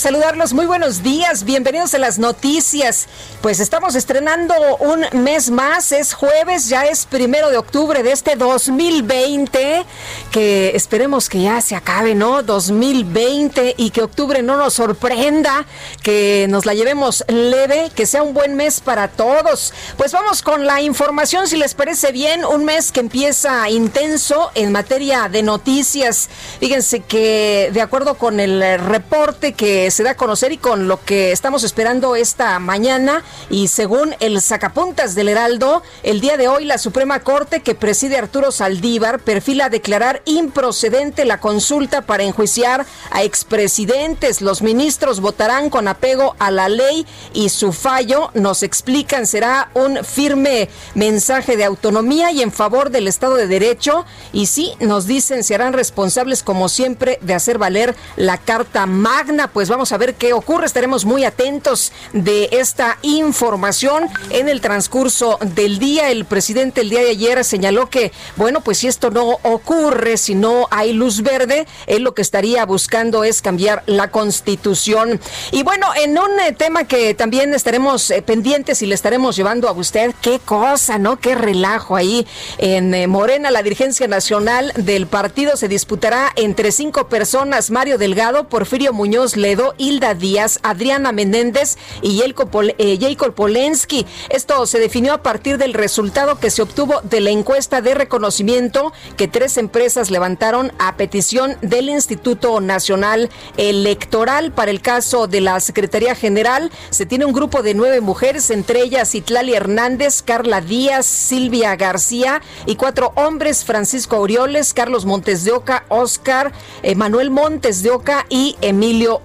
Saludarlos. Muy buenos días, bienvenidos a las noticias. Pues estamos estrenando un mes más, es jueves, ya es primero de octubre de este 2020, que esperemos que ya se acabe, ¿no? 2020 y que octubre no nos sorprenda, que nos la llevemos leve, que sea un buen mes para todos. Pues vamos con la información, si les parece bien, un mes que empieza intenso en materia de noticias. Fíjense que de acuerdo con el reporte que se da a conocer y con lo que estamos esperando esta mañana y según el sacapuntas del Heraldo, el día de hoy la Suprema Corte que preside Arturo Saldívar perfila declarar improcedente la consulta para enjuiciar a expresidentes. Los ministros votarán con apego a la ley y su fallo, nos explican, será un firme mensaje de autonomía y en favor del Estado de Derecho y sí, nos dicen, se harán responsables como siempre de hacer valer la Carta Magna. Pues vamos a ver qué ocurre. Estaremos muy atentos de esta información en el transcurso del día. El presidente el día de ayer señaló que, bueno, pues si esto no ocurre, si no hay luz verde, él lo que estaría buscando es cambiar la constitución. Y bueno, en un eh, tema que también estaremos eh, pendientes y le estaremos llevando a usted, qué cosa, ¿no? Qué relajo ahí en eh, Morena, la dirigencia nacional del partido se disputará entre cinco personas, Mario Delgado, Porfirio Muñoz Ledo, Hilda Díaz, Adriana Menéndez y Jacob, eh, Polensky. Esto se definió a partir del resultado que se obtuvo de la encuesta de reconocimiento que tres empresas levantaron a petición del Instituto Nacional Electoral. Para el caso de la Secretaría General, se tiene un grupo de nueve mujeres, entre ellas Itlali Hernández, Carla Díaz, Silvia García y cuatro hombres, Francisco Aureoles, Carlos Montes de Oca, Oscar, eh, Manuel Montes de Oca y Emilio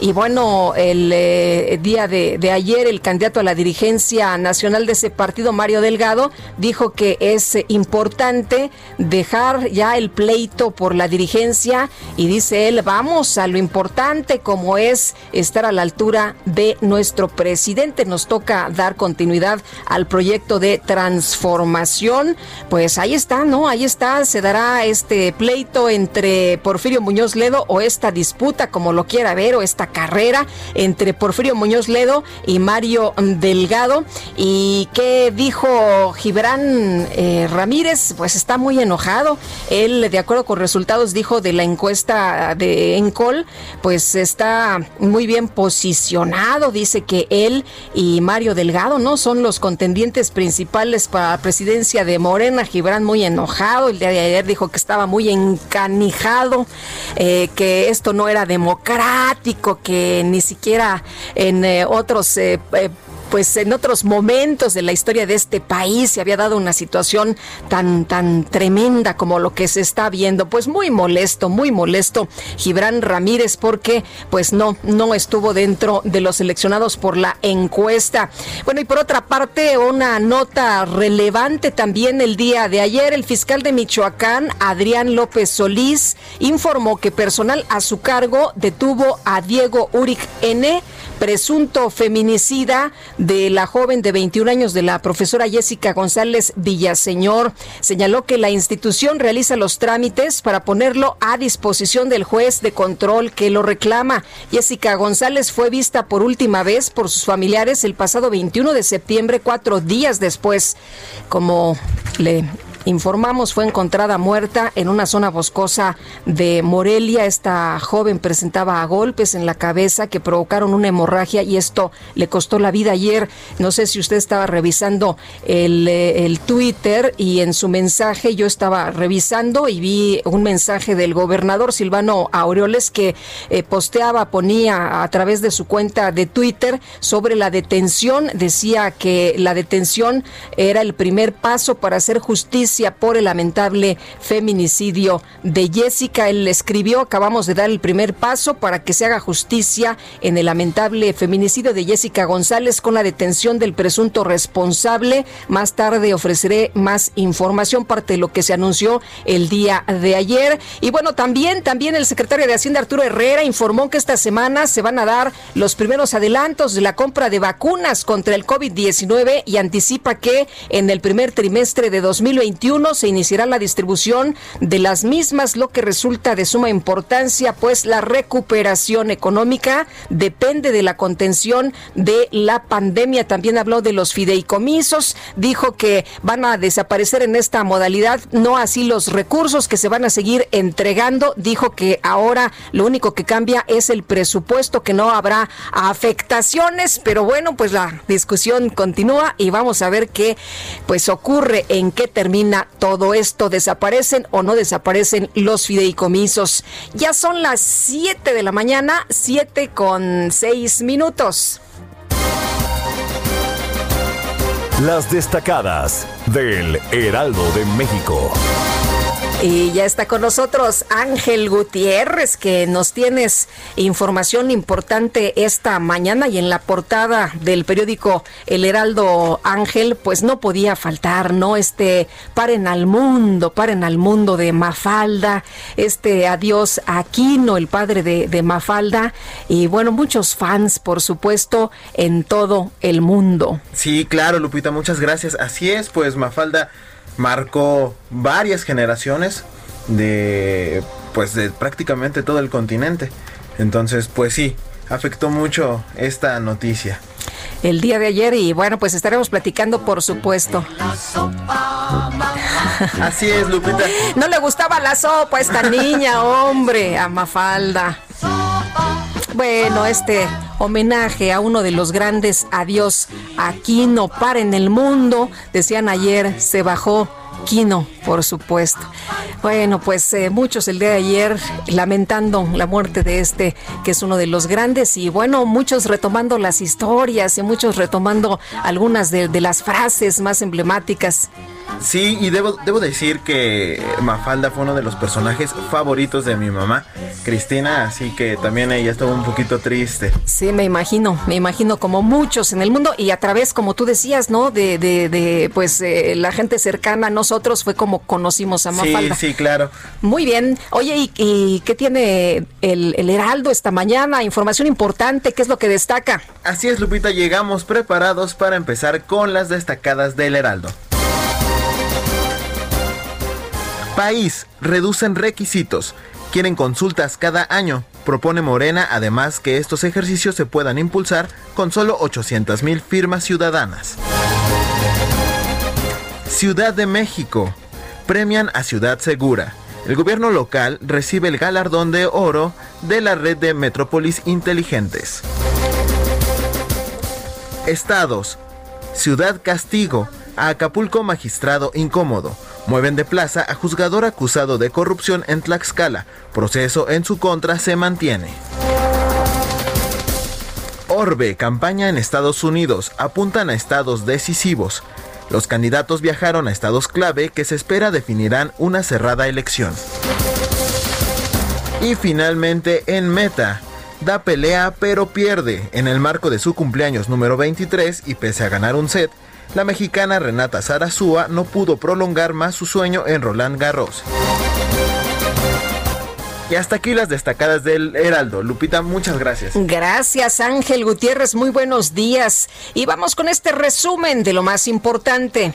Y bueno, el eh, día de, de, ayer el candidato a la dirigencia nacional de ese partido, Mario Delgado, dijo que es importante dejar ya el pleito por la dirigencia y dice él, vamos a lo importante como es estar a la altura de nuestro presidente. Nos toca dar continuidad al proyecto de transformación. Pues ahí está, ¿no? Ahí está, se dará este pleito entre Porfirio Muñoz Ledo o esta disputa como lo quiera esta carrera entre Porfirio Muñoz Ledo y Mario Delgado. ¿Y qué dijo Gibran eh, Ramírez? Pues está muy enojado. Él, de acuerdo con resultados, dijo de la encuesta de Encol, pues está muy bien posicionado. Dice que él y Mario Delgado no son los contendientes principales para la presidencia de Morena. Gibran muy enojado. El día de ayer dijo que estaba muy encanijado, eh, que esto no era democrático, que ni siquiera en eh, otros eh, eh, pues en otros momentos de la historia de este país se había dado una situación tan tan tremenda como lo que se está viendo, pues muy molesto, muy molesto Gibran Ramírez porque pues no no estuvo dentro de los seleccionados por la encuesta. Bueno, y por otra parte, una nota relevante también el día de ayer el fiscal de Michoacán, Adrián López Solís, informó que personal a su cargo detuvo a Diego Uric N presunto feminicida de la joven de 21 años de la profesora Jessica González Villaseñor. Señaló que la institución realiza los trámites para ponerlo a disposición del juez de control que lo reclama. Jessica González fue vista por última vez por sus familiares el pasado 21 de septiembre, cuatro días después. Como le informamos, fue encontrada muerta en una zona boscosa de Morelia. Esta joven presentaba golpes en la cabeza que provocaron una hemorragia y esto le costó la vida ayer. No sé si usted estaba revisando el, eh, Twitter y en su mensaje yo estaba revisando y vi un mensaje del gobernador Silvano Aureoles que eh, posteaba, ponía a través de su cuenta de Twitter sobre la detención. Decía que la detención era el primer paso para hacer justicia por el lamentable feminicidio de Jessica. Él escribió, acabamos de dar el primer paso para que se haga justicia en el lamentable feminicidio de Jessica González con la detención del presunto responsable. Más tarde ofreceré más información, parte de lo que se anunció el día de ayer. Y bueno, también, también el secretario de Hacienda Arturo Herrera informó que esta semana se van a dar los primeros adelantos de la compra de vacunas contra el COVID-19 y anticipa que en el primer trimestre de 2021 se iniciará la distribución de las mismas, lo que resulta de suma importancia, pues la recuperación económica depende de la contención de la pandemia. También habló de los fideicomisos, dijo que van a desaparecer en esta modalidad, no así los recursos que se van a seguir entregando. Dijo que ahora lo único que cambia es el presupuesto, que no habrá afectaciones, pero bueno, pues la discusión continúa y vamos a ver qué pues ocurre, en qué termina todo esto? ¿Desaparecen o no desaparecen los fideicomisos? Ya son las 7 de la mañana, 7 con 6 minutos. Las destacadas del Heraldo de México. Y ya está con nosotros Ángel Gutiérrez, que nos tienes información importante esta mañana y en la portada del periódico El Heraldo Ángel, pues no podía faltar, ¿no? Este paren al mundo, paren al mundo de Mafalda, este adiós a Aquino, el padre de, de Mafalda, y bueno, muchos fans, por supuesto, en todo el mundo. Sí, claro, Lupita, muchas gracias. Así es, pues Mafalda marcó varias generaciones de pues de prácticamente todo el continente. Entonces, pues sí, afectó mucho esta noticia. El día de ayer y bueno, pues estaremos platicando por supuesto. Así es, Lupita. No le gustaba la sopa a esta niña, hombre, a Mafalda. Bueno, este homenaje a uno de los grandes adiós. Aquí no para en el mundo, decían ayer, se bajó Por supuesto. Bueno, pues eh, muchos el día de ayer lamentando la muerte de este, que es uno de los grandes, y bueno, muchos retomando las historias y muchos retomando algunas de, de las frases más emblemáticas. Sí, y debo, debo decir que Mafalda fue uno de los personajes favoritos de mi mamá, Cristina, así que también ella estuvo un poquito triste. Sí, me imagino, me imagino como muchos en el mundo y a través, como tú decías, ¿no? De, de, de pues eh, la gente cercana a nosotros fue como conocimos a Mafalda. Sí, sí, claro. Muy bien. Oye, ¿y, y qué tiene el, el Heraldo esta mañana? Información importante, ¿qué es lo que destaca? Así es, Lupita, llegamos preparados para empezar con las destacadas del Heraldo. País, reducen requisitos. Quieren consultas cada año. Propone Morena además que estos ejercicios se puedan impulsar con solo 800 mil firmas ciudadanas. Ciudad de México. Premian a Ciudad Segura. El gobierno local recibe el galardón de oro de la red de Metrópolis Inteligentes. Estados. Ciudad Castigo. A Acapulco magistrado incómodo. Mueven de plaza a juzgador acusado de corrupción en Tlaxcala. Proceso en su contra se mantiene. Orbe, campaña en Estados Unidos, apuntan a estados decisivos. Los candidatos viajaron a estados clave que se espera definirán una cerrada elección. Y finalmente en Meta, da pelea pero pierde. En el marco de su cumpleaños número 23 y pese a ganar un set, la mexicana Renata Sarazúa no pudo prolongar más su sueño en Roland Garros. Y hasta aquí las destacadas del Heraldo. Lupita, muchas gracias. Gracias Ángel Gutiérrez, muy buenos días. Y vamos con este resumen de lo más importante.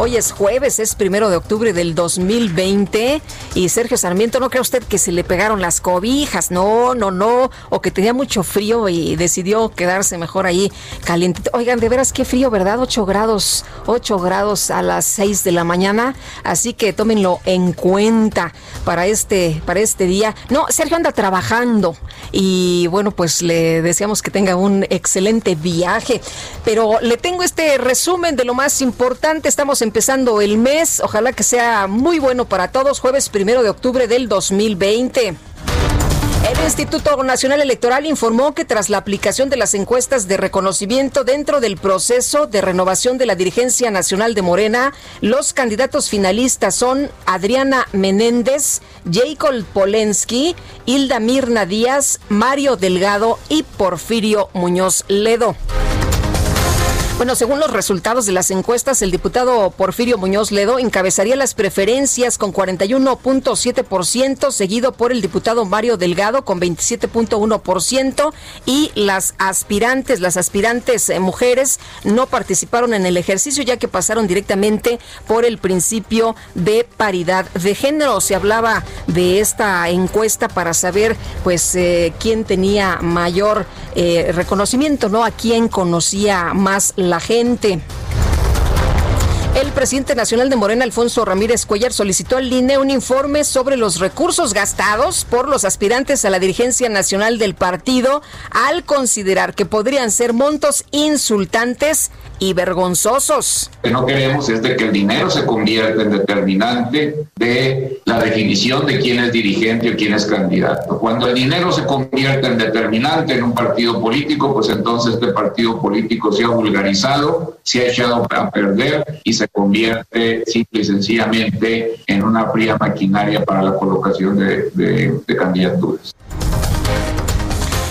Hoy es jueves, es primero de octubre del 2020 y Sergio Sarmiento, ¿no cree usted que se le pegaron las cobijas? No, no, no, o que tenía mucho frío y decidió quedarse mejor ahí caliente. Oigan, de veras qué frío, ¿verdad? 8 grados, 8 grados a las 6 de la mañana, así que tómenlo en cuenta para este, para este día. No, Sergio anda trabajando y bueno, pues le deseamos que tenga un excelente viaje, pero le tengo este resumen de lo más importante. Estamos en empezando el mes. Ojalá que sea muy bueno para todos. Jueves primero de octubre del 2020. El Instituto Nacional Electoral informó que tras la aplicación de las encuestas de reconocimiento dentro del proceso de renovación de la dirigencia nacional de Morena, los candidatos finalistas son Adriana Menéndez, Jacob Polensky, Hilda Mirna Díaz, Mario Delgado y Porfirio Muñoz Ledo. Bueno, según los resultados de las encuestas, el diputado Porfirio Muñoz Ledo encabezaría las preferencias con 41.7%, seguido por el diputado Mario Delgado con 27.1% y las aspirantes, las aspirantes eh, mujeres no participaron en el ejercicio ya que pasaron directamente por el principio de paridad de género. Se hablaba de esta encuesta para saber pues eh, quién tenía mayor eh, reconocimiento, ¿no? A quién conocía más la gente. El presidente nacional de Morena, Alfonso Ramírez Cuellar, solicitó al INE un informe sobre los recursos gastados por los aspirantes a la dirigencia nacional del partido al considerar que podrían ser montos insultantes y vergonzosos. Lo que no queremos es de que el dinero se convierta en determinante de la definición de quién es dirigente o quién es candidato. Cuando el dinero se convierte en determinante en un partido político, pues entonces este partido político se ha vulgarizado, se ha echado a perder y se convierte simple y sencillamente en una fría maquinaria para la colocación de, de candidaturas.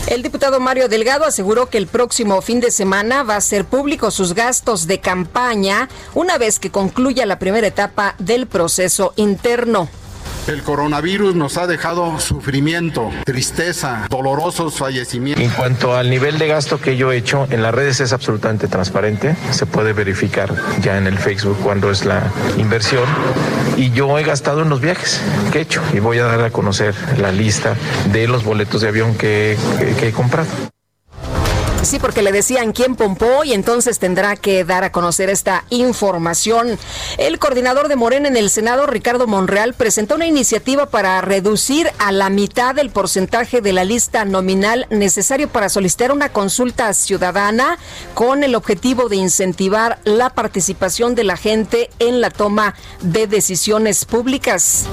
El diputado Mario Delgado aseguró que el próximo fin de semana va a ser público sus gastos de campaña una vez que concluya la primera etapa del proceso interno. El coronavirus nos ha dejado sufrimiento, tristeza, dolorosos fallecimientos. En cuanto al nivel de gasto que yo he hecho en las redes es absolutamente transparente, se puede verificar ya en el Facebook cuando es la inversión y yo he gastado en los viajes que he hecho y voy a dar a conocer la lista de los boletos de avión que, que he comprado. Sí, porque le decían quién pompó y entonces tendrá que dar a conocer esta información. El coordinador de Morena en el Senado, Ricardo Monreal, presentó una iniciativa para reducir a la mitad el porcentaje de la lista nominal necesario para solicitar una consulta ciudadana con el objetivo de incentivar la participación de la gente en la toma de decisiones públicas.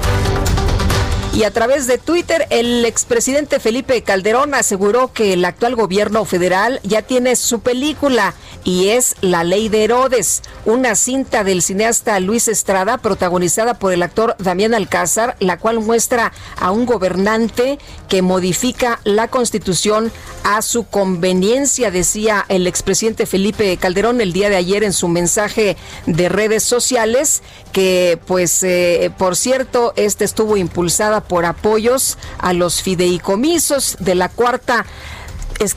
Y a través de Twitter, el expresidente Felipe Calderón aseguró que el actual gobierno federal ya tiene su película y es La Ley de Herodes, una cinta del cineasta Luis Estrada protagonizada por el actor Damián Alcázar, la cual muestra a un gobernante que modifica la constitución a su conveniencia, decía el expresidente Felipe Calderón el día de ayer en su mensaje de redes sociales, que pues eh, por cierto, este estuvo impulsada por apoyos a los fideicomisos de la cuarta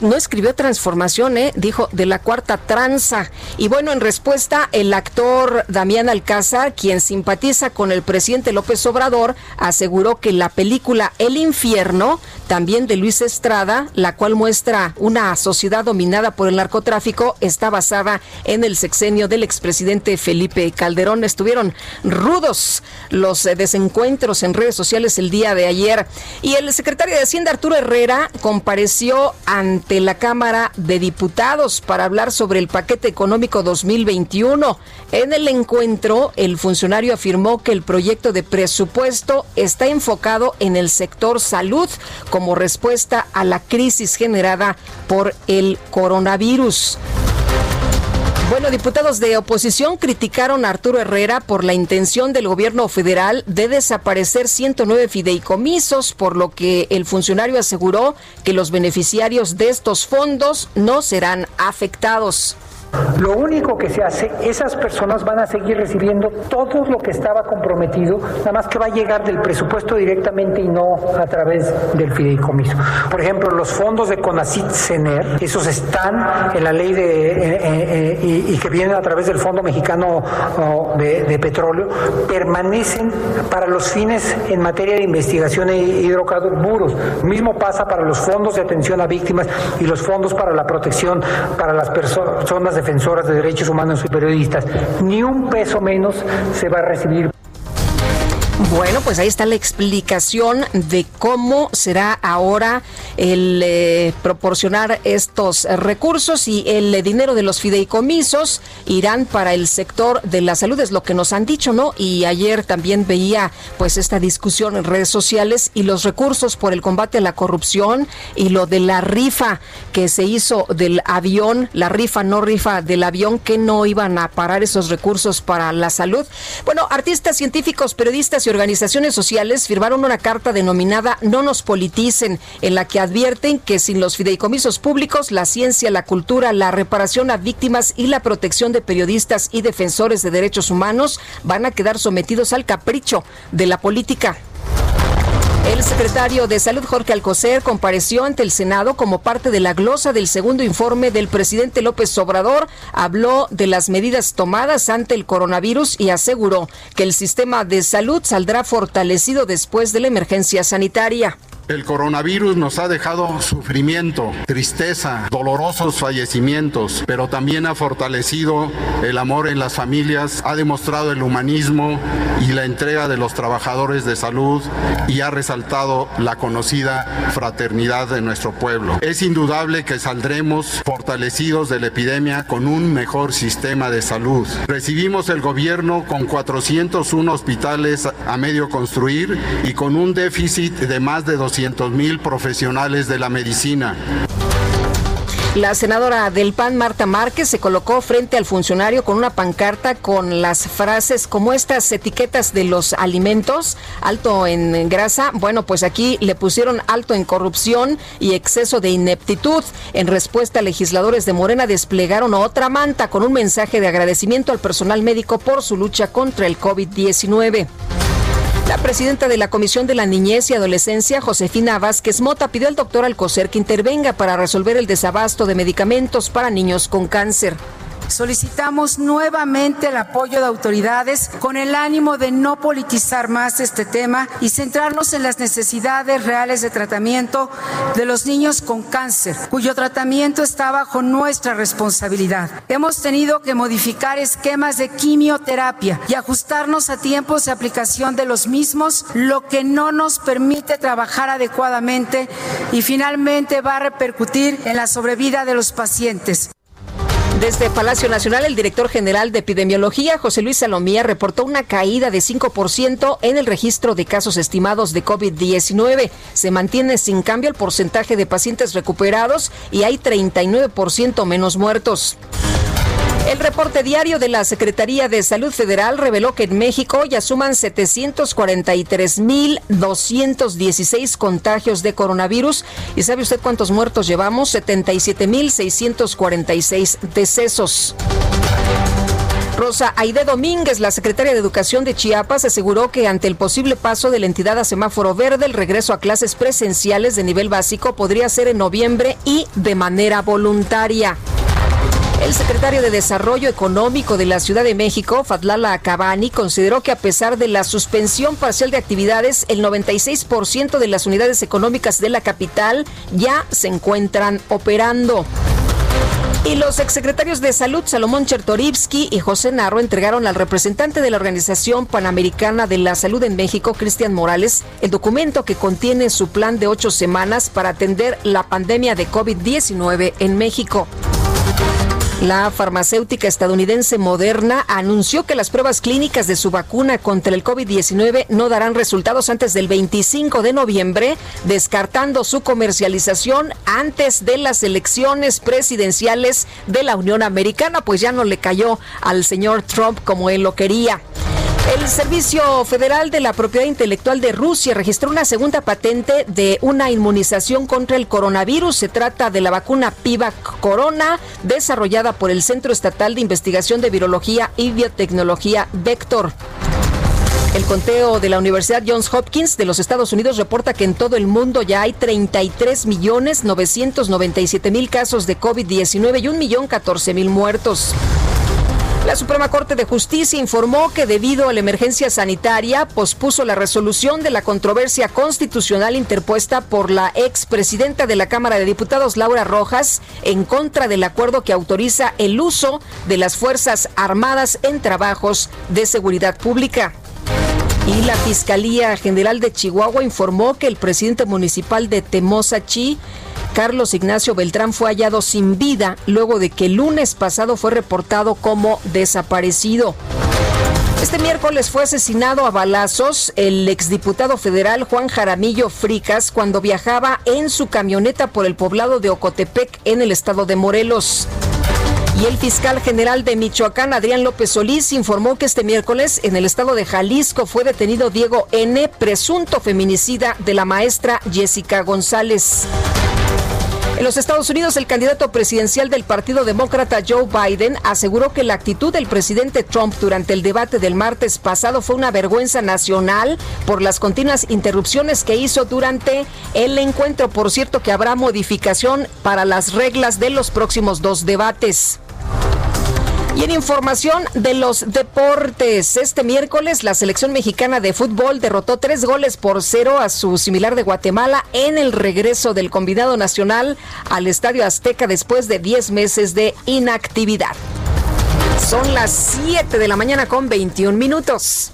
no escribió transformación, ¿eh? dijo de la cuarta tranza. Y bueno, en respuesta, el actor Damián Alcázar, quien simpatiza con el presidente López Obrador, aseguró que la película El infierno, también de Luis Estrada, la cual muestra una sociedad dominada por el narcotráfico, está basada en el sexenio del expresidente Felipe Calderón. Estuvieron rudos los eh, desencuentros en redes sociales el día de ayer. Y el secretario de Hacienda, Arturo Herrera, compareció ante ante la Cámara de Diputados para hablar sobre el paquete económico 2021. En el encuentro, el funcionario afirmó que el proyecto de presupuesto está enfocado en el sector salud como respuesta a la crisis generada por el coronavirus. Bueno, diputados de oposición criticaron a Arturo Herrera por la intención del gobierno federal de desaparecer 109 fideicomisos, por lo que el funcionario aseguró que los beneficiarios de estos fondos no serán afectados. Lo único que se hace, esas personas van a seguir recibiendo todo lo que estaba comprometido, nada más que va a llegar del presupuesto directamente y no a través del fideicomiso. Por ejemplo, los fondos de CONACIT CENER, esos están en la ley de, eh, eh, eh, y, que vienen a través del Fondo Mexicano de, Petróleo, permanecen para los fines en materia de investigación e hidrocarburos. Mismo pasa para los fondos de atención a víctimas y los fondos para la protección para las personas defensoras de derechos humanos y periodistas. Ni un peso menos se va a recibir. Bueno, pues ahí está la explicación de cómo será ahora el eh, proporcionar estos recursos y el dinero de los fideicomisos irán para el sector de la salud, es lo que nos han dicho, ¿no? Y ayer también veía pues esta discusión en redes sociales y los recursos por el combate a la corrupción y lo de la rifa que se hizo del avión, la rifa, no rifa del avión, que no iban a parar esos recursos para la salud. Bueno, artistas, científicos, periodistas y organizaciones sociales firmaron una carta denominada No nos politicen, en la que advierten que sin los fideicomisos públicos, la ciencia, la cultura, la reparación a víctimas y la protección de periodistas y defensores de derechos humanos van a quedar sometidos al capricho de la política. El secretario de Salud, Jorge Alcocer, compareció ante el Senado como parte de la glosa del segundo informe del presidente López Obrador. Habló de las medidas tomadas ante el coronavirus y aseguró que el sistema de salud saldrá fortalecido después de la emergencia sanitaria. El coronavirus nos ha dejado sufrimiento, tristeza, dolorosos fallecimientos, pero también ha fortalecido el amor en las familias, ha demostrado el humanismo y la entrega de los trabajadores de salud y ha resaltado la conocida fraternidad de nuestro pueblo. Es indudable que saldremos fortalecidos de la epidemia con un mejor sistema de salud. Recibimos el gobierno con 401 hospitales a medio construir y con un déficit de más de 200 mil profesionales de la medicina. La senadora del PAN, Marta Márquez, se colocó frente al funcionario con una pancarta con las frases como estas etiquetas de los alimentos, alto en grasa. Bueno, pues aquí le pusieron alto en corrupción y exceso de ineptitud. En respuesta, legisladores de Morena desplegaron otra manta con un mensaje de agradecimiento al personal médico por su lucha contra el COVID-19. Presidenta de la Comisión de la Niñez y Adolescencia, Josefina Vázquez Mota, pidió al doctor Alcocer que intervenga para resolver el desabasto de medicamentos para niños con cáncer. Solicitamos nuevamente el apoyo de autoridades con el ánimo de no politizar más este tema y centrarnos en las necesidades reales de tratamiento de los niños con cáncer, cuyo tratamiento está bajo nuestra responsabilidad. Hemos tenido que modificar esquemas de quimioterapia y ajustarnos a tiempos de aplicación de los mismos, lo que no nos permite trabajar adecuadamente y finalmente va a repercutir en la sobrevida de los pacientes. Desde Palacio Nacional, el director general de epidemiología, José Luis Salomía, reportó una caída de 5% en el registro de casos estimados de COVID-19. Se mantiene sin cambio el porcentaje de pacientes recuperados y hay 39% menos muertos. El reporte diario de la Secretaría de Salud Federal reveló que en México ya suman 743.216 contagios de coronavirus. ¿Y sabe usted cuántos muertos llevamos? 77.646 decesos. Rosa Aide Domínguez, la secretaria de Educación de Chiapas, aseguró que ante el posible paso de la entidad a semáforo verde, el regreso a clases presenciales de nivel básico podría ser en noviembre y de manera voluntaria. El secretario de Desarrollo Económico de la Ciudad de México, Fadlala Cabani, consideró que a pesar de la suspensión parcial de actividades, el 96% de las unidades económicas de la capital ya se encuentran operando. Y los exsecretarios de Salud, Salomón Chertorivsky y José Narro, entregaron al representante de la Organización Panamericana de la Salud en México, Cristian Morales, el documento que contiene su plan de ocho semanas para atender la pandemia de COVID-19 en México. La farmacéutica estadounidense Moderna anunció que las pruebas clínicas de su vacuna contra el COVID-19 no darán resultados antes del 25 de noviembre, descartando su comercialización antes de las elecciones presidenciales de la Unión Americana, pues ya no le cayó al señor Trump como él lo quería. El Servicio Federal de la Propiedad Intelectual de Rusia registró una segunda patente de una inmunización contra el coronavirus. Se trata de la vacuna Pivac Corona, desarrollada por el Centro Estatal de Investigación de Virología y Biotecnología Vector. El conteo de la Universidad Johns Hopkins de los Estados Unidos reporta que en todo el mundo ya hay 33 millones 997 mil casos de COVID-19 y un millón 14 mil muertos. La Suprema Corte de Justicia informó que debido a la emergencia sanitaria pospuso la resolución de la controversia constitucional interpuesta por la expresidenta de la Cámara de Diputados, Laura Rojas, en contra del acuerdo que autoriza el uso de las Fuerzas Armadas en trabajos de seguridad pública. Y la Fiscalía General de Chihuahua informó que el presidente municipal de Temosachi, Carlos Ignacio Beltrán, fue hallado sin vida luego de que el lunes pasado fue reportado como desaparecido. Este miércoles fue asesinado a balazos el exdiputado federal Juan Jaramillo Fricas cuando viajaba en su camioneta por el poblado de Ocotepec en el estado de Morelos. Y el fiscal general de Michoacán, Adrián López Solís, informó que este miércoles en el estado de Jalisco fue detenido Diego N., presunto feminicida de la maestra Jessica González. En los Estados Unidos, el candidato presidencial del Partido Demócrata Joe Biden aseguró que la actitud del presidente Trump durante el debate del martes pasado fue una vergüenza nacional por las continuas interrupciones que hizo durante el encuentro. Por cierto, que habrá modificación para las reglas de los próximos dos debates. Y en información de los deportes, este miércoles la selección mexicana de fútbol derrotó tres goles por cero a su similar de Guatemala en el regreso del combinado nacional al Estadio Azteca después de 10 meses de inactividad. Son las 7 de la mañana con 21 minutos.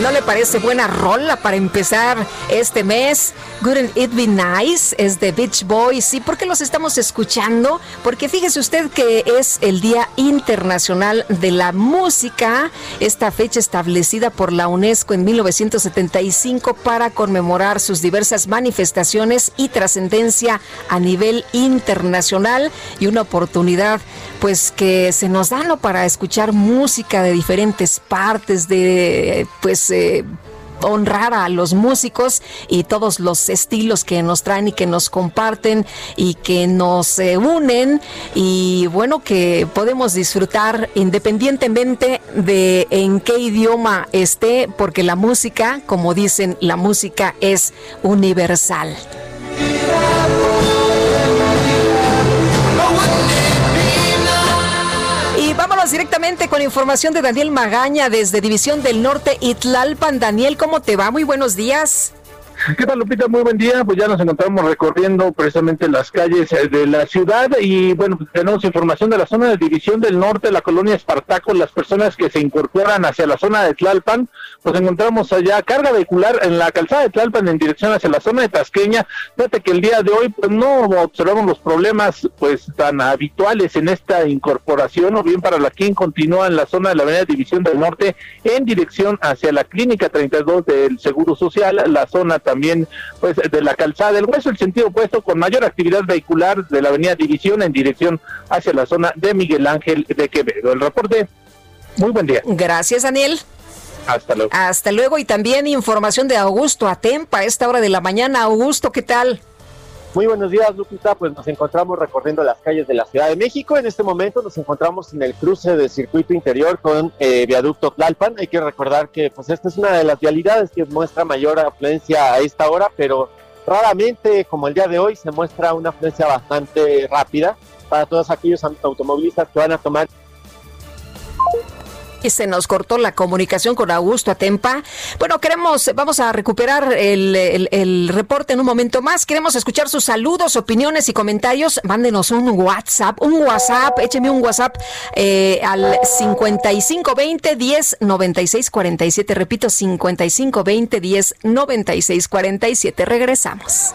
¿No le parece buena rola para empezar este mes? Wouldn't It Be Nice es de Beach Boys. ¿Sí? ¿Por qué los estamos escuchando? Porque fíjese usted que es el Día Internacional de la Música, esta fecha establecida por la UNESCO en 1975 para conmemorar sus diversas manifestaciones y trascendencia a nivel internacional y una oportunidad pues que se nos da ¿no? para escuchar música de diferentes partes de pues eh, honrar a los músicos y todos los estilos que nos traen y que nos comparten y que nos eh, unen y bueno que podemos disfrutar independientemente de en qué idioma esté porque la música como dicen la música es universal. Directamente con información de Daniel Magaña desde División del Norte, Itlalpan. Daniel, ¿cómo te va? Muy buenos días. ¿Qué tal, Lupita? Muy buen día. Pues ya nos encontramos recorriendo precisamente las calles eh, de la ciudad y bueno, pues tenemos información de la zona de División del Norte, la colonia Espartaco, las personas que se incorporan hacia la zona de Tlalpan, pues encontramos allá carga vehicular en la calzada de Tlalpan en dirección hacia la zona de Tasqueña. Fíjate que el día de hoy pues no observamos los problemas pues tan habituales en esta incorporación o bien para la quien continúa en la zona de la avenida División del Norte en dirección hacia la clínica 32 del Seguro Social, la zona también pues de la calzada del hueso, el sentido opuesto con mayor actividad vehicular de la avenida División en dirección hacia la zona de Miguel Ángel de Quevedo. El reporte, muy buen día. Gracias, Daniel. Hasta luego. Hasta luego y también información de Augusto Atempa a esta hora de la mañana. Augusto, ¿qué tal? Muy buenos días, Lupita. Pues nos encontramos recorriendo las calles de la Ciudad de México. En este momento nos encontramos en el cruce del circuito interior con eh, Viaducto Tlalpan. Hay que recordar que pues esta es una de las vialidades que muestra mayor afluencia a esta hora, pero raramente, como el día de hoy, se muestra una afluencia bastante rápida para todos aquellos automovilistas que van a tomar y se nos cortó la comunicación con Augusto Atempa. Bueno, queremos, vamos a recuperar el, reporte en un momento más. Queremos escuchar sus saludos, opiniones y comentarios. Mándenos un WhatsApp, un WhatsApp, écheme un WhatsApp eh, al 5520 10 96 47. Repito, 5520 10 96 47. Regresamos.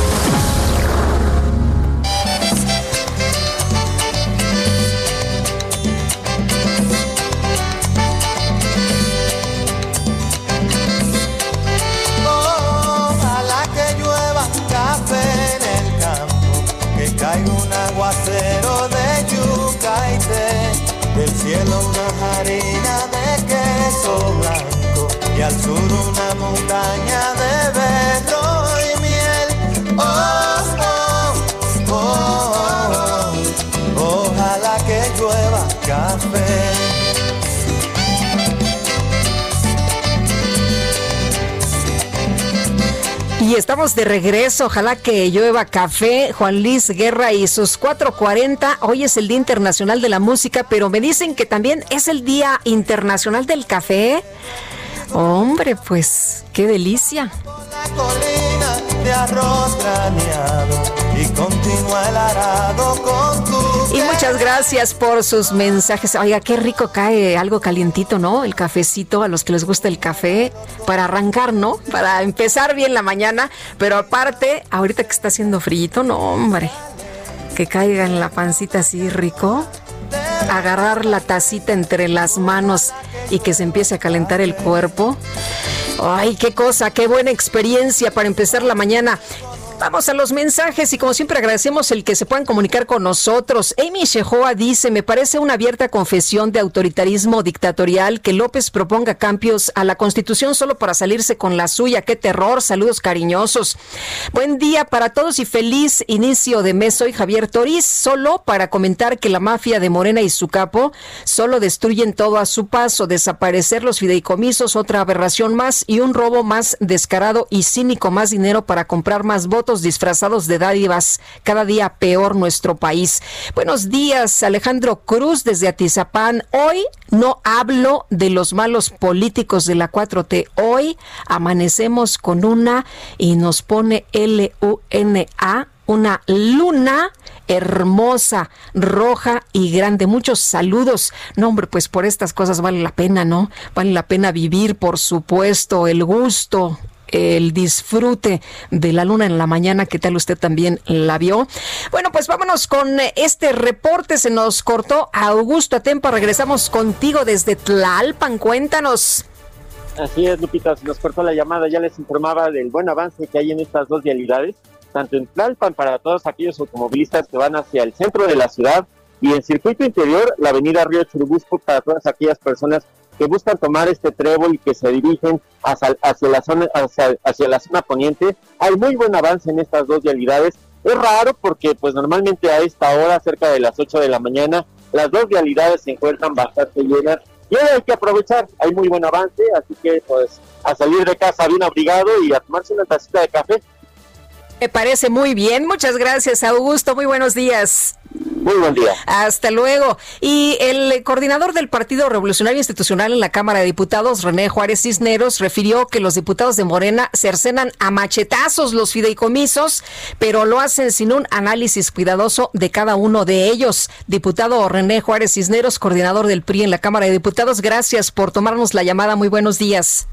Y estamos de regreso. Ojalá que llueva café. Juan Luis Guerra y sus 440. Hoy es el Día Internacional de la Música, pero me dicen que también es el Día Internacional del Café. Hombre, pues qué delicia Y muchas gracias por sus mensajes. Oiga, qué rico cae algo calientito, ¿no? El cafecito a los que les gusta el café para arrancar, ¿no? Para empezar bien la mañana, pero aparte, ahorita que está haciendo frío, no, hombre. Que caiga en la pancita así rico agarrar la tacita entre las manos y que se empiece a calentar el cuerpo. Ay, qué cosa, qué buena experiencia para empezar la mañana. Vamos a los mensajes y como siempre agradecemos el que se puedan comunicar con nosotros. Amy Shehoa dice, me parece una abierta confesión de autoritarismo dictatorial que López proponga cambios a la constitución solo para salirse con la suya. Qué terror. Saludos cariñosos. Buen día para todos y feliz inicio de mes. Soy Javier Toriz, solo para comentar que la mafia de Morena y su capo solo destruyen todo a su paso. Desaparecer los fideicomisos, otra aberración más y un robo más descarado y cínico, más dinero para comprar más votos disfrazados de dádivas, cada día peor nuestro país. Buenos días, Alejandro Cruz desde Atizapán. Hoy no hablo de los malos políticos de la 4T. Hoy amanecemos con una y nos pone L-U-N-A una luna hermosa, roja y grande. Muchos saludos. No, hombre, pues por estas cosas vale la pena, ¿no? Vale la pena vivir, por supuesto, el gusto, el disfrute de la luna en la mañana. ¿Qué tal usted también la vio? Bueno, pues vámonos con este reporte. Se nos cortó Augusto Atempa. Regresamos contigo desde Tlalpan. Cuéntanos. Así es, Lupita, se nos cortó la llamada. Ya les informaba del buen avance que hay en estas dos vialidades, tanto en Tlalpan para todos aquellos automovilistas que van hacia el centro de la ciudad y en circuito interior, la avenida Río Churubusco para todas aquellas personas que buscan tomar este trébol y que se dirigen hacia, la zona hacia, la zona poniente. Hay muy buen avance en estas dos vialidades. Es raro porque pues normalmente a esta hora, cerca de las 8 de la mañana, las dos vialidades se encuentran bastante llenas y hoy hay que aprovechar, hay muy buen avance, así que pues a salir de casa bien abrigado y a tomarse una tacita de café Me parece muy bien. Muchas gracias, Augusto. Muy buenos días. Muy buen día. Hasta luego. Y el coordinador del Partido Revolucionario Institucional en la Cámara de Diputados, René Juárez Cisneros, refirió que los diputados de Morena cercenan a machetazos los fideicomisos, pero lo hacen sin un análisis cuidadoso de cada uno de ellos. Diputado René Juárez Cisneros, coordinador del PRI en la Cámara de Diputados, gracias por tomarnos la llamada. Muy buenos días.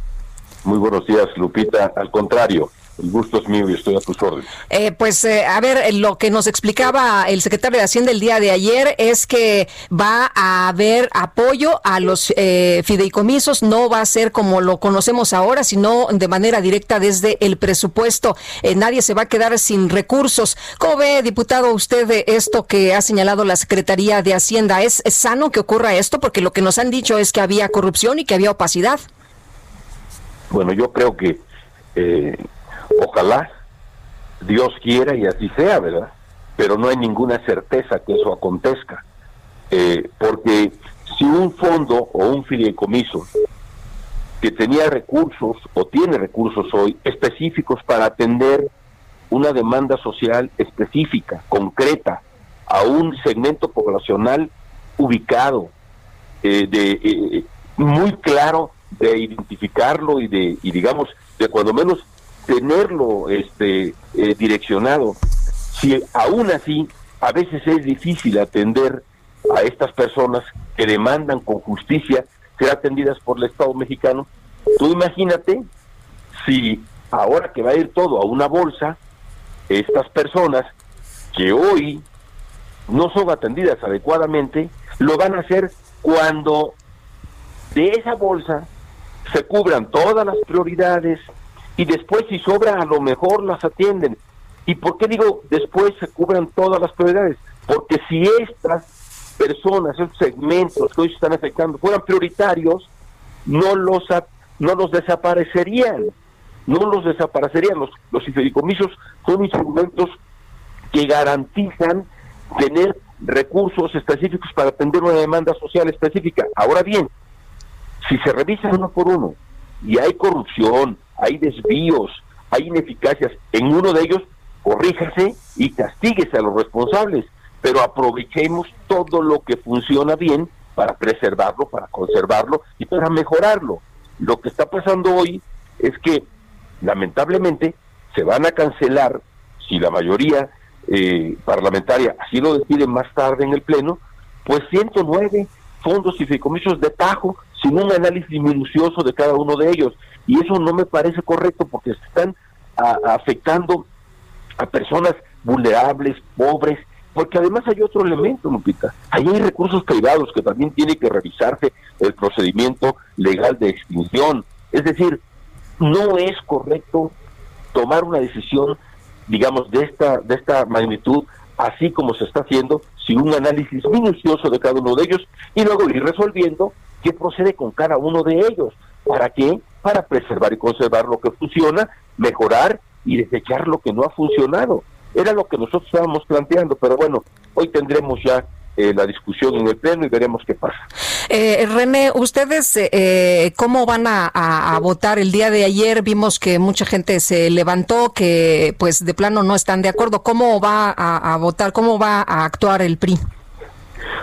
Muy buenos días, Lupita. Al contrario, el gusto es mío y estoy a tus órdenes. Eh, pues eh, a ver, lo que nos explicaba el secretario de Hacienda el día de ayer es que va a haber apoyo a los eh, fideicomisos, no va a ser como lo conocemos ahora, sino de manera directa desde el presupuesto. nadie se va a quedar sin recursos. ¿Cómo ve, diputado, usted esto que ha señalado la Secretaría de Hacienda? ¿Es, ¿Es sano que ocurra esto? Porque lo que nos han dicho es que había corrupción y que había opacidad. Bueno, yo creo que Ojalá Dios quiera y así sea, ¿verdad? Pero no hay ninguna certeza que eso acontezca. Eh, porque si un fondo o un fideicomiso que tenía recursos o tiene recursos hoy específicos para atender una demanda social específica, concreta, a un segmento poblacional ubicado, eh, de eh, muy claro de identificarlo y de, y digamos, de cuando menos tenerlo este, eh, direccionado. Si aún así a veces es difícil atender a estas personas que demandan con justicia ser atendidas por el Estado mexicano, tú imagínate si ahora que va a ir todo a una bolsa, estas personas que hoy no son atendidas adecuadamente, lo van a hacer cuando de esa bolsa se cubran todas las prioridades, y después si sobra a lo mejor las atienden. ¿Y por qué digo después se cubran todas las prioridades? Porque si estas personas, esos segmentos que hoy se están afectando fueran prioritarios, no los no los desaparecerían, no los desaparecerían. Los, los son instrumentos que garantizan tener recursos específicos para atender una demanda social específica. Ahora bien, si se revisan uno por uno y hay corrupción, hay desvíos, hay ineficacias. En uno de ellos, corríjase y castíguese a los responsables, pero aprovechemos todo lo que funciona bien para preservarlo, para conservarlo y para mejorarlo. Lo que está pasando hoy es que, lamentablemente, se van a cancelar, si la mayoría eh, parlamentaria así lo decide más tarde en el Pleno, pues 109 fondos y fideicomisos de tajo sin un análisis minucioso de cada uno de ellos. Y eso no me parece correcto porque están afectando a personas vulnerables, pobres, porque además hay otro elemento, Lupita. Ahí hay recursos privados que también tiene que revisarse el procedimiento legal de extinción. Es decir, no es correcto tomar una decisión, digamos, de esta, de esta magnitud, así como se está haciendo, sin un análisis minucioso de cada uno de ellos, y luego ir resolviendo qué procede con cada uno de ellos. ¿Para qué? Para preservar y conservar lo que funciona, mejorar y desechar lo que no ha funcionado. Era lo que nosotros estábamos planteando, pero bueno, hoy tendremos ya eh, la discusión en el pleno y veremos qué pasa. Eh, René, ustedes eh, cómo van a, votar el día de ayer? Vimos que mucha gente se levantó, que pues de plano no están de acuerdo. ¿Cómo va a votar? ¿Cómo va a actuar el PRI?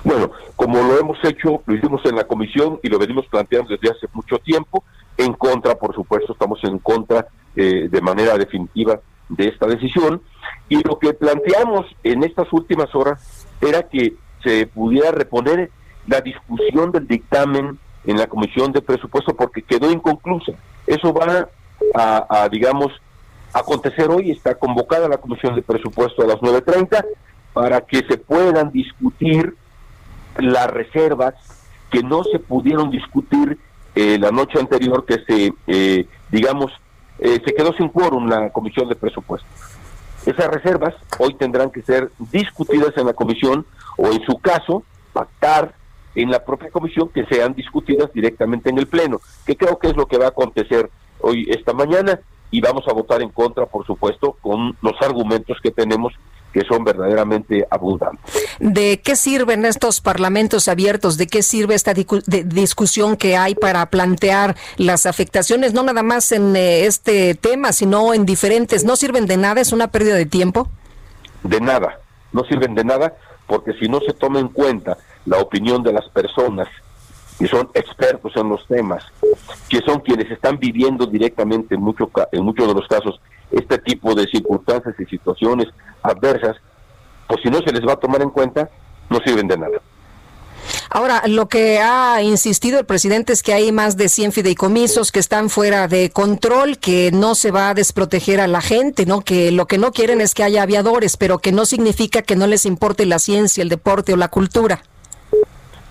Bueno, como lo hemos hecho, lo hicimos en la comisión y lo venimos planteando desde hace mucho tiempo, en contra, por supuesto, estamos en contra eh, de manera definitiva de esta decisión. Y lo que planteamos en estas últimas horas era que se pudiera reponer la discusión del dictamen en la comisión de presupuesto porque quedó inconclusa. Eso va a, a digamos, acontecer hoy. Está convocada la comisión de presupuesto a las 9.30 para que se puedan discutir las reservas que no se pudieron discutir eh, la noche anterior que se, eh, digamos, eh, se quedó sin quórum la comisión de presupuesto. Esas reservas hoy tendrán que ser discutidas en la comisión o en su caso pactar en la propia comisión que sean discutidas directamente en el pleno, que creo que es lo que va a acontecer hoy esta mañana y vamos a votar en contra, por supuesto, con los argumentos que tenemos que son verdaderamente abundantes. ¿De qué sirven estos parlamentos abiertos? ¿De qué sirve esta discusión que hay para plantear las afectaciones, no nada más en eh, este tema, sino en diferentes? ¿No sirven de nada? ¿Es una pérdida de tiempo? De nada, no sirven de nada porque si no se toma en cuenta la opinión de las personas que son expertos en los temas, que son quienes están viviendo directamente en, mucho, en muchos de los casos este tipo de circunstancias y situaciones adversas, pues si no se les va a tomar en cuenta, no sirven de nada. Ahora, lo que ha insistido el presidente es que hay más de 100 fideicomisos que están fuera de control, que no se va a desproteger a la gente, ¿no? Que lo que no quieren es que haya aviadores, pero que no significa que no les importe la ciencia, el deporte o la cultura.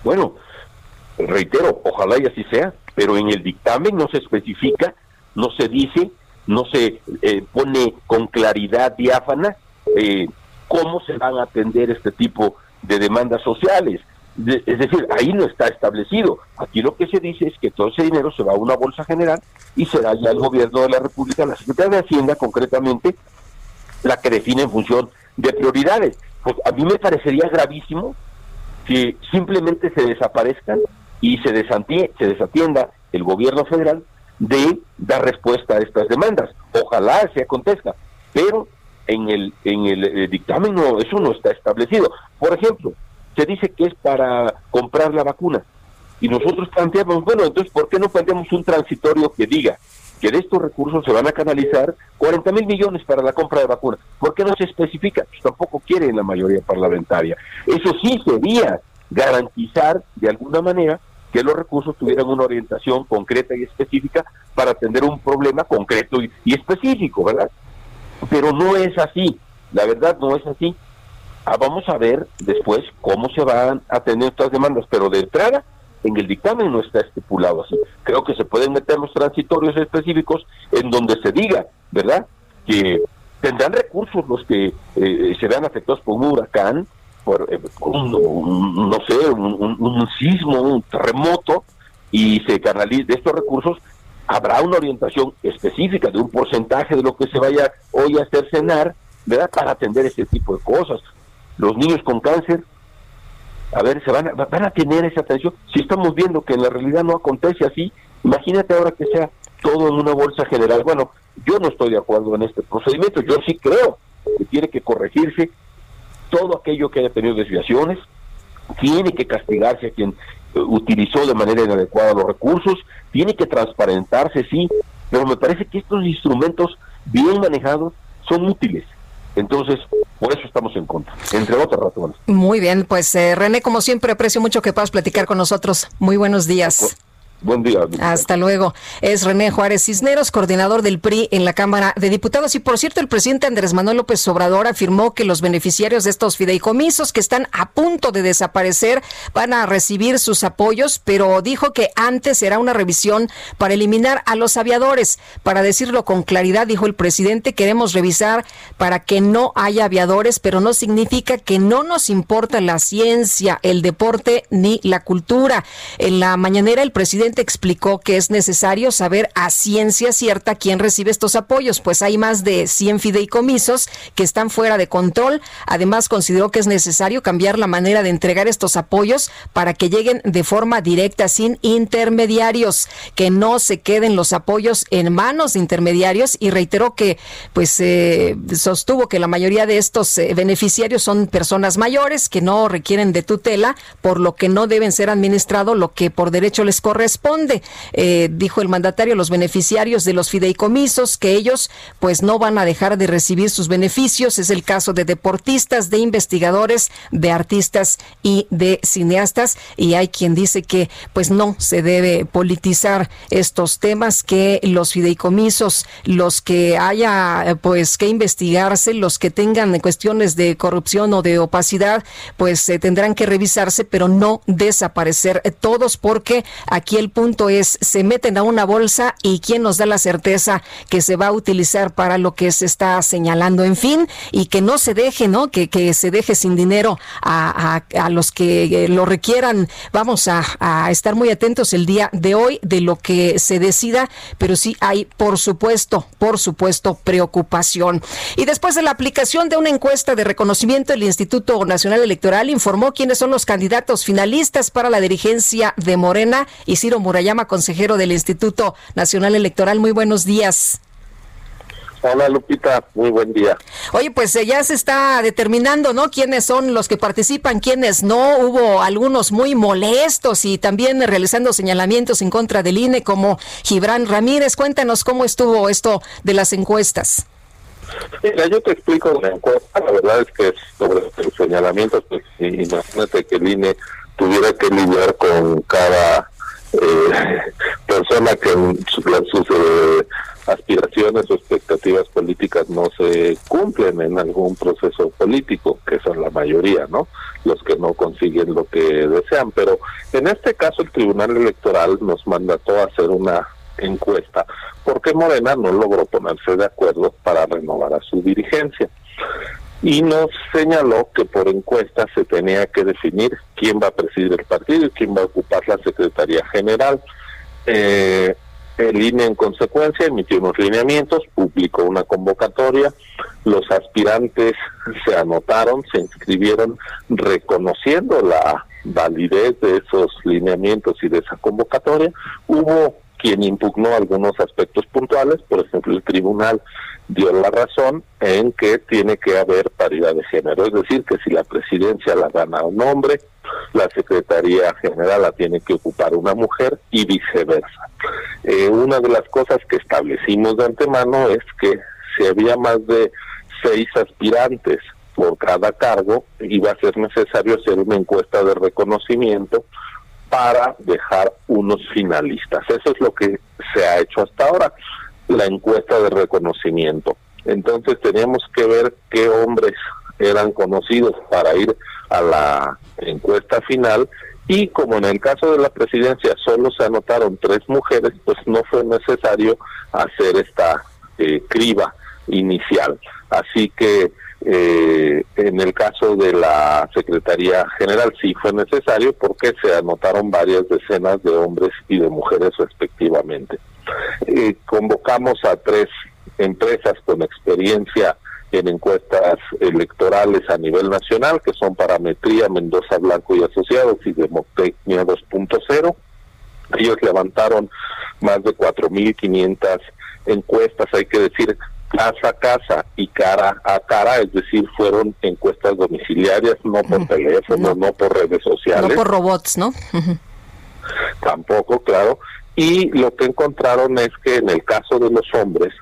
Bueno, reitero, ojalá y así sea, pero en el dictamen no se especifica, no se dice, no se eh, pone con claridad diáfana eh, cómo se van a atender este tipo de demandas sociales. es decir, ahí no está establecido. Aquí lo que se dice es que todo ese dinero se va a una bolsa general y será ya el gobierno de la República, la Secretaría de Hacienda concretamente, la que define en función de prioridades. Pues a mí me parecería gravísimo que simplemente se desaparezcan y se, se desatienda el gobierno federal de dar respuesta a estas demandas. Ojalá se acontezca, pero en el, en el, eh, dictamen no, eso no está establecido. Por ejemplo, se dice que es para comprar la vacuna y nosotros planteamos, bueno, entonces, ¿por qué no planteamos un transitorio que diga que de estos recursos se van a canalizar 40 mil millones para la compra de vacunas? ¿Por qué no se especifica? Pues tampoco quieren la mayoría parlamentaria. Eso sí sería garantizar de alguna manera que los recursos tuvieran una orientación concreta y específica para atender un problema concreto y, específico, ¿verdad? Pero no es así, la verdad no es así. Ah, vamos a ver después cómo se van a atender estas demandas, pero de entrada en el dictamen no está estipulado así. Creo que se pueden meter los transitorios específicos en donde se diga, ¿verdad? Que tendrán recursos los que eh, se vean afectados por un huracán, por eh, un, no sé, un, sismo, un terremoto, y se canaliza de estos recursos, habrá una orientación específica de un porcentaje de lo que se vaya hoy a hacer cenar, ¿verdad? Para atender este tipo de cosas. Los niños con cáncer, a ver, se van a, van a tener esa atención. Si estamos viendo que en la realidad no acontece así, imagínate ahora que sea todo en una bolsa general. Bueno, yo no estoy de acuerdo en este procedimiento, yo sí creo que tiene que corregirse todo aquello que haya tenido desviaciones, tiene que castigarse a quien eh, utilizó de manera inadecuada los recursos, tiene que transparentarse, sí, pero me parece que estos instrumentos bien manejados son útiles. Entonces, por eso estamos en contra, entre otras razones. Muy bien, pues eh, René, como siempre, aprecio mucho que puedas platicar con nosotros. Muy buenos días. Buen día. Hasta luego. Es René Juárez Cisneros, coordinador del PRI en la Cámara de Diputados. Y por cierto, el presidente Andrés Manuel López Obrador afirmó que los beneficiarios de estos fideicomisos que están a punto de desaparecer van a recibir sus apoyos, pero dijo que antes será una revisión para eliminar a los aviadores. Para decirlo con claridad, dijo el presidente, queremos revisar para que no haya aviadores, pero no significa que no nos importa la ciencia, el deporte ni la cultura. En la mañanera, el presidente explicó que es necesario saber a ciencia cierta quién recibe estos apoyos, pues hay más de 100 fideicomisos que están fuera de control. Además, consideró que es necesario cambiar la manera de entregar estos apoyos para que lleguen de forma directa, sin intermediarios, que no se queden los apoyos en manos de intermediarios y reiteró que pues eh, sostuvo que la mayoría de estos eh, beneficiarios son personas mayores que no requieren de tutela, por lo que no deben ser administrados lo que por derecho les corresponde responde, eh, dijo el mandatario, los beneficiarios de los fideicomisos, que ellos pues no van a dejar de recibir sus beneficios. Es el caso de deportistas, de investigadores, de artistas y de cineastas. Y hay quien dice que pues no se debe politizar estos temas, que los fideicomisos, los que haya pues que investigarse, los que tengan cuestiones de corrupción o de opacidad, pues eh, tendrán que revisarse, pero no desaparecer todos porque aquí el el punto es, se meten a una bolsa y quién nos da la certeza que se va a utilizar para lo que se está señalando, en fin, y que no se deje, ¿no? Que, que se deje sin dinero a, a, los que lo requieran. Vamos a, a estar muy atentos el día de hoy de lo que se decida, pero sí hay, por supuesto, por supuesto, preocupación. Y después de la aplicación de una encuesta de reconocimiento, el Instituto Nacional Electoral informó quiénes son los candidatos finalistas para la dirigencia de Morena. Y Ciro Murayama, consejero del Instituto Nacional Electoral, muy buenos días. Hola Lupita, muy buen día. Oye, pues eh, ya se está determinando, ¿no? Quiénes son los que participan, quiénes no. Hubo algunos muy molestos y también realizando señalamientos en contra del INE, como Gibran Ramírez. Cuéntanos cómo estuvo esto de las encuestas. Mira, yo te explico la encuesta. La verdad es que sobre los señalamientos, pues imagínate que el INE tuviera que lidiar con cada eh, persona que sus, eh, aspiraciones o expectativas políticas no se cumplen en algún proceso político, que son la mayoría, ¿no? Los que no consiguen lo que desean. Pero en este caso el Tribunal Electoral nos mandató a hacer una encuesta porque Morena no logró ponerse de acuerdo para renovar a su dirigencia. Y nos señaló que por encuesta se tenía que definir quién va a presidir el partido y quién va a ocupar la Secretaría General. Eh, el INE en consecuencia emitió unos lineamientos, publicó una convocatoria, los aspirantes se anotaron, se inscribieron reconociendo la validez de esos lineamientos y de esa convocatoria. Hubo quien impugnó algunos aspectos puntuales, por ejemplo, el tribunal dio la razón en que tiene que haber paridad de género, es decir, que si la presidencia la gana un hombre, la Secretaría General la tiene que ocupar una mujer y viceversa. Eh, una de las cosas que establecimos de antemano es que si había más de seis aspirantes por cada cargo, iba a ser necesario hacer una encuesta de reconocimiento para dejar unos finalistas. Eso es lo que se ha hecho hasta ahora, la encuesta de reconocimiento. Entonces teníamos que ver qué hombres eran conocidos para ir a la encuesta final y como en el caso de la presidencia solo se anotaron tres mujeres, pues no fue necesario hacer esta eh, criba inicial. Así que eh, en el caso de la Secretaría General sí fue necesario porque se anotaron varias decenas de hombres y de mujeres respectivamente. Eh, convocamos a tres empresas con experiencia en encuestas electorales a nivel nacional, que son Parametría, Mendoza Blanco y Asociados y Demotecnia 2.0. Ellos levantaron más de 4.500 encuestas, hay que decir, casa a casa y cara a cara, es decir, fueron encuestas domiciliarias, no por teléfono, no. por redes sociales. No por robots, ¿no? Tampoco, claro. Y lo que encontraron es que en el caso de los hombres,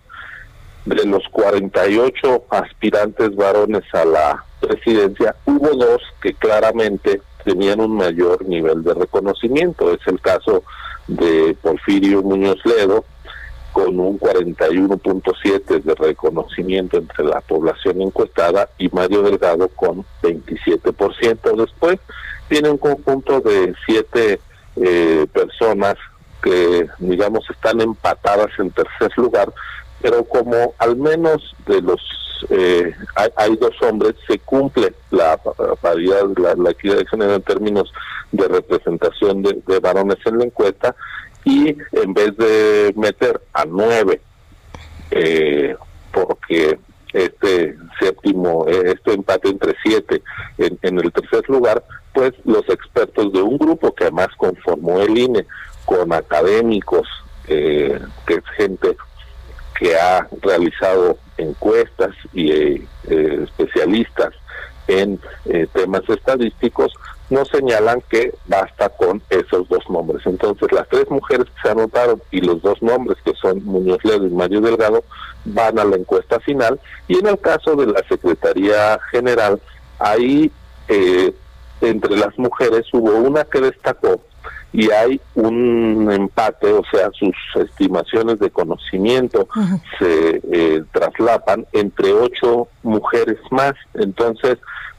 de los 48 aspirantes varones a la presidencia, hubo dos que claramente tenían un mayor nivel de reconocimiento. Es el caso de Porfirio Muñoz Ledo, con un 41.7 de reconocimiento entre la población encuestada y Mario Delgado con 27%. Después tiene un conjunto de siete eh, personas que, digamos, están empatadas en tercer lugar, pero como al menos de los eh, hay, dos hombres, se cumple la paridad, la, equidad de género en términos de representación de, varones en la encuesta, y en vez de meter a nueve, eh, porque este séptimo, este empate entre siete en el tercer lugar, pues los expertos de un grupo que además conformó el INE con académicos, eh, que es gente que ha realizado encuestas y eh, eh, especialistas en eh, temas estadísticos, nos señalan que basta con esos dos nombres. Entonces, las tres mujeres que se anotaron y los dos nombres que son Muñoz Ledo y Mario Delgado van a la encuesta final. Y en el caso de la Secretaría General, ahí entre las mujeres hubo una que destacó y hay un empate, o sea, sus estimaciones de conocimiento se eh, traslapan entre ocho mujeres más. Entonces,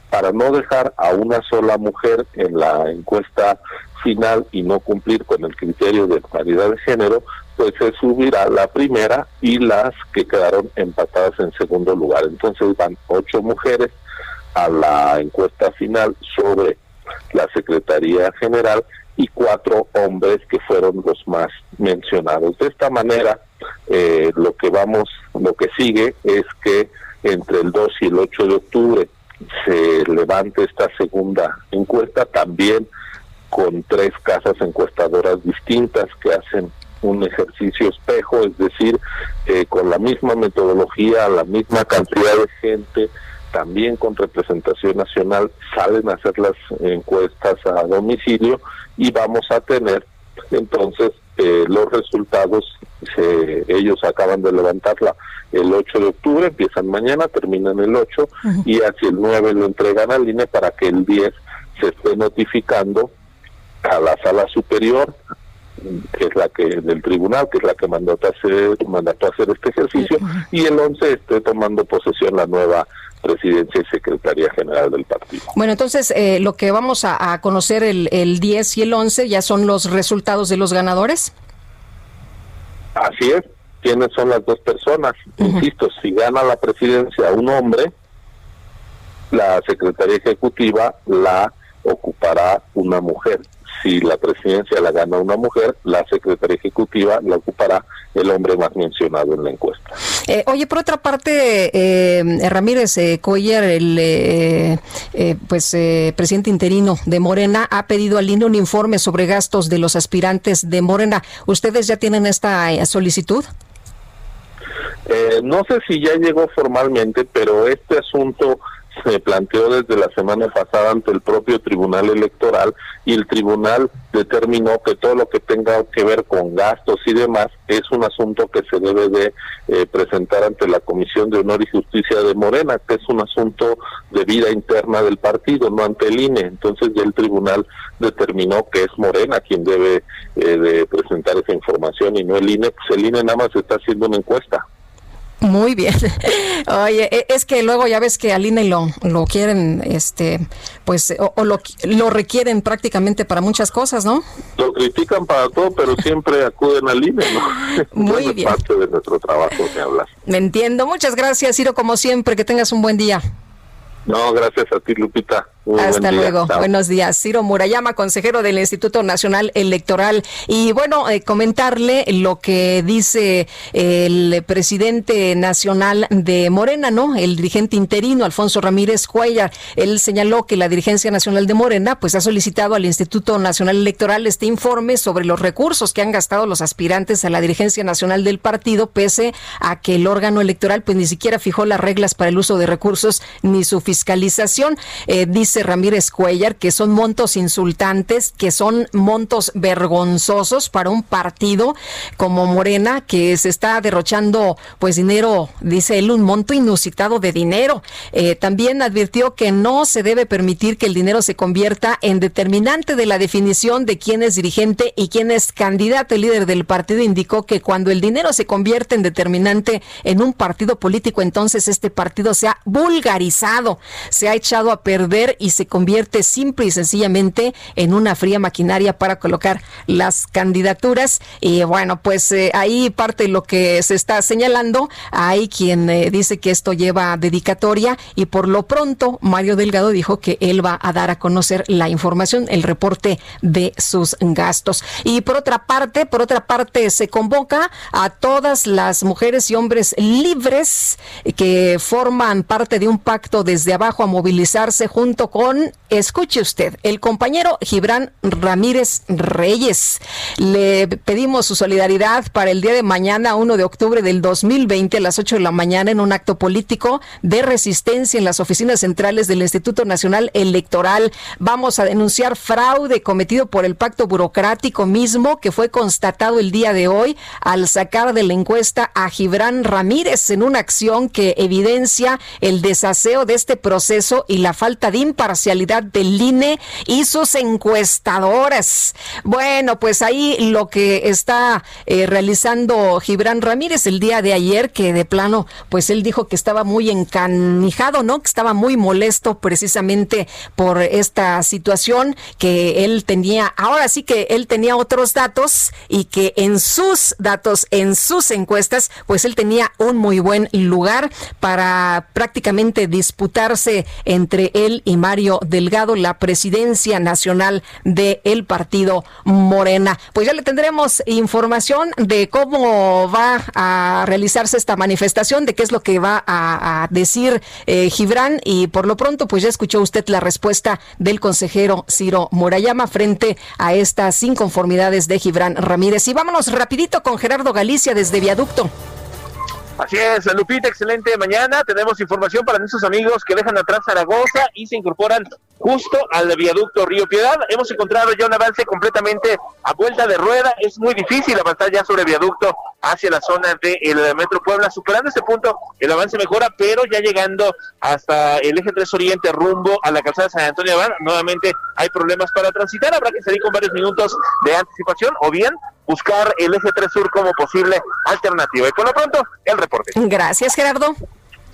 para no dejar a una sola mujer en la encuesta final y no cumplir con el criterio de paridad de género, pues se subirá la primera y las que quedaron empatadas en segundo lugar. Entonces van ocho mujeres a la encuesta final sobre la Secretaría General y cuatro hombres que fueron los más mencionados. De esta manera, eh, lo que vamos, lo que sigue es que entre el 2 y el 8 de octubre se levante esta segunda encuesta, también con tres casas encuestadoras distintas que hacen un ejercicio espejo, es decir, eh, con la misma metodología, la misma cantidad de gente, también con representación nacional, salen a hacer las encuestas a domicilio y vamos a tener entonces eh, los resultados, ellos acaban de levantarla el 8 de octubre, empiezan mañana, terminan el 8 y hacia el 9 lo entregan al INE para que el 10 se esté notificando a la sala superior que es la que del tribunal, que es la que mandó a hacer, mandató a hacer este ejercicio, y el 11 esté tomando posesión la nueva presidencia y secretaría general del partido. Bueno, entonces eh, lo que vamos a, conocer el, el 10 y el 11 ya son los resultados de los ganadores. Así es, quiénes son las dos personas. Insisto, si gana la presidencia un hombre, la secretaría ejecutiva la ocupará una mujer si la presidencia la gana una mujer, la secretaria ejecutiva la ocupará el hombre más mencionado en la encuesta. Eh, oye, por otra parte, eh, Ramírez eh, Coyer, el eh, pues presidente interino de Morena, ha pedido al INE un informe sobre gastos de los aspirantes de Morena. ¿Ustedes ya tienen esta solicitud? no sé si ya llegó formalmente, pero este asunto se planteó desde la semana pasada ante el propio Tribunal Electoral y el Tribunal determinó que todo lo que tenga que ver con gastos y demás es un asunto que se debe de eh, presentar ante la Comisión de Honor y Justicia de Morena, que es un asunto de vida interna del partido, no ante el INE. Entonces ya el Tribunal determinó que es Morena quien debe eh, de presentar esa información y no el INE, pues el INE nada más está haciendo una encuesta. Muy bien. Oye, e, es que luego ya ves que al INE lo, lo quieren, este, pues, o, lo, lo, requieren prácticamente para muchas cosas, ¿no? Lo critican para todo, pero siempre acuden al INE, ¿no? Muy bien. Es parte de nuestro trabajo, me hablas. Me entiendo. Muchas gracias, Ciro, como siempre. Que tengas un buen día. No, gracias a ti, Lupita. Hasta luego. Buenos días. Ciro Murayama, consejero del Instituto Nacional Electoral. Y bueno, eh, comentarle lo que dice el presidente nacional de Morena, ¿no? El dirigente interino, Alfonso Ramírez Cuellar. Él señaló que la dirigencia nacional de Morena, pues ha solicitado al Instituto Nacional Electoral este informe sobre los recursos que han gastado los aspirantes a la dirigencia nacional del partido, pese a que el órgano electoral, pues ni siquiera fijó las reglas para el uso de recursos ni su fiscalización. Eh, dice Ramírez Cuellar que son montos insultantes, que son montos vergonzosos para un partido como Morena que se está derrochando pues dinero, dice él, un monto inusitado de dinero. Eh, también advirtió que no se debe permitir que el dinero se convierta en determinante de la definición de quién es dirigente y quién es candidato. El líder del partido indicó que cuando el dinero se convierte en determinante en un partido político, entonces este partido se ha vulgarizado, se ha echado a perder se convierte simple y sencillamente en una fría maquinaria para colocar las candidaturas. Y bueno, pues eh, ahí parte lo que se está señalando. Hay quien eh, dice que esto lleva dedicatoria y por lo pronto Mario Delgado dijo que él va a dar a conocer la información, el reporte de sus gastos. Y por otra parte, por otra parte, se convoca a todas las mujeres y hombres libres que forman parte de un pacto desde abajo a movilizarse junto con, escuche usted, el compañero Gibran Ramírez Reyes. Le pedimos su solidaridad para el día de mañana, 1 de octubre del 2020, a las 8 de la mañana, en un acto político de resistencia en las oficinas centrales del Instituto Nacional Electoral. Vamos a denunciar fraude cometido por el pacto burocrático mismo que fue constatado el día de hoy al sacar de la encuesta a Gibran Ramírez en una acción que evidencia el desaseo de este proceso y la falta de imparcialidad imparcialidad del INE y sus encuestadoras. Bueno, pues ahí lo que está eh, realizando Gibran Ramírez el día de ayer, que de plano, pues él dijo que estaba muy encanijado, ¿no? Que estaba muy molesto precisamente por esta situación que él tenía. Ahora sí que él tenía otros datos y que en sus datos, en sus encuestas, pues él tenía un muy buen lugar para prácticamente disputarse entre él y Mario Delgado la presidencia nacional del partido Morena. Pues ya le tendremos información de cómo va a realizarse esta manifestación, de qué es lo que va a, decir eh, Gibran y por lo pronto pues ya escuchó usted la respuesta del consejero Ciro Murayama frente a estas inconformidades de Gibran Ramírez. Y vámonos rapidito con Gerardo Galicia desde Viaducto. Así es, Lupita, excelente mañana. Tenemos información para nuestros amigos que dejan atrás Zaragoza y se incorporan justo al viaducto Río Piedad. Hemos encontrado ya un avance completamente a vuelta de rueda. Es muy difícil avanzar ya sobre el viaducto hacia la zona del Metro Puebla. Superando este punto, el avance mejora, pero ya llegando hasta el eje 3 Oriente rumbo a la calzada de San Antonio Abad, nuevamente hay problemas para transitar. Habrá que salir con varios minutos de anticipación o bien buscar el eje 3 sur como posible alternativa. Y por lo pronto, el reporte. Gracias, Gerardo.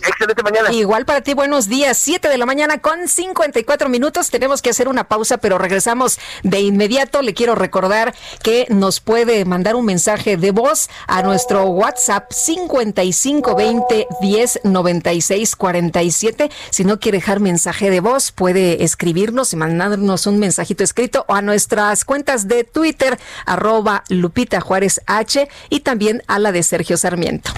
Excelente mañana. Igual para ti, buenos días. 7 de la mañana con 54 minutos. Tenemos que hacer una pausa, pero regresamos de inmediato. Le quiero recordar que nos puede mandar un mensaje de voz a nuestro WhatsApp 5520 10 96 47. Si no quiere dejar mensaje de voz, puede escribirnos y mandarnos un mensajito escrito o a nuestras cuentas de Twitter, arroba Lupita Juárez H y también a la de Sergio Sarmiento.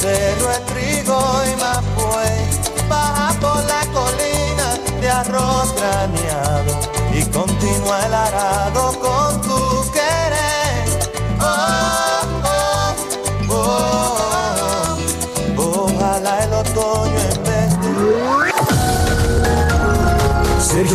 Cero en trigo y más baja por la colina de arroz graneado y continúa el arado con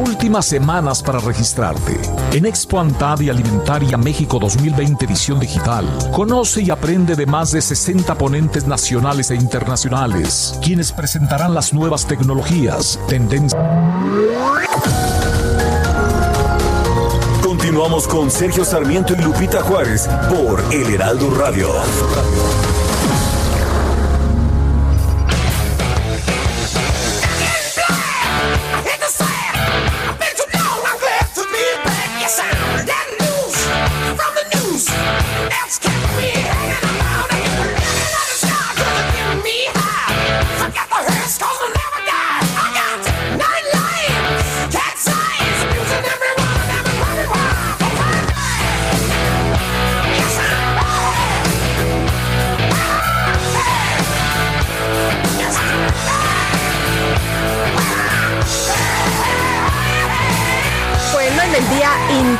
últimas semanas para registrarte. En Expo Antad y Alimentaria México 2020 edición digital, conoce y aprende de más de 60 ponentes nacionales e internacionales, quienes presentarán las nuevas tecnologías, tendencias. Continuamos con Sergio Sarmiento y Lupita Juárez por El Heraldo Radio.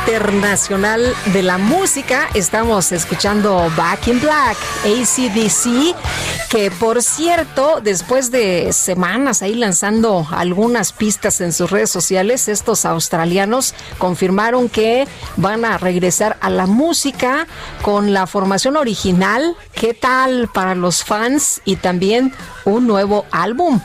Internacional de la Música. Estamos escuchando Back in Black, ACDC, que por cierto, después de semanas ahí lanzando algunas pistas en sus redes sociales, estos australianos confirmaron que van a regresar a la música con la formación original. ¿Qué tal para los fans? Y también un nuevo álbum.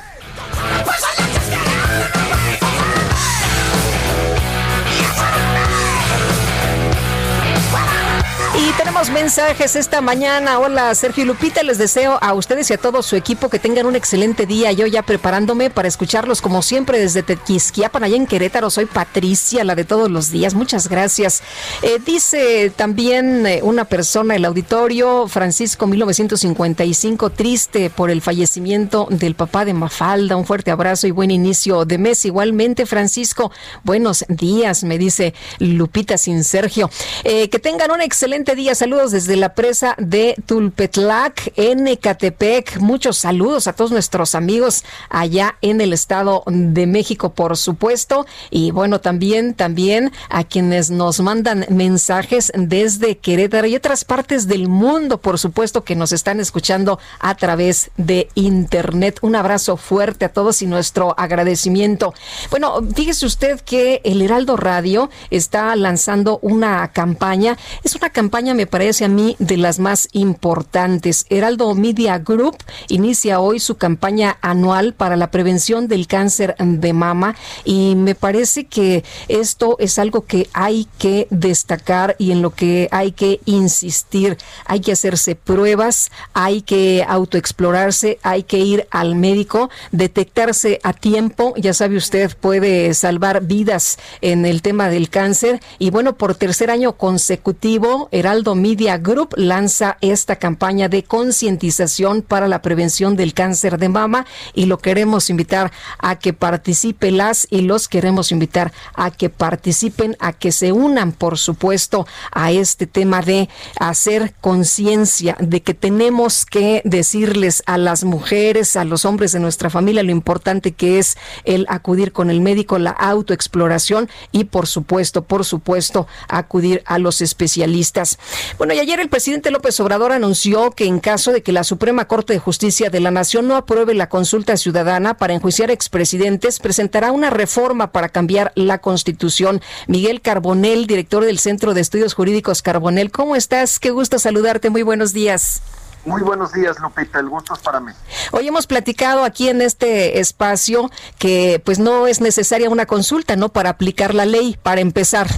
Tenemos mensajes esta mañana. Hola, Sergio y Lupita. Les deseo a ustedes y a todo su equipo que tengan un excelente día. Yo ya preparándome para escucharlos como siempre desde Tequisquiapan, allá en Querétaro. Soy Patricia, la de todos los días. Muchas gracias. Eh, dice también eh, una persona, el auditorio, Francisco 1955, triste por el fallecimiento del papá de Mafalda. Un fuerte abrazo y buen inicio de mes. Igualmente, Francisco, buenos días, me dice Lupita sin Sergio. Eh, que tengan un excelente día saludos desde la presa de Tulpetlac en Ecatepec. Muchos saludos a todos nuestros amigos allá en el Estado de México, por supuesto. Y bueno, también, también a quienes nos mandan mensajes desde Querétaro y otras partes del mundo, por supuesto, que nos están escuchando a través de Internet. Un abrazo fuerte a todos y nuestro agradecimiento. Bueno, fíjese usted que el Heraldo Radio está lanzando una campaña. Es una campaña, me parece a mí, de las más importantes. Heraldo Media Group inicia hoy su campaña anual para la prevención del cáncer de mama y me parece que esto es algo que hay que destacar y en lo que hay que insistir. Hay que hacerse pruebas, hay que autoexplorarse, hay que ir al médico, detectarse a tiempo. Ya sabe usted, puede salvar vidas en el tema del cáncer. Y bueno, por tercer año consecutivo, Heraldo Media Group lanza esta campaña de concientización para la prevención del cáncer de mama y lo queremos invitar a que participe las y los queremos invitar a que participen, a que se unan, por supuesto, a este tema de hacer conciencia de que tenemos que decirles a las mujeres, a los hombres de nuestra familia lo importante que es el acudir con el médico, la autoexploración y por supuesto, por supuesto, acudir a los especialistas. Bueno, y ayer el presidente López Obrador anunció que en caso de que la Suprema Corte de Justicia de la Nación no apruebe la consulta ciudadana para enjuiciar expresidentes, presentará una reforma para cambiar la Constitución. Miguel Carbonel, director del Centro de Estudios Jurídicos Carbonel, ¿cómo estás? Qué gusto saludarte. Muy buenos días. Muy buenos días, Lupita. El gusto es para mí. Hoy hemos platicado aquí en este espacio que pues no es necesaria una consulta, ¿no? Para aplicar la ley, para empezar.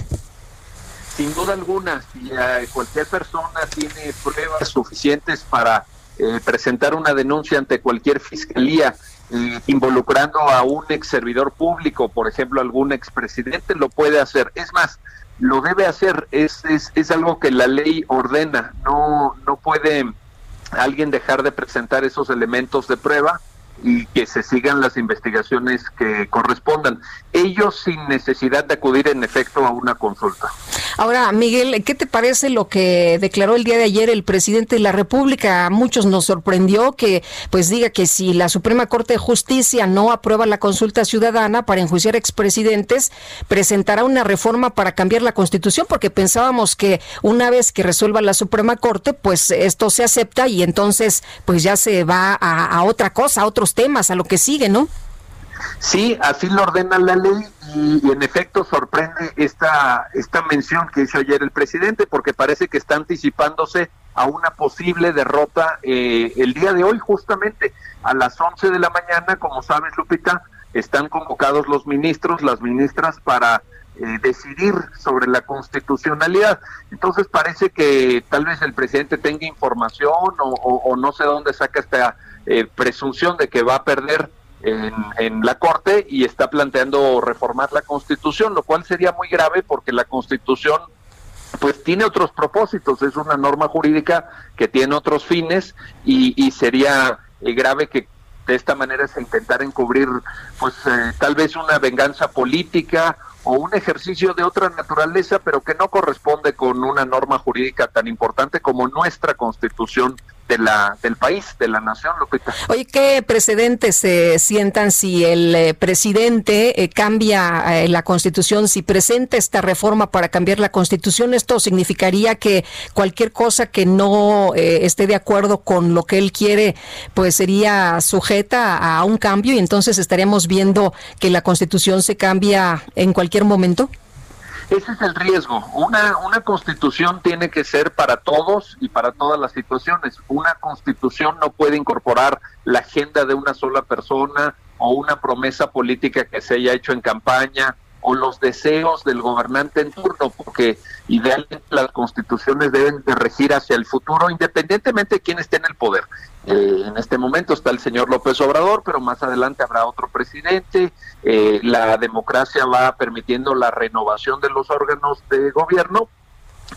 Sin duda alguna, si eh, cualquier persona tiene pruebas suficientes para eh, presentar una denuncia ante cualquier fiscalía eh, involucrando a un ex servidor público, por ejemplo, algún expresidente, lo puede hacer. Es más, lo debe hacer, es, es, es algo que la ley ordena, no, no puede alguien dejar de presentar esos elementos de prueba y que se sigan las investigaciones que correspondan. Ellos sin necesidad de acudir en efecto a una consulta. Ahora, Miguel, ¿qué te parece lo que declaró el día de ayer el presidente de la República? A muchos nos sorprendió que pues diga que si la Suprema Corte de Justicia no aprueba la consulta ciudadana para enjuiciar expresidentes, presentará una reforma para cambiar la Constitución, porque pensábamos que una vez que resuelva la Suprema Corte, pues esto se acepta y entonces pues ya se va a, otra cosa, a temas, a lo que sigue, ¿no? Sí, así lo ordena la ley y, en efecto sorprende esta, esta mención que hizo ayer el presidente porque parece que está anticipándose a una posible derrota eh, el día de hoy justamente a las 11 de la mañana, como sabes Lupita, están convocados los ministros, las ministras para eh, decidir sobre la constitucionalidad. Entonces parece que tal vez el presidente tenga información o, no sé dónde saca esta eh, presunción de que va a perder en, la Corte y está planteando reformar la Constitución, lo cual sería muy grave porque la Constitución pues tiene otros propósitos, es una norma jurídica que tiene otros fines y, sería eh, grave que de esta manera se intentara encubrir pues eh, tal vez una venganza política o un ejercicio de otra naturaleza, pero que no corresponde con una norma jurídica tan importante como nuestra Constitución de la, del país, de la nación, Lupita. Oye, ¿qué precedentes se sientan si el eh, presidente eh, cambia eh, la constitución, si presenta esta reforma para cambiar la constitución? ¿Esto significaría que cualquier cosa que no esté de acuerdo con lo que él quiere, pues sería sujeta a un cambio y entonces estaríamos viendo que la constitución se cambia en cualquier momento? Ese es el riesgo. Una, una constitución tiene que ser para todos y para todas las situaciones. Una constitución no puede incorporar la agenda de una sola persona o una promesa política que se haya hecho en campaña o los deseos del gobernante en turno, porque idealmente las constituciones deben de regir hacia el futuro, independientemente de quién esté en el poder. Eh, en este momento está el señor López Obrador, pero más adelante habrá otro presidente. Eh, la democracia va permitiendo la renovación de los órganos de gobierno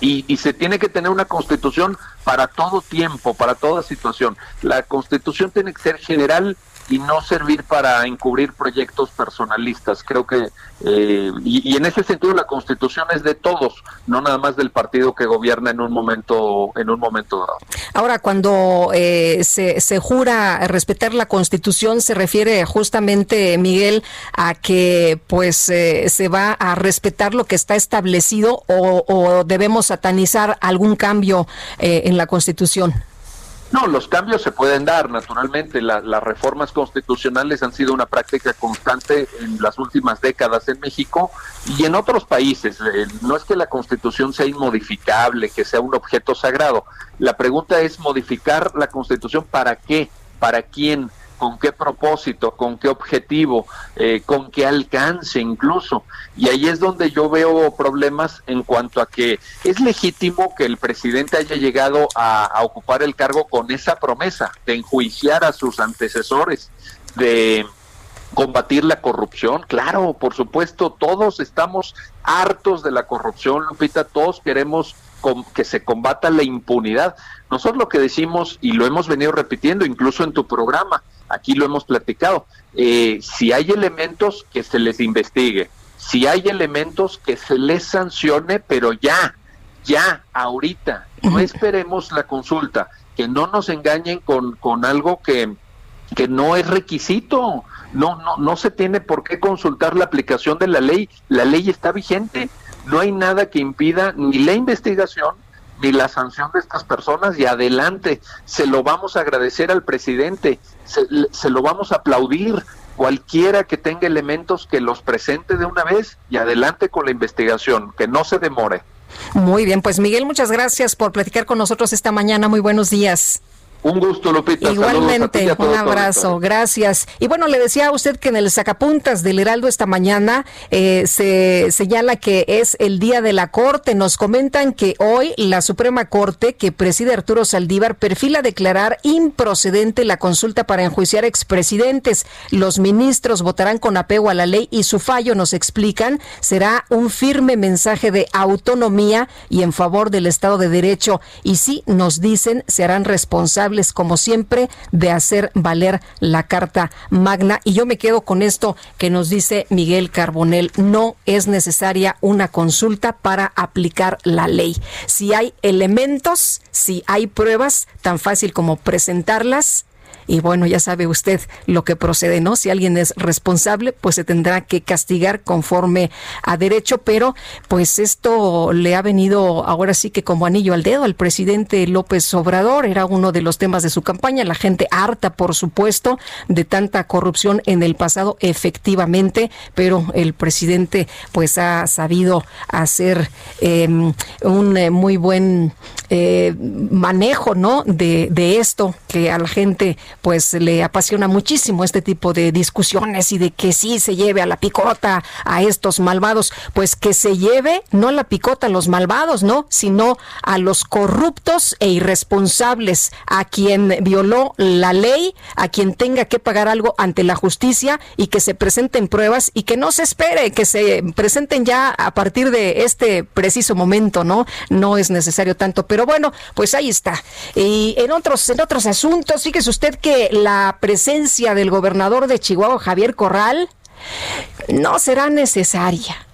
y, y, se tiene que tener una constitución para todo tiempo, para toda situación. La constitución tiene que ser general y no servir para encubrir proyectos personalistas. Creo que, eh, y, en ese sentido la constitución es de todos, no nada más del partido que gobierna en un momento, en un momento dado. Ahora, cuando eh, se, se jura respetar la constitución, se refiere justamente, Miguel, a que pues eh, se va a respetar lo que está establecido o, o debemos satanizar algún cambio en la constitución. No, los cambios se pueden dar, naturalmente. las reformas constitucionales han sido una práctica constante en las últimas décadas en México y en otros países. Eh, no es que la constitución sea inmodificable, que sea un objeto sagrado. La pregunta es modificar la constitución para qué, para quién con qué propósito, con qué objetivo, eh, con qué alcance incluso. Y ahí es donde yo veo problemas en cuanto a que es legítimo que el presidente haya llegado a, ocupar el cargo con esa promesa de enjuiciar a sus antecesores, de combatir la corrupción. Claro, por supuesto, todos estamos hartos de la corrupción, Lupita, todos queremos que se combata la impunidad. Nosotros lo que decimos, y lo hemos venido repitiendo incluso en tu programa, aquí lo hemos platicado, eh, si hay elementos que se les investigue, si hay elementos que se les sancione, pero ya, ya, ahorita, no esperemos la consulta, que no nos engañen con, con algo que, que no es requisito, no, no, no se tiene por qué consultar la aplicación de la ley, la ley está vigente, no hay nada que impida ni la investigación, ni la sanción de estas personas y adelante, se lo vamos a agradecer al presidente, se, lo vamos a aplaudir, cualquiera que tenga elementos que los presente de una vez y adelante con la investigación, que no se demore. Muy bien, pues Miguel, muchas gracias por platicar con nosotros esta mañana. Muy buenos días. Un gusto, Lupita. Igualmente, un abrazo, gracias. Y bueno, le decía a usted que en el sacapuntas del Heraldo esta mañana eh, se señala que es el día de la Corte. Nos comentan que hoy la Suprema Corte, que preside Arturo Saldívar, perfila declarar improcedente la consulta para enjuiciar expresidentes. Los ministros votarán con apego a la ley y su fallo, nos explican, será un firme mensaje de autonomía y en favor del Estado de Derecho. Y sí, nos dicen, se harán responsables como siempre, de hacer valer la Carta Magna. Y yo me quedo con esto que nos dice Miguel Carbonel. No es necesaria una consulta para aplicar la ley. Si hay elementos, si hay pruebas, tan fácil como presentarlas, y bueno, ya sabe usted lo que procede, ¿no? Si alguien es responsable, pues se tendrá que castigar conforme a derecho, pero pues esto le ha venido ahora sí que como anillo al dedo al presidente López Obrador, era uno de los temas de su campaña, la gente harta, por supuesto, de tanta corrupción en el pasado, efectivamente, pero el presidente pues ha sabido hacer em, un eh, muy buen eh, manejo, ¿no? De, de esto que a la gente pues le apasiona muchísimo este tipo de discusiones y de que sí se lleve a la picota a estos malvados, pues que se lleve no la picota a los malvados, ¿no? Sino a los corruptos e irresponsables, a quien violó la ley, a quien tenga que pagar algo ante la justicia y que se presenten pruebas y que no se espere, que se presenten ya a partir de este preciso momento, ¿no? No es necesario tanto, pero bueno, pues ahí está. Y en otros en otros asuntos, fíjese usted que la presencia del gobernador de Chihuahua, Javier Corral, no será necesaria.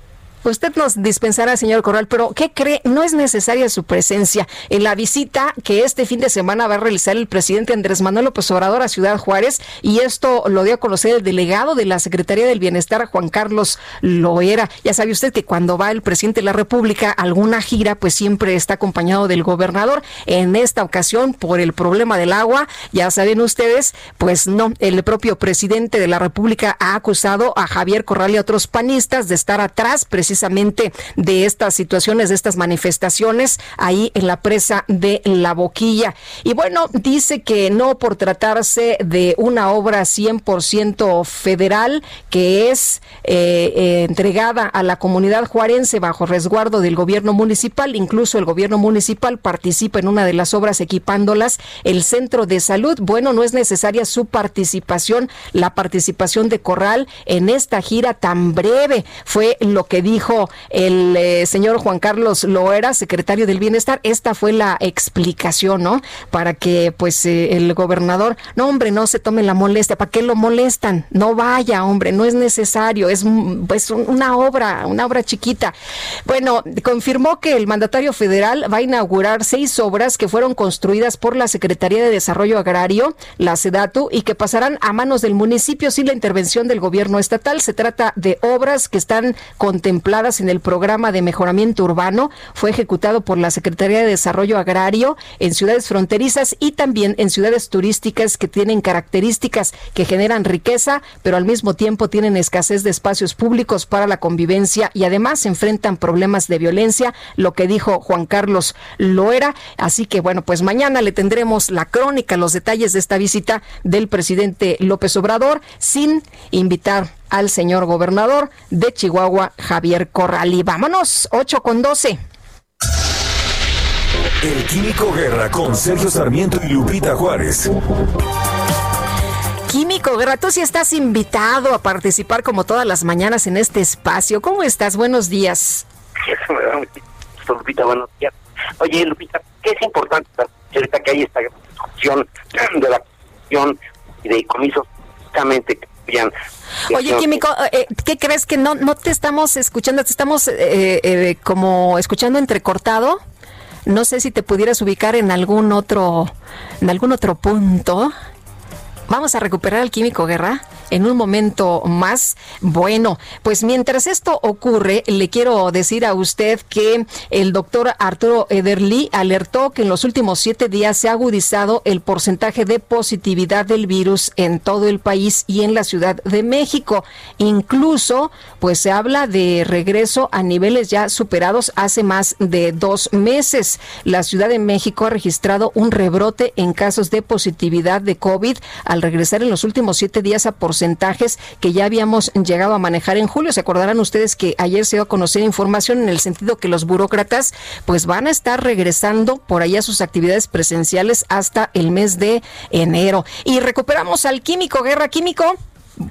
Usted nos dispensará, señor Corral, pero ¿qué cree? No es necesaria su presencia en la visita que este fin de semana va a realizar el presidente Andrés Manuel López Obrador a Ciudad Juárez y esto lo dio a conocer el delegado de la Secretaría del Bienestar, Juan Carlos Loera. Ya sabe usted que cuando va el presidente de la República alguna gira, pues siempre está acompañado del gobernador. En esta ocasión, por el problema del agua, ya saben ustedes, pues no, el propio presidente de la República ha acusado a Javier Corral y a otros panistas de estar atrás, precisamente de estas situaciones, de estas manifestaciones ahí en la presa de La Boquilla. Y bueno, dice que no por tratarse de una obra 100% federal que es eh, eh, entregada a la comunidad juarense bajo resguardo del gobierno municipal, incluso el gobierno municipal participa en una de las obras equipándolas, el centro de salud. Bueno, no es necesaria su participación, la participación de Corral en esta gira tan breve, fue lo que dijo dijo el eh, señor Juan Carlos Loera, secretario del Bienestar. Esta fue la explicación, ¿no? Para que pues eh, el gobernador, no hombre, no se tome la molestia, ¿para qué lo molestan? No vaya, hombre, no es necesario, es pues una obra, una obra chiquita. Bueno, confirmó que el mandatario federal va a inaugurar seis obras que fueron construidas por la Secretaría de Desarrollo Agrario, la SEDATU, y que pasarán a manos del municipio sin la intervención del gobierno estatal. Se trata de obras que están contempladas en el programa de mejoramiento urbano. Fue ejecutado por la Secretaría de Desarrollo Agrario en ciudades fronterizas y también en ciudades turísticas que tienen características que generan riqueza, pero al mismo tiempo tienen escasez de espacios públicos para la convivencia y además enfrentan problemas de violencia, lo que dijo Juan Carlos Loera. Así que bueno, pues mañana le tendremos la crónica, los detalles de esta visita del presidente López Obrador, sin invitar al señor gobernador de Chihuahua, Javier Corral. Y vámonos, 8 con 12. El Químico Guerra con Sergio Sarmiento y Lupita Juárez. Químico Guerra, tú sí estás invitado a participar como todas las mañanas en este espacio. ¿Cómo estás? Buenos días. Lupita, buenos días. Oye, Lupita, ¿qué es importante ahorita que hay esta discusión de la cuestión de comisos justamente Oye, Químico, eh, ¿qué crees que no, no te estamos escuchando? Te estamos eh, eh, como escuchando entrecortado. No sé si te pudieras ubicar en algún otro, en algún otro punto. Vamos a recuperar al Químico Guerra en un momento más. Bueno, pues mientras esto ocurre, le quiero decir a usted que el doctor Arturo Ederly alertó que en los últimos siete días se ha agudizado el porcentaje de positividad del virus en todo el país y en la Ciudad de México. Incluso, pues se habla de regreso a niveles ya superados hace más de dos meses. La Ciudad de México ha registrado un rebrote en casos de positividad de COVID al regresar en los últimos siete días a porcentaje porcentajes que ya habíamos llegado a manejar en julio. Se acordarán ustedes que ayer se dio a conocer información en el sentido que los burócratas pues van a estar regresando por ahí a sus actividades presenciales hasta el mes de enero. Y recuperamos al químico, Guerra Químico.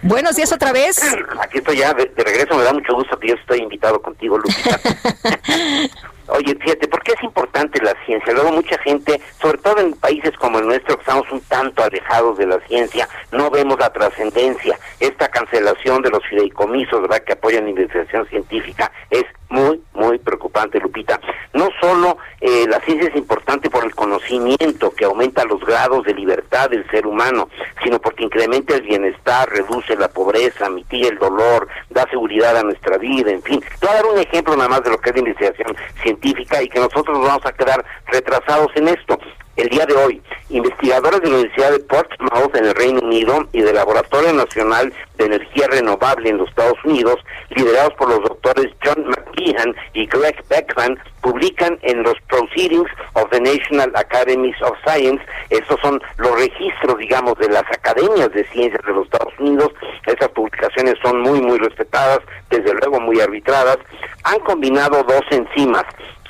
Buenos días otra vez. Aquí estoy ya de, regreso, me da mucho gusto que yo estoy invitado contigo, Lupita. Oye, fíjate, ¿por qué es importante la ciencia? Luego mucha gente, sobre todo en países como el nuestro, que estamos un tanto alejados de la ciencia, no vemos la trascendencia. Esta cancelación de los fideicomisos, ¿verdad?, que apoyan la investigación científica es muy, muy preocupante, Lupita. No solo eh, la ciencia es importante por el conocimiento que aumenta los grados de libertad del ser humano, sino porque incrementa el bienestar, reduce la pobreza, mitiga el dolor, da seguridad a nuestra vida, en fin. Te voy a dar un ejemplo nada más de lo que es la investigación científica y que nosotros nos vamos a quedar retrasados en esto el día de hoy, investigadores de la Universidad de Portsmouth en el Reino Unido y del Laboratorio Nacional de Energía Renovable en los Estados Unidos, liderados por los doctores John McGeehan y Greg Beckman, publican en los Proceedings of the National Academies of Science, estos son los registros, digamos, de las academias de ciencias de los Estados Unidos, esas publicaciones son muy, muy respetadas, desde luego muy arbitradas, han combinado dos enzimas,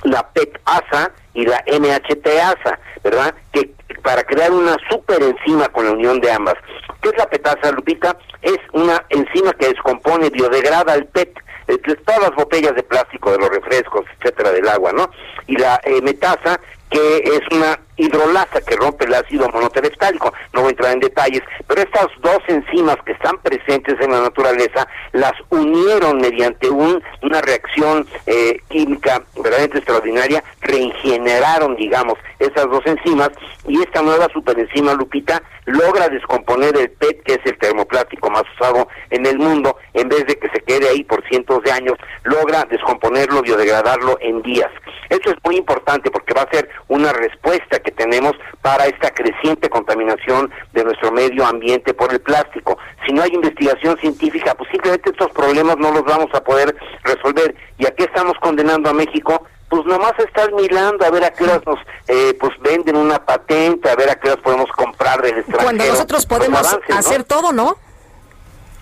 la PET-ASA y la NHT-ASA, ¿verdad? Que para crear una superenzima con la unión de ambas. ¿Qué es la petasa, Lupita? Es una enzima que descompone, biodegrada el PET, todas las botellas de plástico de los refrescos, etcétera, del agua, ¿no? Y la eh, metasa que es una hidrolasa que rompe el ácido monoterestálico. No voy a entrar en detalles, pero estas dos enzimas que están presentes en la naturaleza las unieron mediante un, una reacción eh, química verdaderamente extraordinaria, regeneraron, digamos, esas dos enzimas y esta nueva superenzima Lupita logra descomponer el PET, que es el termoplástico más usado en el mundo, en vez de que se quede ahí por cientos de años, logra descomponerlo, biodegradarlo en días. Esto es muy importante porque va a ser una respuesta que tenemos para esta creciente contaminación de nuestro medio ambiente por el plástico. Si no hay investigación científica, pues simplemente estos problemas no los vamos a poder resolver. ¿Y a qué estamos condenando a México? Pues nomás estar mirando a ver a qué horas nos eh, pues venden una patente, a ver a qué horas podemos comprar del extranjero. Cuando nosotros podemos hacer todo, ¿no?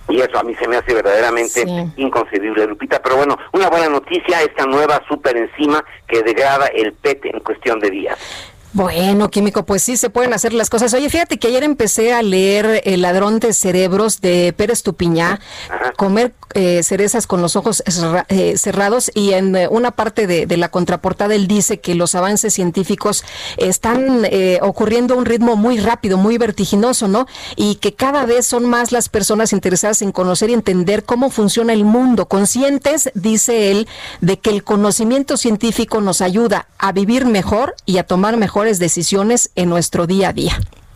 Y eso a mí se me hace verdaderamente inconcebible, Lupita. Pero bueno, una buena noticia, esta nueva superenzima que degrada el PET en cuestión de días. Bueno, Químico, pues sí se pueden hacer las cosas. Oye, fíjate que ayer empecé a leer El ladrón de cerebros de Pérez Tupiñá, comer eh, cerezas con los ojos eh, cerrados y en eh, una parte de, de, la contraportada él dice que los avances científicos están ocurriendo a un ritmo muy rápido, muy vertiginoso, ¿no? Y que cada vez son más las personas interesadas en conocer y entender cómo funciona el mundo, conscientes, dice él, de que el conocimiento científico nos ayuda a vivir mejor y a tomar mejores decisiones en nuestro día a día.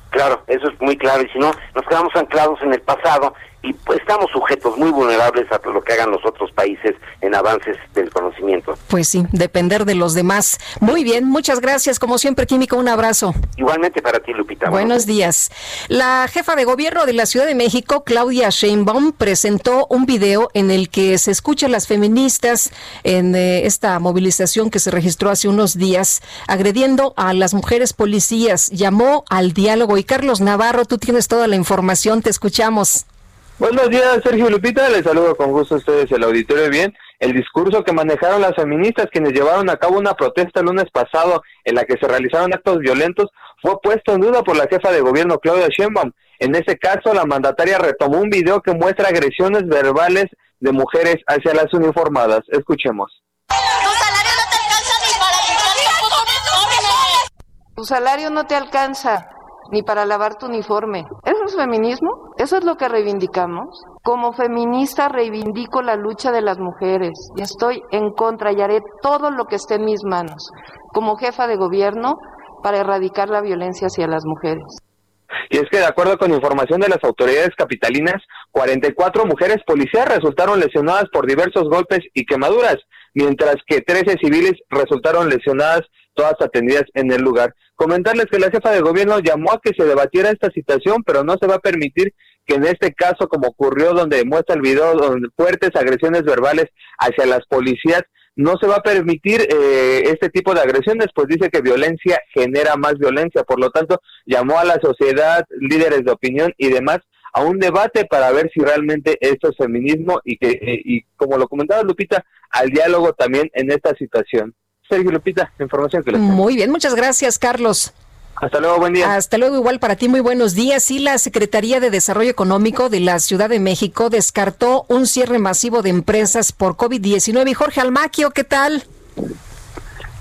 Claro, eso es muy claro. Y si no, nos quedamos anclados en el pasado y pues estamos sujetos muy vulnerables a lo que hagan los otros países en avances del conocimiento. Pues sí, depender de los demás. Muy bien, muchas gracias. Como siempre, Químico, un abrazo. Igualmente para ti, Lupita. Buenos días. La jefa de gobierno de la Ciudad de México, Claudia Sheinbaum, presentó un video en el que se escucha a las feministas en eh, esta movilización que se registró hace unos días, agrediendo a las mujeres policías. Llamó al diálogo. Y Carlos Navarro, tú tienes toda la información, te escuchamos. Buenos días, Sergio Lupita. Les saludo con gusto a ustedes el auditorio. Bien, el discurso que manejaron las feministas, quienes llevaron a cabo una protesta el lunes pasado en la que se realizaron actos violentos, fue puesto en duda por la jefa de gobierno Claudia Sheinbaum. En ese caso, la mandataria retomó un video que muestra agresiones verbales de mujeres hacia las uniformadas. Escuchemos. Tu salario no te alcanza ni para lavar tu uniforme. ¿Eso es feminismo? ¿Eso es lo que reivindicamos? Como feminista reivindico la lucha de las mujeres y estoy en contra y haré todo lo que esté en mis manos como jefa de gobierno para erradicar la violencia hacia las mujeres. Y es que de acuerdo con información de las autoridades capitalinas, 44 mujeres policías resultaron lesionadas por diversos golpes y quemaduras, mientras que 13 civiles resultaron lesionadas todas atendidas en el lugar. Comentarles que la jefa de gobierno llamó a que se debatiera esta situación, pero no se va a permitir que en este caso, como ocurrió donde muestra el video, donde fuertes agresiones verbales hacia las policías, no se va a permitir eh, este tipo de agresiones, pues dice que violencia genera más violencia. Por lo tanto, llamó a la sociedad, líderes de opinión y demás a un debate para ver si realmente esto es feminismo y que, eh, y como lo comentaba Lupita, al diálogo también en esta situación. Sergio Lupita, información que les Muy bien, muchas gracias, Carlos. Hasta luego, buen día. Hasta luego, igual para ti, muy buenos días. Y la Secretaría de Desarrollo Económico de la Ciudad de México descartó un cierre masivo de empresas por COVID-19. Y Jorge Almaquio, ¿qué tal?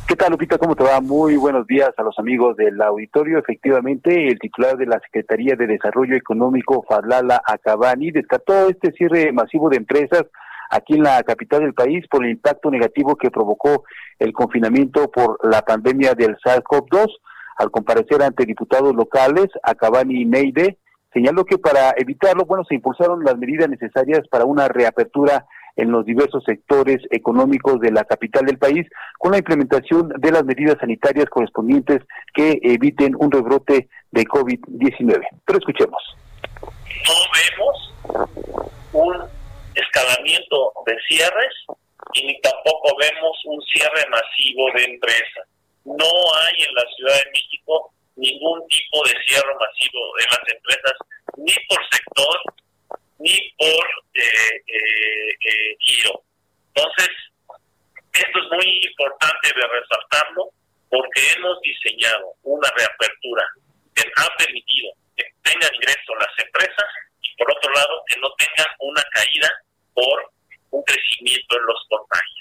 ¿Qué tal, Lupita? ¿Cómo te va? Muy buenos días a los amigos del auditorio. Efectivamente, el titular de la Secretaría de Desarrollo Económico, Fadlala Acabani, descartó este cierre masivo de empresas aquí en la capital del país por el impacto negativo que provocó el confinamiento por la pandemia del SARS-CoV-2. Al comparecer ante diputados locales, Acabani Meide señaló que para evitarlo, bueno, se impulsaron las medidas necesarias para una reapertura en los diversos sectores económicos de la capital del país, con la implementación de las medidas sanitarias correspondientes que eviten un rebrote de COVID-19. Pero escuchemos. No vemos un escalamiento de cierres y ni tampoco vemos un cierre masivo de empresas. No hay en la Ciudad de México ningún tipo de cierre masivo de las empresas, ni por sector, ni por eh, eh, eh, giro. Entonces, esto es muy importante de resaltarlo porque hemos diseñado una reapertura que ha permitido que tengan ingreso las empresas y por otro lado que no tengan una caída por un crecimiento en los contagios.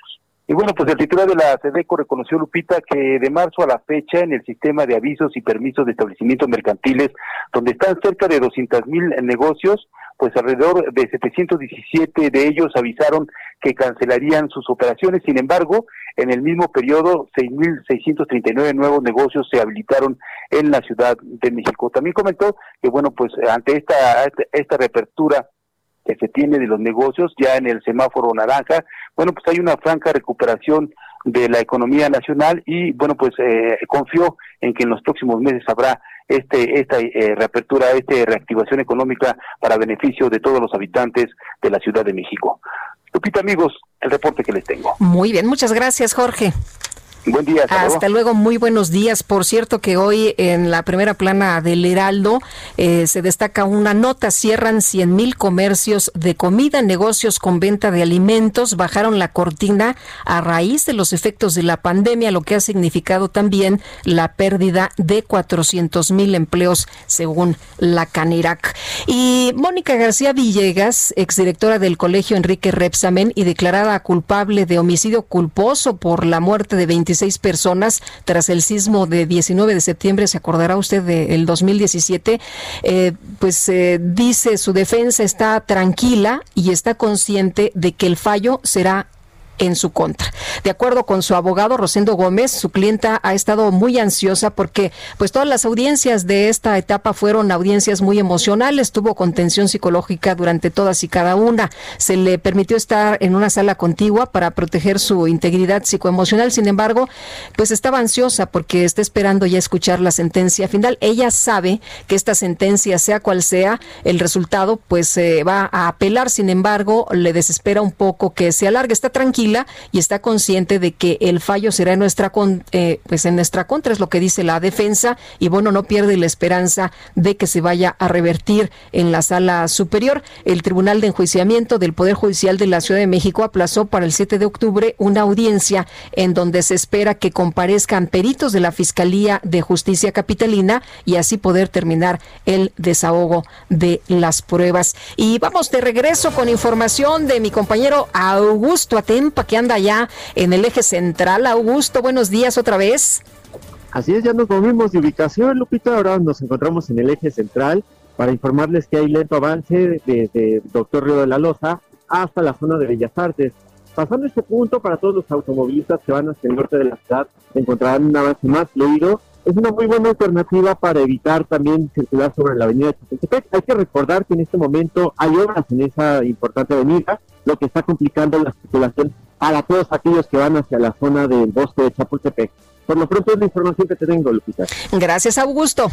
Y bueno, pues el titular de la SEDECO reconoció, Lupita, que de marzo a la fecha en el sistema de avisos y permisos de establecimientos mercantiles, donde están cerca de 200 mil negocios, pues alrededor de 717 de ellos avisaron que cancelarían sus operaciones. Sin embargo, en el mismo periodo, 6.639 nuevos negocios se habilitaron en la Ciudad de México. También comentó que, bueno, pues ante esta, esta reapertura que se tiene de los negocios ya en el semáforo naranja. Bueno, pues hay una franca recuperación de la economía nacional y bueno, pues eh, confío en que en los próximos meses habrá este esta eh, reapertura, esta reactivación económica para beneficio de todos los habitantes de la Ciudad de México. Lupita, amigos, el reporte que les tengo. Muy bien, muchas gracias, Jorge. Buen día. Hasta, luego. muy buenos días. Por cierto que hoy en la primera plana del Heraldo eh, se destaca una nota, cierran 100 mil comercios de comida, negocios con venta de alimentos, bajaron la cortina a raíz de los efectos de la pandemia, lo que ha significado también la pérdida de 400 mil empleos según la Canirac. Y Mónica García Villegas, exdirectora del Colegio Enrique Repsamen y declarada culpable de homicidio culposo por la muerte de 25 personas tras el sismo de 19 de septiembre, se acordará usted del 2017, eh, pues eh, dice su defensa está tranquila y está consciente de que el fallo será en su contra. De acuerdo con su abogado Rosendo Gómez, su clienta ha estado muy ansiosa porque pues todas las audiencias de esta etapa fueron audiencias muy emocionales, tuvo contención psicológica durante todas y cada una. Se le permitió estar en una sala contigua para proteger su integridad psicoemocional. Sin embargo, pues estaba ansiosa porque está esperando ya escuchar la sentencia final. Ella sabe que esta sentencia, sea cual sea el resultado, pues se va a apelar. Sin embargo, le desespera un poco que se alargue. Está tranquila y está consciente de que el fallo será en nuestra, eh, pues en nuestra contra, es lo que dice la defensa, y bueno, no pierde la esperanza de que se vaya a revertir en la sala superior. El Tribunal de Enjuiciamiento del Poder Judicial de la Ciudad de México aplazó para el 7 de octubre una audiencia en donde se espera que comparezcan peritos de la Fiscalía de Justicia Capitalina y así poder terminar el desahogo de las pruebas. Y vamos de regreso con información de mi compañero Augusto Atempa que anda ya en el eje central. Augusto, buenos días otra vez. Así es, ya nos movimos de ubicación, Lupita. Ahora nos encontramos en el eje central para informarles que hay lento avance desde Doctor Río de la Loza hasta la zona de Bellas Artes. Pasando este punto, para todos los automovilistas que van hacia el norte de la ciudad, encontrarán un avance más fluido. Es una muy buena alternativa para evitar también circular sobre la avenida Chapultepec. Hay que recordar que en este momento hay obras en esa importante avenida, lo que está complicando la circulación para todos aquellos que van hacia la zona del bosque de Chapultepec. Por lo pronto es la información que te tengo, Lupita. Gracias, Augusto.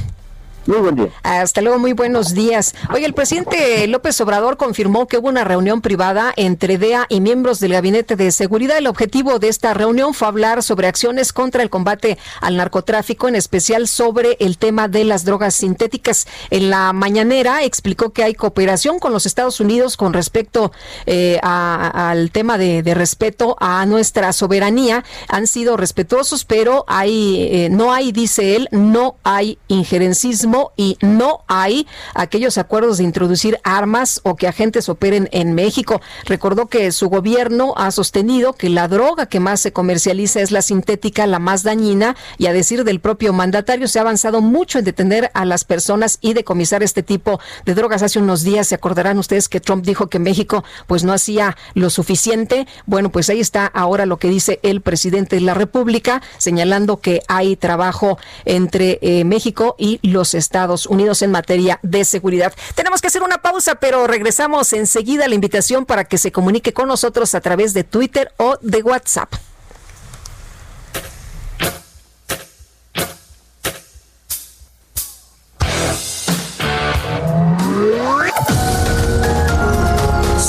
Muy buen día. Hasta luego, muy buenos días. Oye, el presidente López Obrador confirmó que hubo una reunión privada entre DEA y miembros del Gabinete de Seguridad. El objetivo de esta reunión fue hablar sobre acciones contra el combate al narcotráfico, en especial sobre el tema de las drogas sintéticas. En la mañanera explicó que hay cooperación con los Estados Unidos con respecto eh, al tema de, respeto a nuestra soberanía. Han sido respetuosos, pero hay, eh, no hay, dice él, no hay injerencismo y no hay aquellos acuerdos de introducir armas o que agentes operen en México. Recordó que su gobierno ha sostenido que la droga que más se comercializa es la sintética, la más dañina, y a decir del propio mandatario se ha avanzado mucho en detener a las personas y decomisar este tipo de drogas. Hace unos días se acordarán ustedes que Trump dijo que México pues no hacía lo suficiente. Bueno, pues ahí está ahora lo que dice el presidente de la República, señalando que hay trabajo entre eh, México y los Estados Unidos en materia de seguridad. Tenemos que hacer una pausa, pero regresamos enseguida a la invitación para que se comunique con nosotros a través de Twitter o de WhatsApp.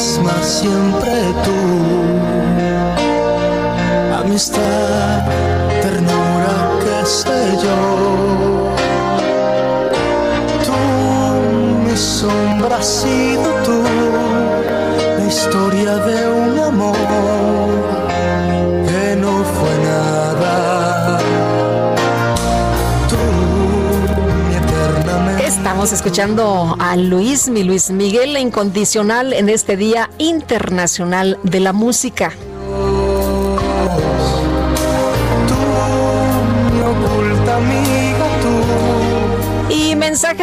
Misma siempre tú. Amistad, ternura, qué sé yo. Tú, mi sombra has sido tú, la historia de Estamos escuchando a Luis, mi Luis Miguel, incondicional en este Día Internacional de la Música.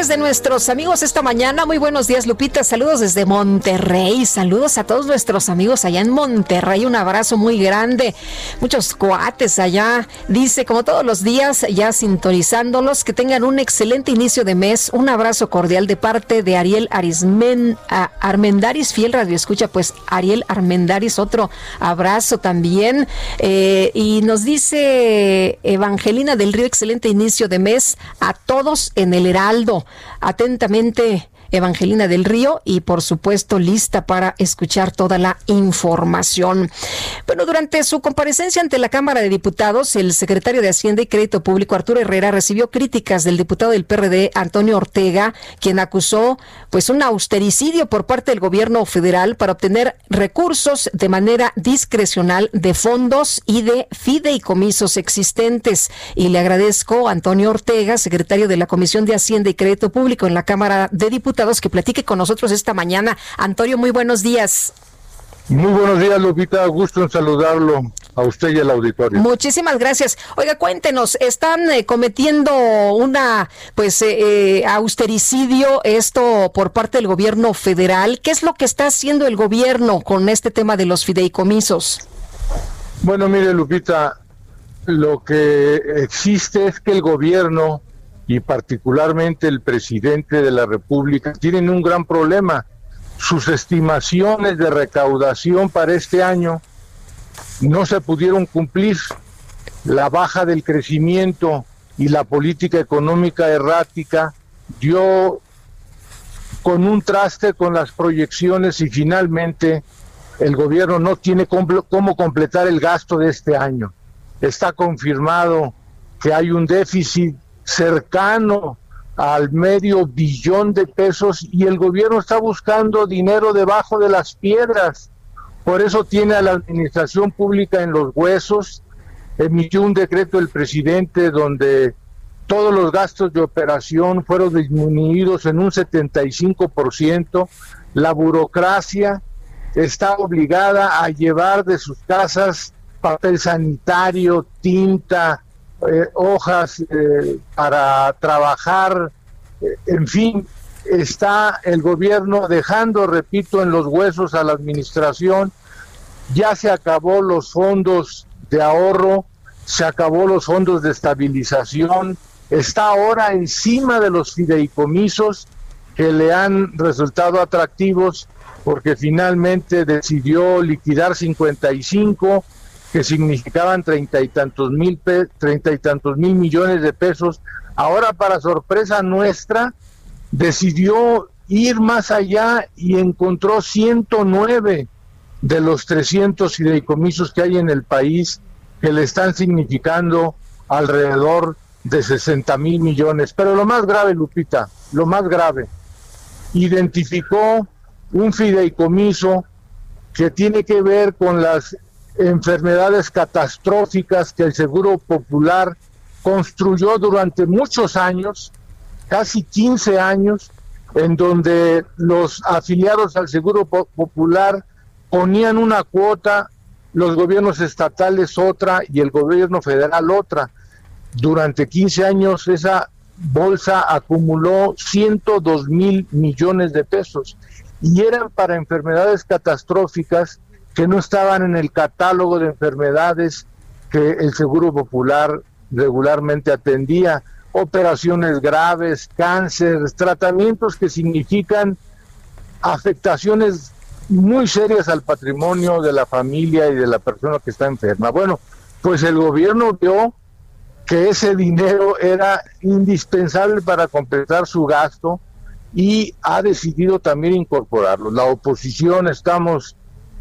De nuestros amigos esta mañana. Muy buenos días, Lupita. Saludos desde Monterrey. Saludos a todos nuestros amigos allá en Monterrey. Un abrazo muy grande. Muchos cuates allá. Dice, como todos los días, ya sintonizándolos, que tengan un excelente inicio de mes. Un abrazo cordial de parte de Ariel Arismen, Armendaris, fiel radio escucha. Pues Ariel Armendaris, otro abrazo también. Eh, y nos dice Evangelina del Río, excelente inicio de mes a todos en el Heraldo. Atentamente, Evangelina del Río y por supuesto lista para escuchar toda la información. Bueno, durante su comparecencia ante la Cámara de Diputados, el secretario de Hacienda y Crédito Público Arturo Herrera recibió críticas del diputado del PRD Antonio Ortega, quien acusó pues un austericidio por parte del gobierno federal para obtener recursos de manera discrecional de fondos y de fideicomisos existentes. Y le agradezco a Antonio Ortega, secretario de la Comisión de Hacienda y Crédito Público en la Cámara de Diputados que platique con nosotros esta mañana. Antonio, muy buenos días. Muy buenos días, Lupita. Gusto en saludarlo a usted y al auditorio. Muchísimas gracias. Oiga, cuéntenos, están eh, cometiendo una, pues, eh, eh, austericidio esto por parte del gobierno federal. ¿Qué es lo que está haciendo el gobierno con este tema de los fideicomisos? Bueno, mire, Lupita, lo que existe es que el gobierno y particularmente el presidente de la República tienen un gran problema. Sus estimaciones de recaudación para este año no se pudieron cumplir. La baja del crecimiento y la política económica errática dio con un traste con las proyecciones y finalmente el gobierno no tiene cómo completar el gasto de este año. Está confirmado que hay un déficit cercano al medio billón de pesos y el gobierno está buscando dinero debajo de las piedras. Por eso tiene a la administración pública en los huesos. Emitió un decreto el presidente donde todos los gastos de operación fueron disminuidos en un 75%. La burocracia está obligada a llevar de sus casas papel sanitario, tinta, eh, hojas eh, para trabajar, eh, en fin, está el gobierno dejando, repito, en los huesos a la administración, ya se acabó los fondos de ahorro, se acabó los fondos de estabilización, está ahora encima de los fideicomisos que le han resultado atractivos porque finalmente decidió liquidar 55 que significaban treinta y tantos mil treinta y tantos mil millones de pesos, ahora para sorpresa nuestra decidió ir más allá y encontró 109 de los 300 fideicomisos que hay en el país que le están significando alrededor de 60 mil millones. Pero lo más grave, Lupita, lo más grave, identificó un fideicomiso que tiene que ver con las enfermedades catastróficas que el Seguro Popular construyó durante muchos años, casi 15 años, en donde los afiliados al Seguro Popular ponían una cuota, los gobiernos estatales otra y el gobierno federal otra. Durante 15 años esa bolsa acumuló 102 mil millones de pesos y eran para enfermedades catastróficas que no estaban en el catálogo de enfermedades que el Seguro Popular regularmente atendía, operaciones graves, cáncer, tratamientos que significan afectaciones muy serias al patrimonio de la familia y de la persona que está enferma. Bueno, pues el gobierno vio que ese dinero era indispensable para completar su gasto y ha decidido también incorporarlo. La oposición estamos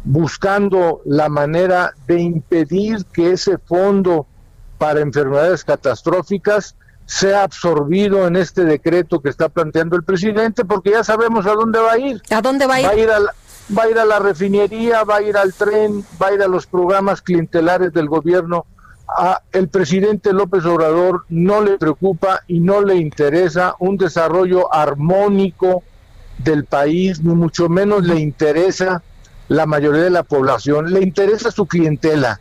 buscando la manera de impedir que ese fondo para enfermedades catastróficas sea absorbido en este decreto que está planteando el presidente, porque ya sabemos a dónde va a ir. ¿A dónde va a ir? Va a ir a la, va a, ir a la refinería, va a ir al tren, va a ir a los programas clientelares del gobierno. A el presidente López Obrador no le preocupa y no le interesa un desarrollo armónico del país, ni mucho menos le interesa la mayoría de la población, le interesa su clientela.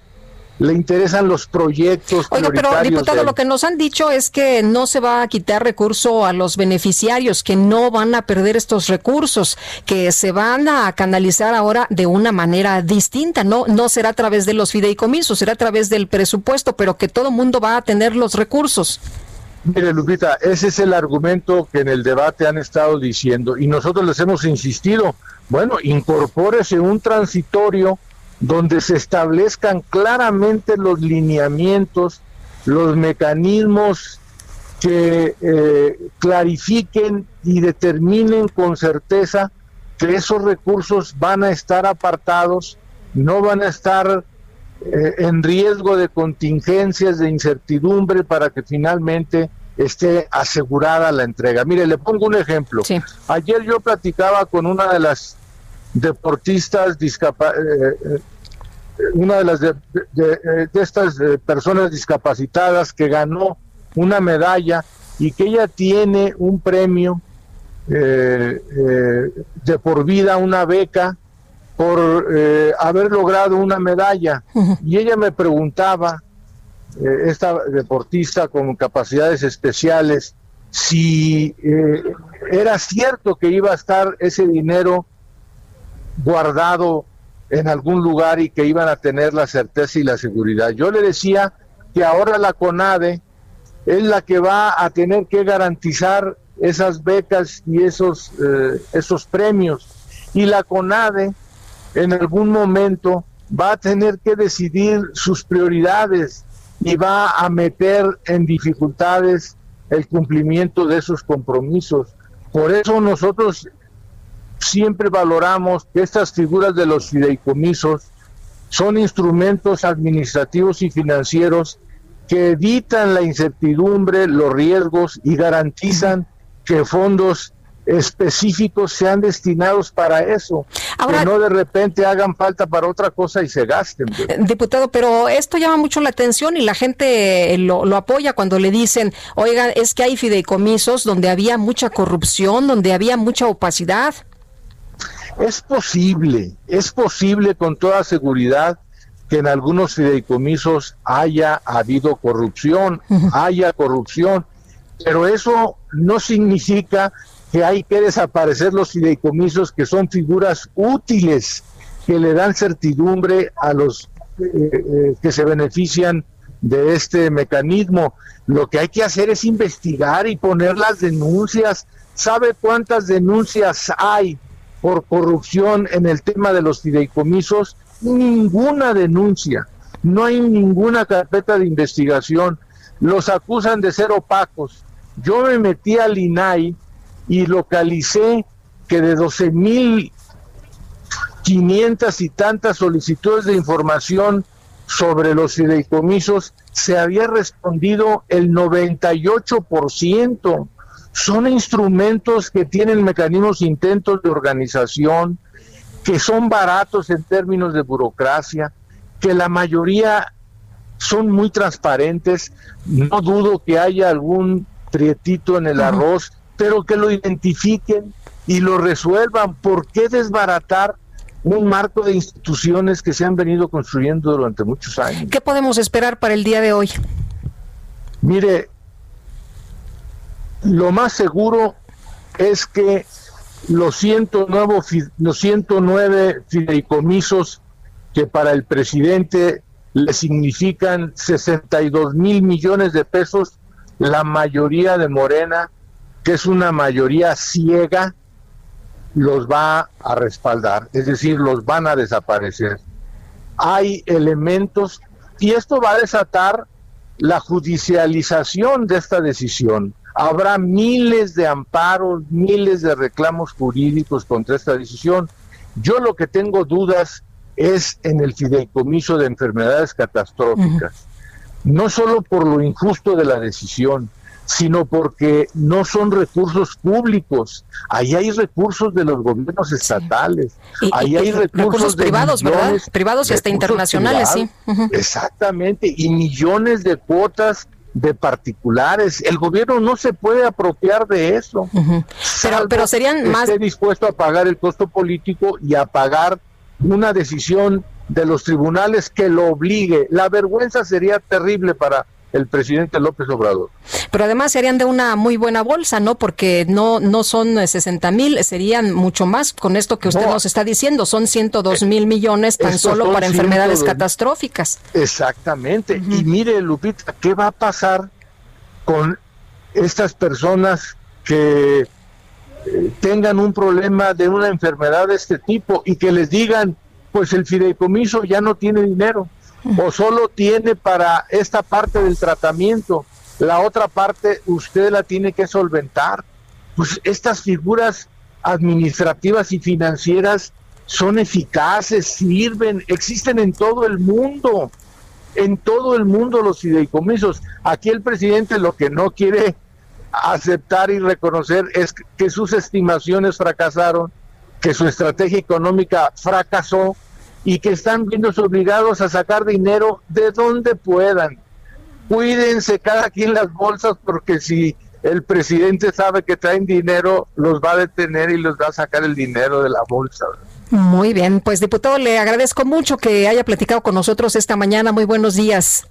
le interesan los proyectos. Oiga, pero diputado, lo que nos han dicho es que no se va a quitar recurso a los beneficiarios, que no van a perder estos recursos, que se van a canalizar ahora de una manera distinta, no, no será a través de los fideicomisos, será a través del presupuesto, pero que todo mundo va a tener los recursos. Mire, Lupita, ese es el argumento que en el debate han estado diciendo y nosotros les hemos insistido. Bueno, incorpórese un transitorio donde se establezcan claramente los lineamientos, los mecanismos que eh, clarifiquen y determinen con certeza que esos recursos van a estar apartados, no van a estar eh, en riesgo de contingencias, de incertidumbre para que finalmente esté asegurada la entrega. Mire, le pongo un ejemplo. Ayer yo platicaba con una de las deportistas discapacitadas, eh, una de las de, estas eh, personas discapacitadas que ganó una medalla y que ella tiene un premio eh, eh, de por vida, una beca por haber logrado una medalla. Y ella me preguntaba, esta deportista con capacidades especiales, si era cierto que iba a estar ese dinero guardado en algún lugar y que iban a tener la certeza y la seguridad. Yo le decía que ahora la CONADE es la que va a tener que garantizar esas becas y esos, eh, esos premios. Y la CONADE en algún momento va a tener que decidir sus prioridades y va a meter en dificultades el cumplimiento de esos compromisos. Por eso nosotros siempre valoramos que estas figuras de los fideicomisos son instrumentos administrativos y financieros que evitan la incertidumbre, los riesgos y garantizan que fondos específicos sean destinados para eso, que no de repente hagan falta para otra cosa y se gasten. Eh, diputado, pero esto llama mucho la atención y la gente lo, lo apoya cuando le dicen, oigan, es que hay fideicomisos donde había mucha corrupción, donde había mucha opacidad. Es posible, es posible con toda seguridad que en algunos fideicomisos haya habido corrupción, haya corrupción, pero eso no significa que hay que desaparecer los fideicomisos que son figuras útiles que le dan certidumbre a los eh, eh, que se benefician de este mecanismo. Lo que hay que hacer es investigar y poner las denuncias. ¿Sabe cuántas denuncias hay por corrupción en el tema de los fideicomisos, ninguna denuncia, no hay ninguna carpeta de investigación, los acusan de ser opacos. Yo me metí al INAI y localicé que de 12 mil 500 y tantas solicitudes de información sobre los fideicomisos, se había respondido el 98% son instrumentos que tienen mecanismos intentos de organización, que son baratos en términos de burocracia, que la mayoría son muy transparentes, no dudo que haya algún trietito en el arroz, pero que lo identifiquen y lo resuelvan. ¿Por qué desbaratar un marco de instituciones que se han venido construyendo durante muchos años? ¿Qué podemos esperar para el día de hoy? Mire, lo más seguro es que los 109, los 109 fideicomisos que para el presidente le significan 62 mil millones de pesos, la mayoría de Morena, que es una mayoría ciega, los va a respaldar, es decir, los van a desaparecer. Hay elementos y esto va a desatar la judicialización de esta decisión habrá miles de amparos, miles de reclamos jurídicos contra esta decisión. Yo lo que tengo dudas es en el fideicomiso de enfermedades catastróficas, no solo por lo injusto de la decisión, sino porque no son recursos públicos. Ahí hay recursos de los gobiernos estatales. Ahí hay recursos, privados, ¿verdad? Privados y hasta internacionales, sí. Exactamente. Y millones de cuotas de particulares. El gobierno no se puede apropiar de eso. Pero, pero serían más. Esté dispuesto a pagar el costo político y a pagar una decisión de los tribunales que lo obligue. La vergüenza sería terrible para el presidente López Obrador. Pero además serían de una muy buena bolsa, ¿no? Porque no, no son 60 mil, serían mucho más con esto que usted nos está diciendo. Son 102 mil millones tan solo para enfermedades catastróficas. Exactamente. Y mire, Lupita, ¿qué va a pasar con estas personas que eh, tengan un problema de una enfermedad de este tipo y que les digan, pues el fideicomiso ya no tiene dinero o solo tiene para esta parte del tratamiento, la otra parte usted la tiene que solventar. Pues estas figuras administrativas y financieras son eficaces, sirven, existen en todo el mundo, en todo el mundo los fideicomisos. Aquí el presidente lo que no quiere aceptar y reconocer es que sus estimaciones fracasaron, que su estrategia económica fracasó y que están viéndose obligados a sacar dinero de donde puedan. Cuídense cada quien las bolsas porque si el presidente sabe que traen dinero, los va a detener y los va a sacar el dinero de la bolsa. Muy bien, pues diputado, le agradezco mucho que haya platicado con nosotros esta mañana. Muy buenos días.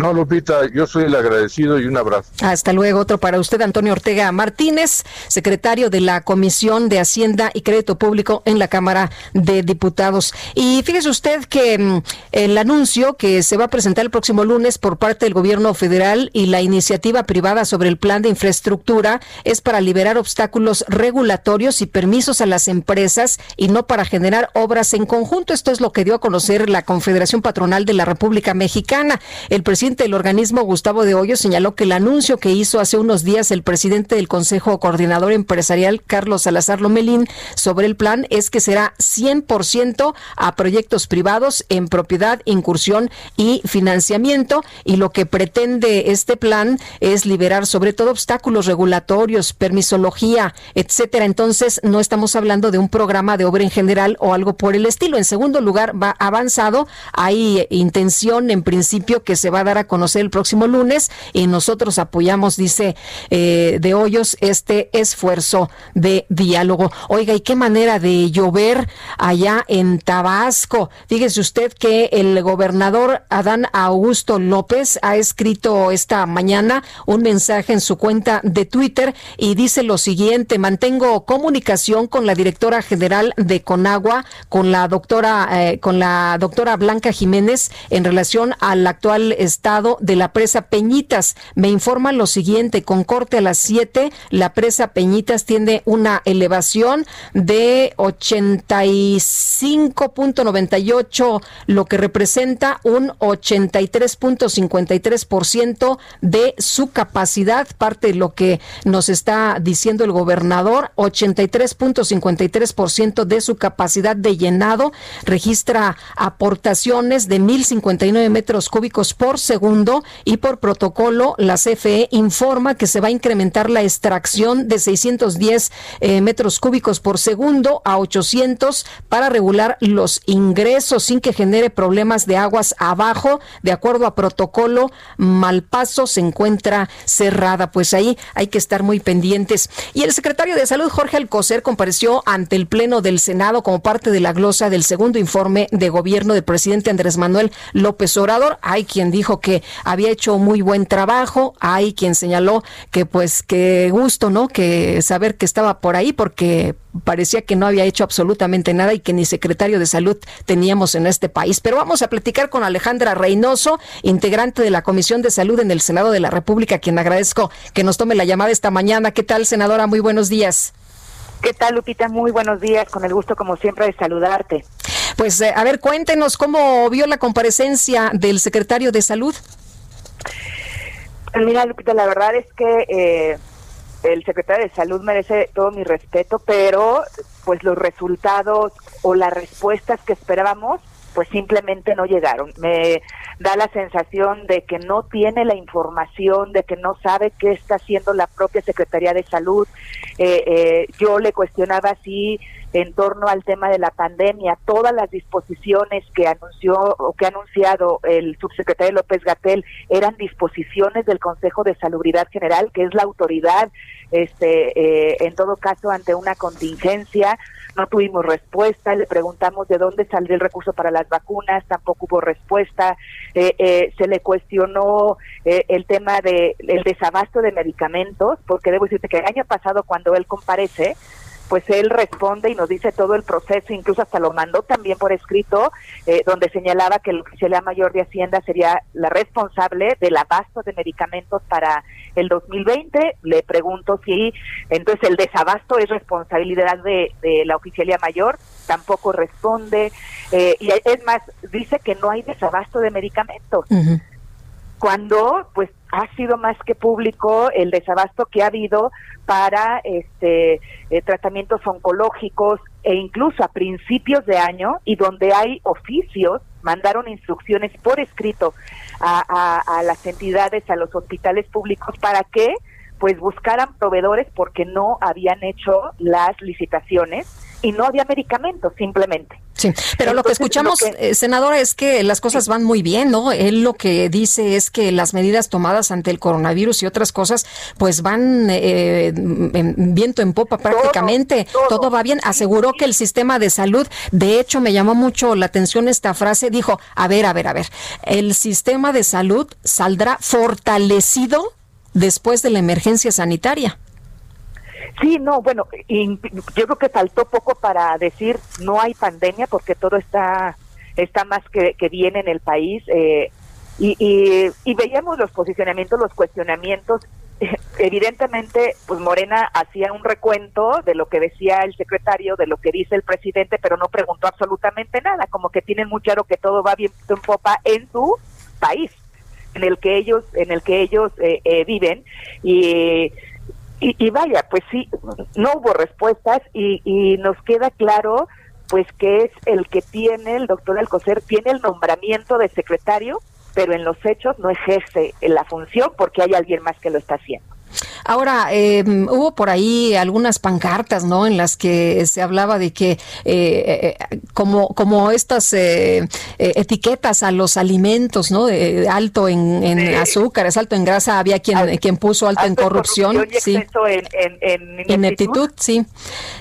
No, Lupita, yo soy el agradecido y un abrazo. Hasta luego. Otro para usted, Antonio Ortega Martínez, secretario de la Comisión de Hacienda y Crédito Público en la Cámara de Diputados. Y fíjese usted que mm, el anuncio que se va a presentar el próximo lunes por parte del gobierno federal y la iniciativa privada sobre el plan de infraestructura es para liberar obstáculos regulatorios y permisos a las empresas y no para generar obras en conjunto. Esto es lo que dio a conocer la Confederación Patronal de la República Mexicana. El presidente del organismo, Gustavo de Hoyos, señaló que el anuncio que hizo hace unos días el presidente del Consejo Coordinador Empresarial, Carlos Salazar Lomelín, sobre el plan es que será 100% a proyectos privados en propiedad, incursión y financiamiento. Y lo que pretende este plan es liberar sobre todo obstáculos regulatorios, permisología, etcétera. Entonces, no estamos hablando de un programa de obra en general o algo por el estilo. En segundo lugar, va avanzado. Hay intención, en principio, que se va a dar a conocer el próximo lunes y nosotros apoyamos, dice eh, de Hoyos, este esfuerzo de diálogo. Oiga, ¿y qué manera de llover allá en Tabasco? Fíjese usted que el gobernador Adán Augusto López ha escrito esta mañana un mensaje en su cuenta de Twitter y dice lo siguiente, mantengo comunicación con la directora general de Conagua, con la doctora, eh, con la doctora Blanca Jiménez en relación al actual estado de la presa Peñitas. Me informa lo siguiente, con corte a las 7, la presa Peñitas tiene una elevación de 85.98, lo que representa un 83.53% de su capacidad, parte de lo que nos está diciendo el gobernador, 83.53% de su capacidad de llenado, registra aportaciones de 1.059 metros cúbicos por y por protocolo la CFE informa que se va a incrementar la extracción de 610 eh, metros cúbicos por segundo a 800 para regular los ingresos sin que genere problemas de aguas abajo. De acuerdo a protocolo, Malpaso se encuentra cerrada. Pues ahí hay que estar muy pendientes. Y el secretario de Salud, Jorge Alcocer, compareció ante el Pleno del Senado como parte de la glosa del segundo informe de gobierno del presidente Andrés Manuel López Obrador. Hay quien dijo que había hecho muy buen trabajo, hay quien señaló que pues qué gusto, ¿no? Que saber que estaba por ahí porque parecía que no había hecho absolutamente nada y que ni secretario de salud teníamos en este país. Pero vamos a platicar con Alejandra Reynoso, integrante de la Comisión de Salud en el Senado de la República, quien agradezco que nos tome la llamada esta mañana. ¿Qué tal, senadora? Muy buenos días. ¿Qué tal, Lupita? Muy buenos días, con el gusto como siempre de saludarte. Pues eh, a ver, cuéntenos cómo vio la comparecencia del secretario de Salud. Pues mira, Lupita, la verdad es que eh, el secretario de Salud merece todo mi respeto, pero pues los resultados o las respuestas que esperábamos pues simplemente no llegaron. Me da la sensación de que no tiene la información, de que no sabe qué está haciendo la propia Secretaría de Salud. Eh, eh, yo le cuestionaba si en torno al tema de la pandemia, todas las disposiciones que anunció o que ha anunciado el subsecretario López Gatel eran disposiciones del Consejo de Salubridad General, que es la autoridad, este, eh, en todo caso, ante una contingencia no tuvimos respuesta, le preguntamos de dónde salió el recurso para las vacunas, tampoco hubo respuesta, eh, eh, se le cuestionó eh, el tema de el desabasto de medicamentos, porque debo decirte que el año pasado cuando él comparece, pues él responde y nos dice todo el proceso, incluso hasta lo mandó también por escrito, eh, donde señalaba que el oficial mayor de Hacienda sería la responsable del abasto de medicamentos para el 2020. Le pregunto si entonces el desabasto es responsabilidad de, de la oficialía mayor, tampoco responde, eh, y es más, dice que no hay desabasto de medicamentos. Cuando pues ha sido más que público el desabasto que ha habido para este eh, tratamientos oncológicos e incluso a principios de año y donde hay oficios mandaron instrucciones por escrito a, a, a las entidades a los hospitales públicos para que pues buscaran proveedores porque no habían hecho las licitaciones y no había medicamentos simplemente. Sí, pero lo que escuchamos, lo que... Eh, senadora, es que las cosas van muy bien, ¿no? Él lo que dice es que las medidas tomadas ante el coronavirus y otras cosas, pues van eh, en viento en popa prácticamente. Todo, todo. todo va bien. Aseguró que el sistema de salud, de hecho, me llamó mucho la atención esta frase. Dijo, a ver, a ver, a ver, el sistema de salud saldrá fortalecido después de la emergencia sanitaria. Sí, no, bueno, yo creo que faltó poco para decir no hay pandemia porque todo está está más que, que bien en el país eh, y, y, y, veíamos los posicionamientos, los cuestionamientos. Evidentemente, pues Morena hacía un recuento de lo que decía el secretario, de lo que dice el presidente, pero no preguntó absolutamente nada, como que tienen muy claro que todo va bien en popa en su país, en el que ellos, en el que ellos eh, eh, viven y y, y, vaya, pues sí, no hubo respuestas y, y, nos queda claro pues que es el que tiene, el doctor Alcocer, tiene el nombramiento de secretario, pero en los hechos no ejerce la función porque hay alguien más que lo está haciendo. Ahora, eh, hubo por ahí algunas pancartas, ¿no? En las que se hablaba de que eh, como, como estas eh, etiquetas a los alimentos, ¿no? De, alto en, en sí. azúcares, alto en grasa, había quien, quien puso alto, alto en corrupción. corrupción sí. En, en, en, ineptitud, sí.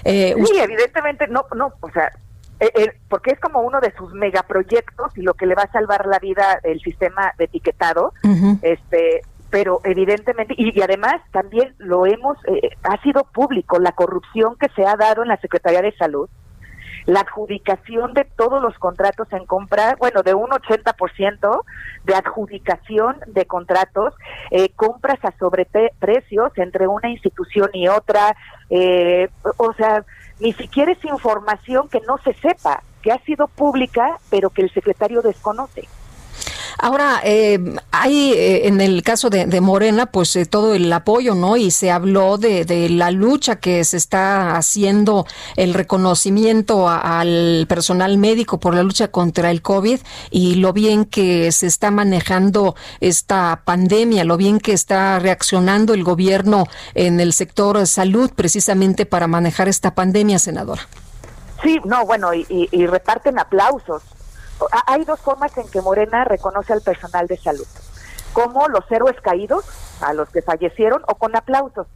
sí, evidentemente, no, no, o sea, eh, porque es como uno de sus megaproyectos y lo que le va a salvar la vida el sistema de etiquetado, uh -huh. este pero evidentemente y, y, además también lo hemos eh, ha sido público la corrupción que se ha dado en la Secretaría de Salud la adjudicación de todos los contratos en compra, bueno, de un 80% de adjudicación de contratos, eh, compras a sobreprecios entre una institución y otra, eh, o sea, ni siquiera es información que no se sepa, que ha sido pública, pero que el secretario desconoce. Ahora, eh, hay eh, en el caso de, Morena, pues eh, todo el apoyo, ¿no? Y se habló de, la lucha que se está haciendo, el reconocimiento al personal médico por la lucha contra el COVID y lo bien que se está manejando esta pandemia, lo bien que está reaccionando el gobierno en el sector salud precisamente para manejar esta pandemia, senadora. Sí, no, bueno, y, y, y reparten aplausos hay dos formas en que Morena reconoce al personal de salud, como los héroes caídos, a los que fallecieron, o con aplausos,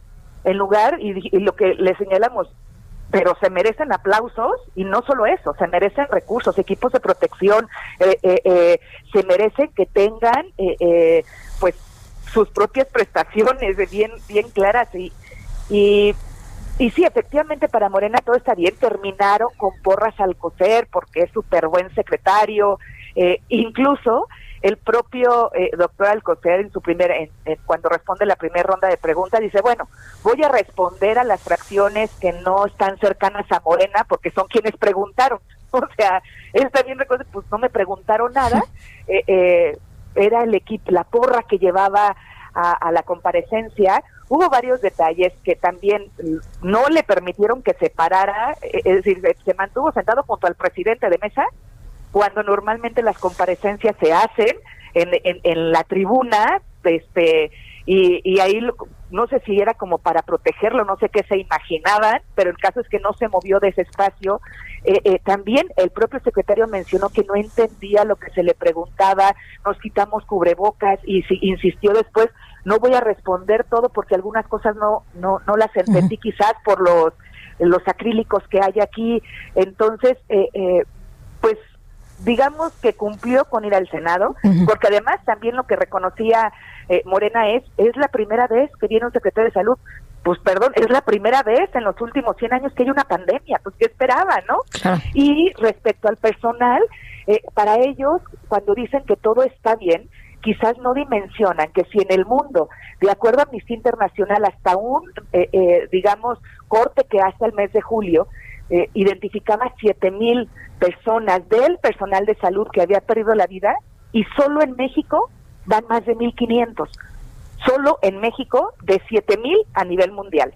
en lugar, y, y lo que le señalamos, pero se merecen aplausos y no solo eso, se merecen recursos, equipos de protección, eh, eh, eh, se merecen que tengan pues sus propias prestaciones bien, bien claras y, y y sí, efectivamente para Morena todo está bien. Terminaron con porras al coser porque es súper buen secretario. Eh, incluso el propio eh, doctor Alcocer en su primer, en, en, cuando responde la primera ronda de preguntas, dice, bueno, voy a responder a las fracciones que no están cercanas a Morena porque son quienes preguntaron. O sea, él también recuerda, pues no me preguntaron nada. Eh, eh, era el equipo, la porra que llevaba a, a la comparecencia hubo varios detalles que también no le permitieron que se parara, es decir, se mantuvo sentado junto al presidente de mesa, cuando normalmente las comparecencias se hacen en, en, en la tribuna, este, y, y ahí no sé si era como para protegerlo, no sé qué se imaginaban, pero el caso es que no se movió de ese espacio. Eh, eh, también el propio secretario mencionó que no entendía lo que se le preguntaba, nos quitamos cubrebocas y si, insistió después, no voy a responder todo porque algunas cosas no no no las entendí uh -huh. quizás por los los acrílicos que hay aquí. Entonces, eh, eh, pues digamos que cumplió con ir al Senado, porque además también lo que reconocía eh, Morena es, es la primera vez que viene un secretario de salud. Pues perdón, es la primera vez en los últimos 100 años que hay una pandemia, pues ¿qué esperaba, no? Y respecto al personal, eh, para ellos, cuando dicen que todo está bien, quizás no dimensionan que si en el mundo, de acuerdo a Amnistía Internacional, hasta un, eh, digamos, corte que hace el mes de julio, identificaba siete mil personas del personal de salud que había perdido la vida y solo en México van más de 1.500. Solo en México de 7.000 a nivel mundial.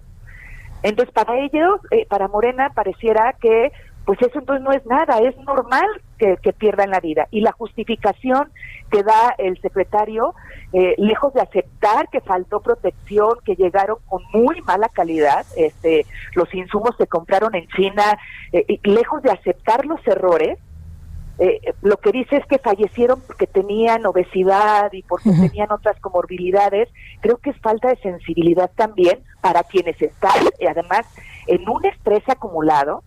Entonces, para ellos, eh, para Morena, pareciera que pues eso entonces no es nada, es normal que, pierdan la vida. Y la justificación que da el secretario, eh, lejos de aceptar que faltó protección, que llegaron con muy mala calidad, este, los insumos se compraron en China, eh, lejos de aceptar los errores, eh, lo que dice es que fallecieron porque tenían obesidad y porque tenían otras comorbilidades. Creo que es falta de sensibilidad también para quienes están, y además, en un estrés acumulado,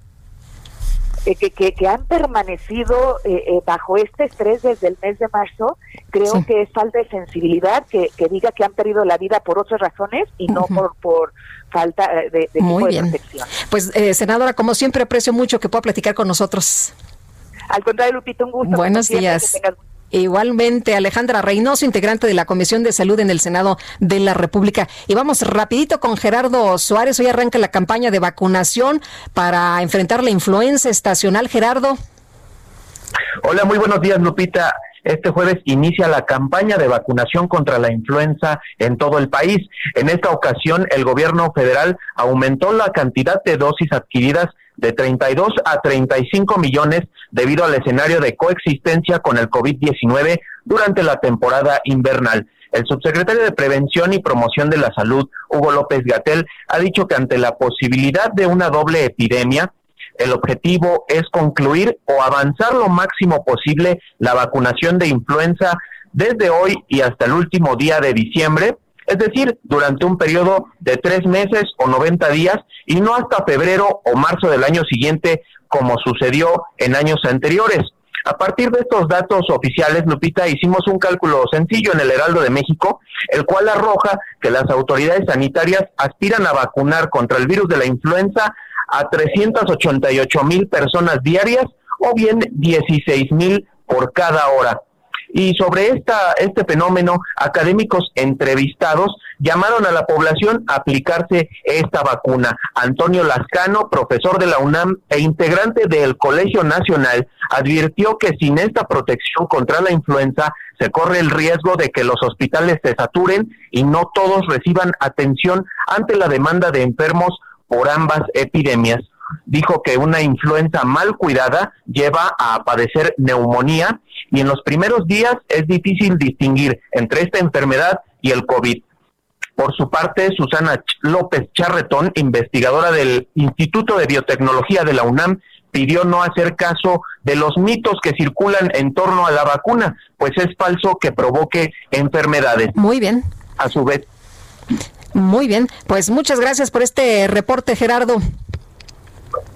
eh, que, que, han permanecido eh, eh, bajo este estrés desde el mes de marzo, creo que es falta de sensibilidad que, que, diga que han perdido la vida por otras razones y no por, por falta de, de, Muy bien. protección. Pues, senadora, como siempre, aprecio mucho que pueda platicar con nosotros. Al contrario, Lupita, un gusto. Buenos días. Igualmente, Alejandra Reynoso, integrante de la Comisión de Salud en el Senado de la República. Y vamos rapidito con Gerardo Suárez. Hoy arranca la campaña de vacunación para enfrentar la influenza estacional. Gerardo. Hola, muy buenos días, Lupita. Este jueves inicia la campaña de vacunación contra la influenza en todo el país. En esta ocasión, el gobierno federal aumentó la cantidad de dosis adquiridas de 32 a 35 millones debido al escenario de coexistencia con el COVID-19 durante la temporada invernal. El subsecretario de Prevención y Promoción de la Salud, Hugo López Gatel, ha dicho que ante la posibilidad de una doble epidemia, el objetivo es concluir o avanzar lo máximo posible la vacunación de influenza desde hoy y hasta el último día de diciembre, es decir, durante un periodo de tres meses o 90 días y no hasta febrero o marzo del año siguiente como sucedió en años anteriores. A partir de estos datos oficiales, Lupita, hicimos un cálculo sencillo en el Heraldo de México, el cual arroja que las autoridades sanitarias aspiran a vacunar contra el virus de la influenza a 388 mil personas diarias o bien 16 mil por cada hora. Y sobre esta, este fenómeno, académicos entrevistados llamaron a la población a aplicarse esta vacuna. Antonio Lascano, profesor de la UNAM e integrante del Colegio Nacional, advirtió que sin esta protección contra la influenza se corre el riesgo de que los hospitales se saturen y no todos reciban atención ante la demanda de enfermos por ambas epidemias dijo que una influenza mal cuidada lleva a padecer neumonía y en los primeros días es difícil distinguir entre esta enfermedad y el COVID. Por su parte, Susana López Charretón, investigadora del Instituto de Biotecnología de la UNAM, pidió no hacer caso de los mitos que circulan en torno a la vacuna, pues es falso que provoque enfermedades. Muy bien. A su vez. Muy bien, pues muchas gracias por este reporte, Gerardo.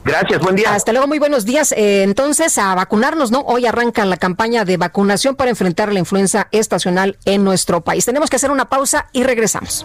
Gracias, buen día. Hasta luego, muy buenos días. Eh, entonces, a vacunarnos, ¿no? Hoy arranca la campaña de vacunación para enfrentar la influenza estacional en nuestro país. Tenemos que hacer una pausa y regresamos.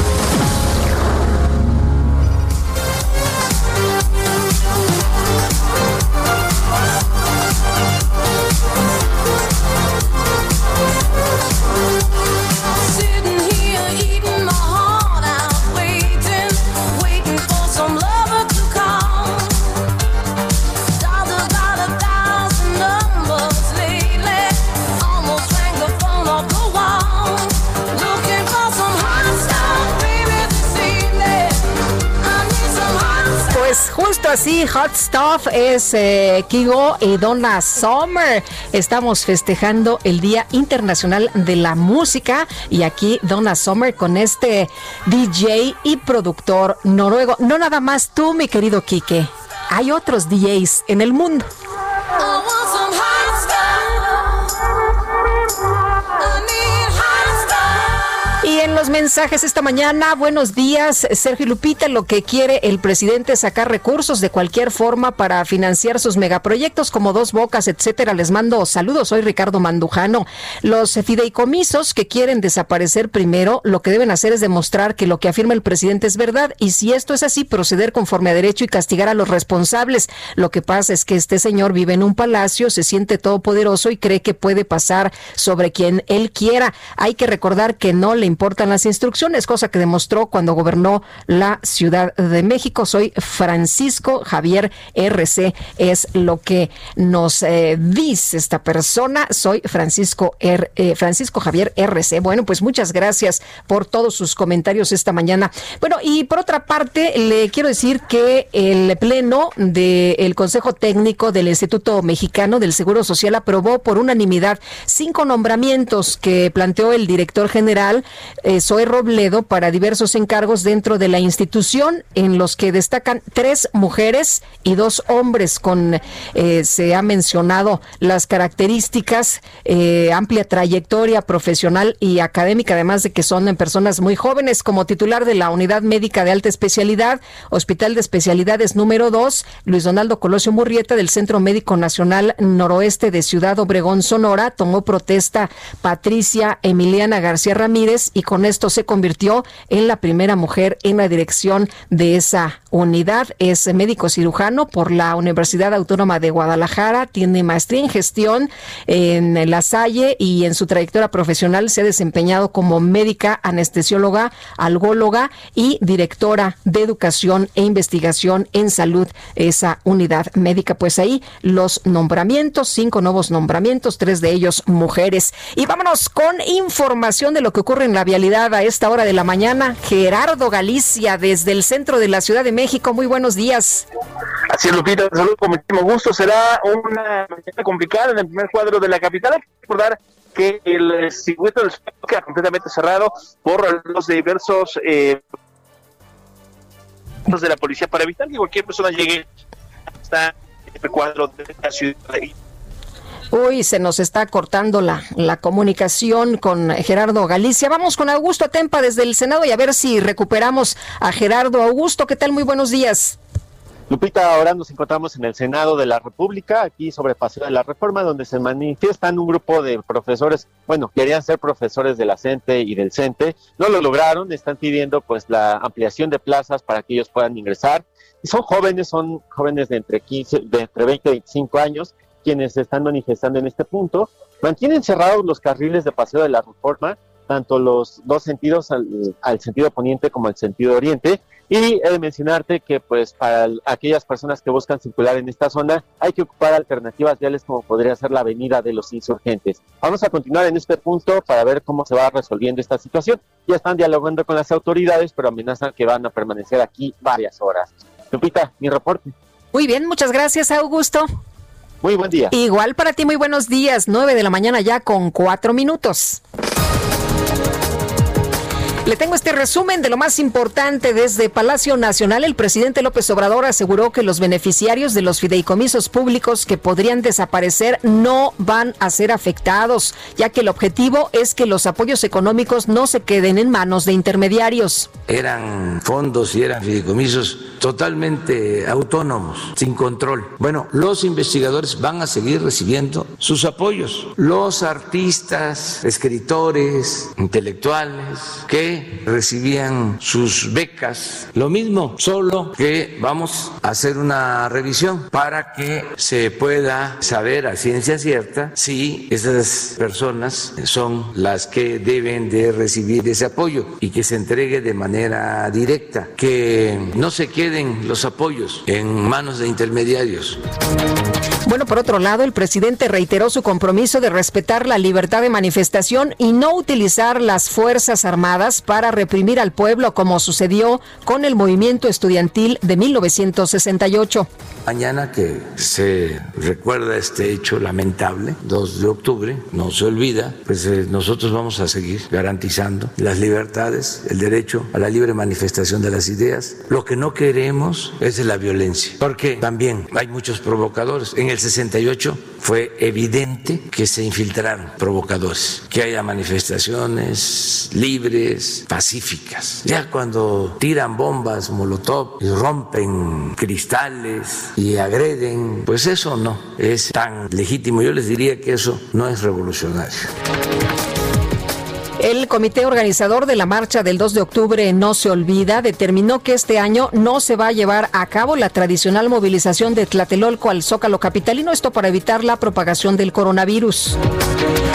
Así, Hot Stuff es eh, Kigo y Donna Summer. Estamos festejando el Día Internacional de la Música y aquí Donna Summer con este DJ y productor noruego. No nada más tú, mi querido Quique. Hay otros DJs en el mundo. Los mensajes esta mañana, buenos días, Sergio Lupita. Lo que quiere el presidente es sacar recursos de cualquier forma para financiar sus megaproyectos como Dos Bocas, etcétera. Les mando saludos. Soy Ricardo Mandujano. Los fideicomisos que quieren desaparecer primero, lo que deben hacer es demostrar que lo que afirma el presidente es verdad. Y si esto es así, proceder conforme a derecho y castigar a los responsables. Lo que pasa es que este señor vive en un palacio, se siente todopoderoso y cree que puede pasar sobre quien él quiera. Hay que recordar que no le importa las instrucciones, cosa que demostró cuando gobernó la Ciudad de México. Soy Francisco Javier RC, es lo que nos eh, dice esta persona. Soy Francisco, R, eh, Francisco Javier RC. Bueno, pues muchas gracias por todos sus comentarios esta mañana. Bueno, y por otra parte, le quiero decir que el Pleno del Consejo Técnico del Instituto Mexicano del Seguro Social aprobó por unanimidad cinco nombramientos que planteó el director general eh, Zoe Robledo para diversos encargos dentro de la institución, en los que destacan tres mujeres y dos hombres. Con eh, se ha mencionado las características, eh, amplia trayectoria profesional y académica, además de que son personas muy jóvenes. Como titular de la Unidad Médica de Alta Especialidad, Hospital de Especialidades número 2, Luis Donaldo Colosio Murrieta del Centro Médico Nacional Noroeste de Ciudad Obregón, Sonora, tomó protesta Patricia Emiliana García Ramírez y con esto se convirtió en la primera mujer en la dirección de esa unidad. Es médico cirujano por la Universidad Autónoma de Guadalajara, tiene maestría en gestión en La Salle y en su trayectoria profesional se ha desempeñado como médica anestesióloga, algóloga y directora de educación e investigación en salud, esa unidad médica. Pues ahí los nombramientos, cinco nuevos nombramientos, tres de ellos mujeres. Y vámonos con información de lo que ocurre en la vialidad a esta hora de la mañana. Gerardo Galicia, desde el centro de la Ciudad de México. Muy buenos días. Así es, Lupita, saludo con muchísimo gusto. Será una complicada en el primer cuadro de la capital. Recordar que el circuito del queda completamente cerrado por los diversos eh, de la policía para evitar que cualquier persona llegue hasta el cuadro de la ciudad. Uy, se nos está cortando la, la comunicación con Gerardo Galicia. Vamos con Augusto Atempa desde el Senado y a ver si recuperamos a Gerardo. Augusto, ¿qué tal? Muy buenos días. Lupita, ahora nos encontramos en el Senado de la República, aquí sobre Paseo de la Reforma, donde se manifiestan un grupo de profesores, bueno, querían ser profesores de la CENTE y del CENTE, no lo lograron, están pidiendo pues la ampliación de plazas para que ellos puedan ingresar. Y son jóvenes, son jóvenes de entre 15, de entre 20 y 25 años, quienes se están manifestando en este punto. Mantienen cerrados los carriles de paseo de la reforma, tanto los dos sentidos, al, sentido poniente como al sentido oriente. Y he de mencionarte que pues para aquellas personas que buscan circular en esta zona hay que ocupar alternativas viales como podría ser la avenida de los insurgentes. Vamos a continuar en este punto para ver cómo se va resolviendo esta situación. Ya están dialogando con las autoridades, pero amenazan que van a permanecer aquí varias horas. Lupita, mi reporte. Muy bien, muchas gracias, Augusto. Muy buen día. Igual para ti, muy buenos días. 9 de la mañana ya con cuatro minutos. Le tengo este resumen de lo más importante desde Palacio Nacional. El presidente López Obrador aseguró que los beneficiarios de los fideicomisos públicos que podrían desaparecer no van a ser afectados, ya que el objetivo es que los apoyos económicos no se queden en manos de intermediarios. Eran fondos y eran fideicomisos totalmente autónomos, sin control. Bueno, los investigadores van a seguir recibiendo sus apoyos. Los artistas, escritores, intelectuales que recibían sus becas. Lo mismo, solo que vamos a hacer una revisión para que se pueda saber a ciencia cierta si esas personas son las que deben de recibir ese apoyo y que se entregue de manera directa, que no se queden los apoyos en manos de intermediarios. Bueno, por otro lado, el presidente reiteró su compromiso de respetar la libertad de manifestación y no utilizar las Fuerzas Armadas para reprimir al pueblo como sucedió con el movimiento estudiantil de 1968. Mañana que se recuerda este hecho lamentable, 2 de octubre, no se olvida, pues eh, nosotros vamos a seguir garantizando las libertades, el derecho a la libre manifestación de las ideas. Lo que no queremos es la violencia, porque también hay muchos provocadores. En el 68 fue evidente que se infiltraron provocadores, que haya manifestaciones libres, pacíficas. Ya cuando tiran bombas, molotov y rompen cristales y agreden, pues eso no es tan legítimo. Yo les diría que eso no es revolucionario. El comité organizador de la marcha del 2 de octubre No se olvida determinó que este año no se va a llevar a cabo la tradicional movilización de Tlatelolco al Zócalo capitalino, esto para evitar la propagación del coronavirus.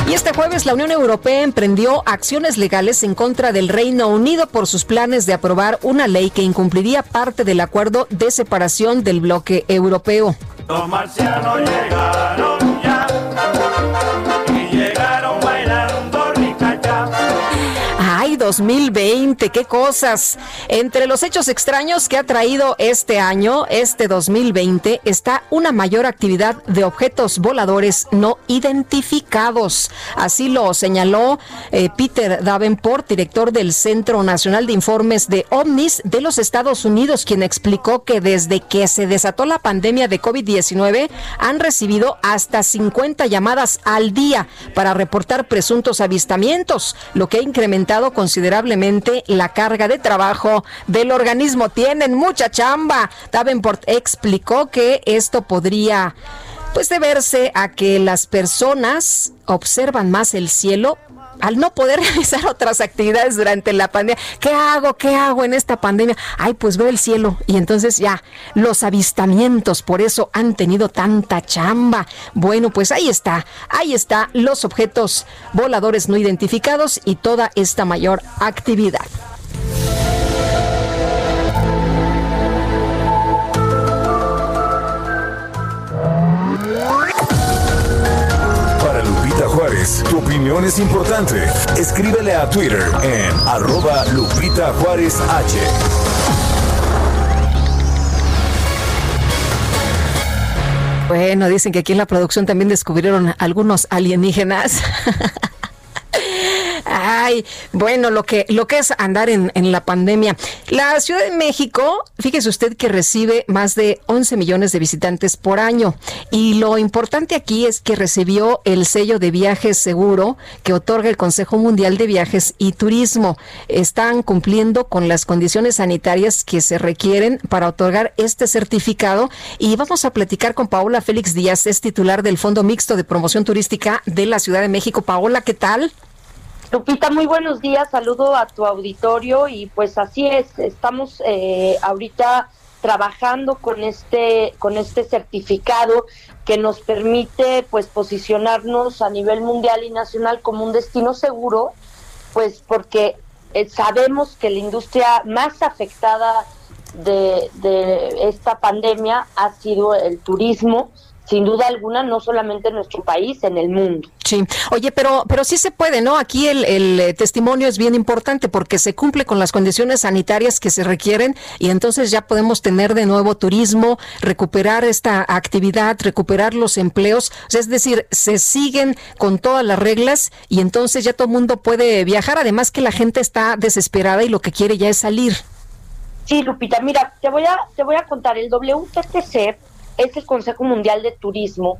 Y este jueves la Unión Europea emprendió acciones legales en contra del Reino Unido por sus planes de aprobar una ley que incumpliría parte del acuerdo de separación del bloque europeo. 2020, qué cosas. Entre los hechos extraños que ha traído este año, este 2020, está una mayor actividad de objetos voladores no identificados. Así lo señaló eh, Peter Davenport, director del Centro Nacional de Informes de OVNIS de los Estados Unidos, quien explicó que desde que se desató la pandemia de COVID-19 han recibido hasta 50 llamadas al día para reportar presuntos avistamientos, lo que ha incrementado considerablemente la carga de trabajo del organismo. Tienen mucha chamba. Davenport explicó que esto podría pues deberse a que las personas observan más el cielo al no poder realizar otras actividades durante la pandemia. ¿Qué hago? ¿Qué hago en esta pandemia? Ay, pues veo el cielo. Y entonces ya, los avistamientos, por eso han tenido tanta chamba. Bueno, pues ahí está, ahí está los objetos voladores no identificados y toda esta mayor actividad. Tu opinión es importante. Escríbele a Twitter en arroba Lupita Juárez H. Bueno, dicen que aquí en la producción también descubrieron algunos alienígenas. Ay, bueno, lo que, lo que es andar en, en, la pandemia. La Ciudad de México, fíjese usted que recibe más de 11 millones de visitantes por año. Y lo importante aquí es que recibió el sello de viajes seguro que otorga el Consejo Mundial de Viajes y Turismo. Están cumpliendo con las condiciones sanitarias que se requieren para otorgar este certificado. Y vamos a platicar con Paola Félix Díaz, es titular del Fondo Mixto de Promoción Turística de la Ciudad de México. Paola, ¿qué tal? Lupita, muy buenos días, saludo a tu auditorio y pues así es, estamos eh, ahorita trabajando con este con este certificado que nos permite pues posicionarnos a nivel mundial y nacional como un destino seguro, pues porque eh, sabemos que la industria más afectada de, de esta pandemia ha sido el turismo, sin duda alguna, no solamente en nuestro país, en el mundo. Sí, oye, pero, pero sí se puede, ¿no? Aquí el, el, testimonio es bien importante porque se cumple con las condiciones sanitarias que se requieren y entonces ya podemos tener de nuevo turismo, recuperar esta actividad, recuperar los empleos, o sea, es decir, se siguen con todas las reglas y entonces ya todo el mundo puede viajar, además que la gente está desesperada y lo que quiere ya es salir. Sí, Lupita, mira, te voy a, te voy a contar, el WTTC es el Consejo Mundial de Turismo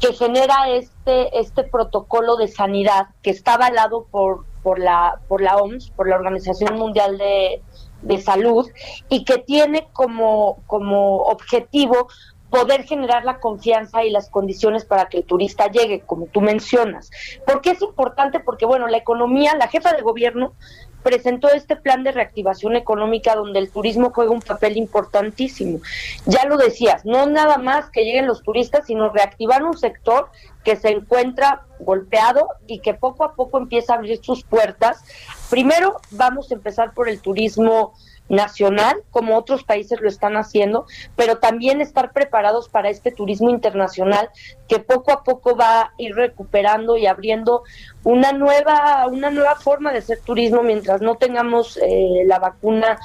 que genera este este protocolo de sanidad que está avalado por por la por la OMS, por la Organización Mundial de, de Salud y que tiene como como objetivo poder generar la confianza y las condiciones para que el turista llegue, como tú mencionas. ¿Por qué es importante? Porque, bueno, la economía, la jefa de gobierno presentó este plan de reactivación económica donde el turismo juega un papel importantísimo. Ya lo decías, no nada más que lleguen los turistas, sino reactivar un sector que se encuentra golpeado y que poco a poco empieza a abrir sus puertas Primero, vamos a empezar por el turismo nacional, como otros países lo están haciendo, pero también estar preparados para este turismo internacional que poco a poco va a ir recuperando y abriendo una nueva, una nueva forma de hacer turismo mientras no tengamos eh, la vacuna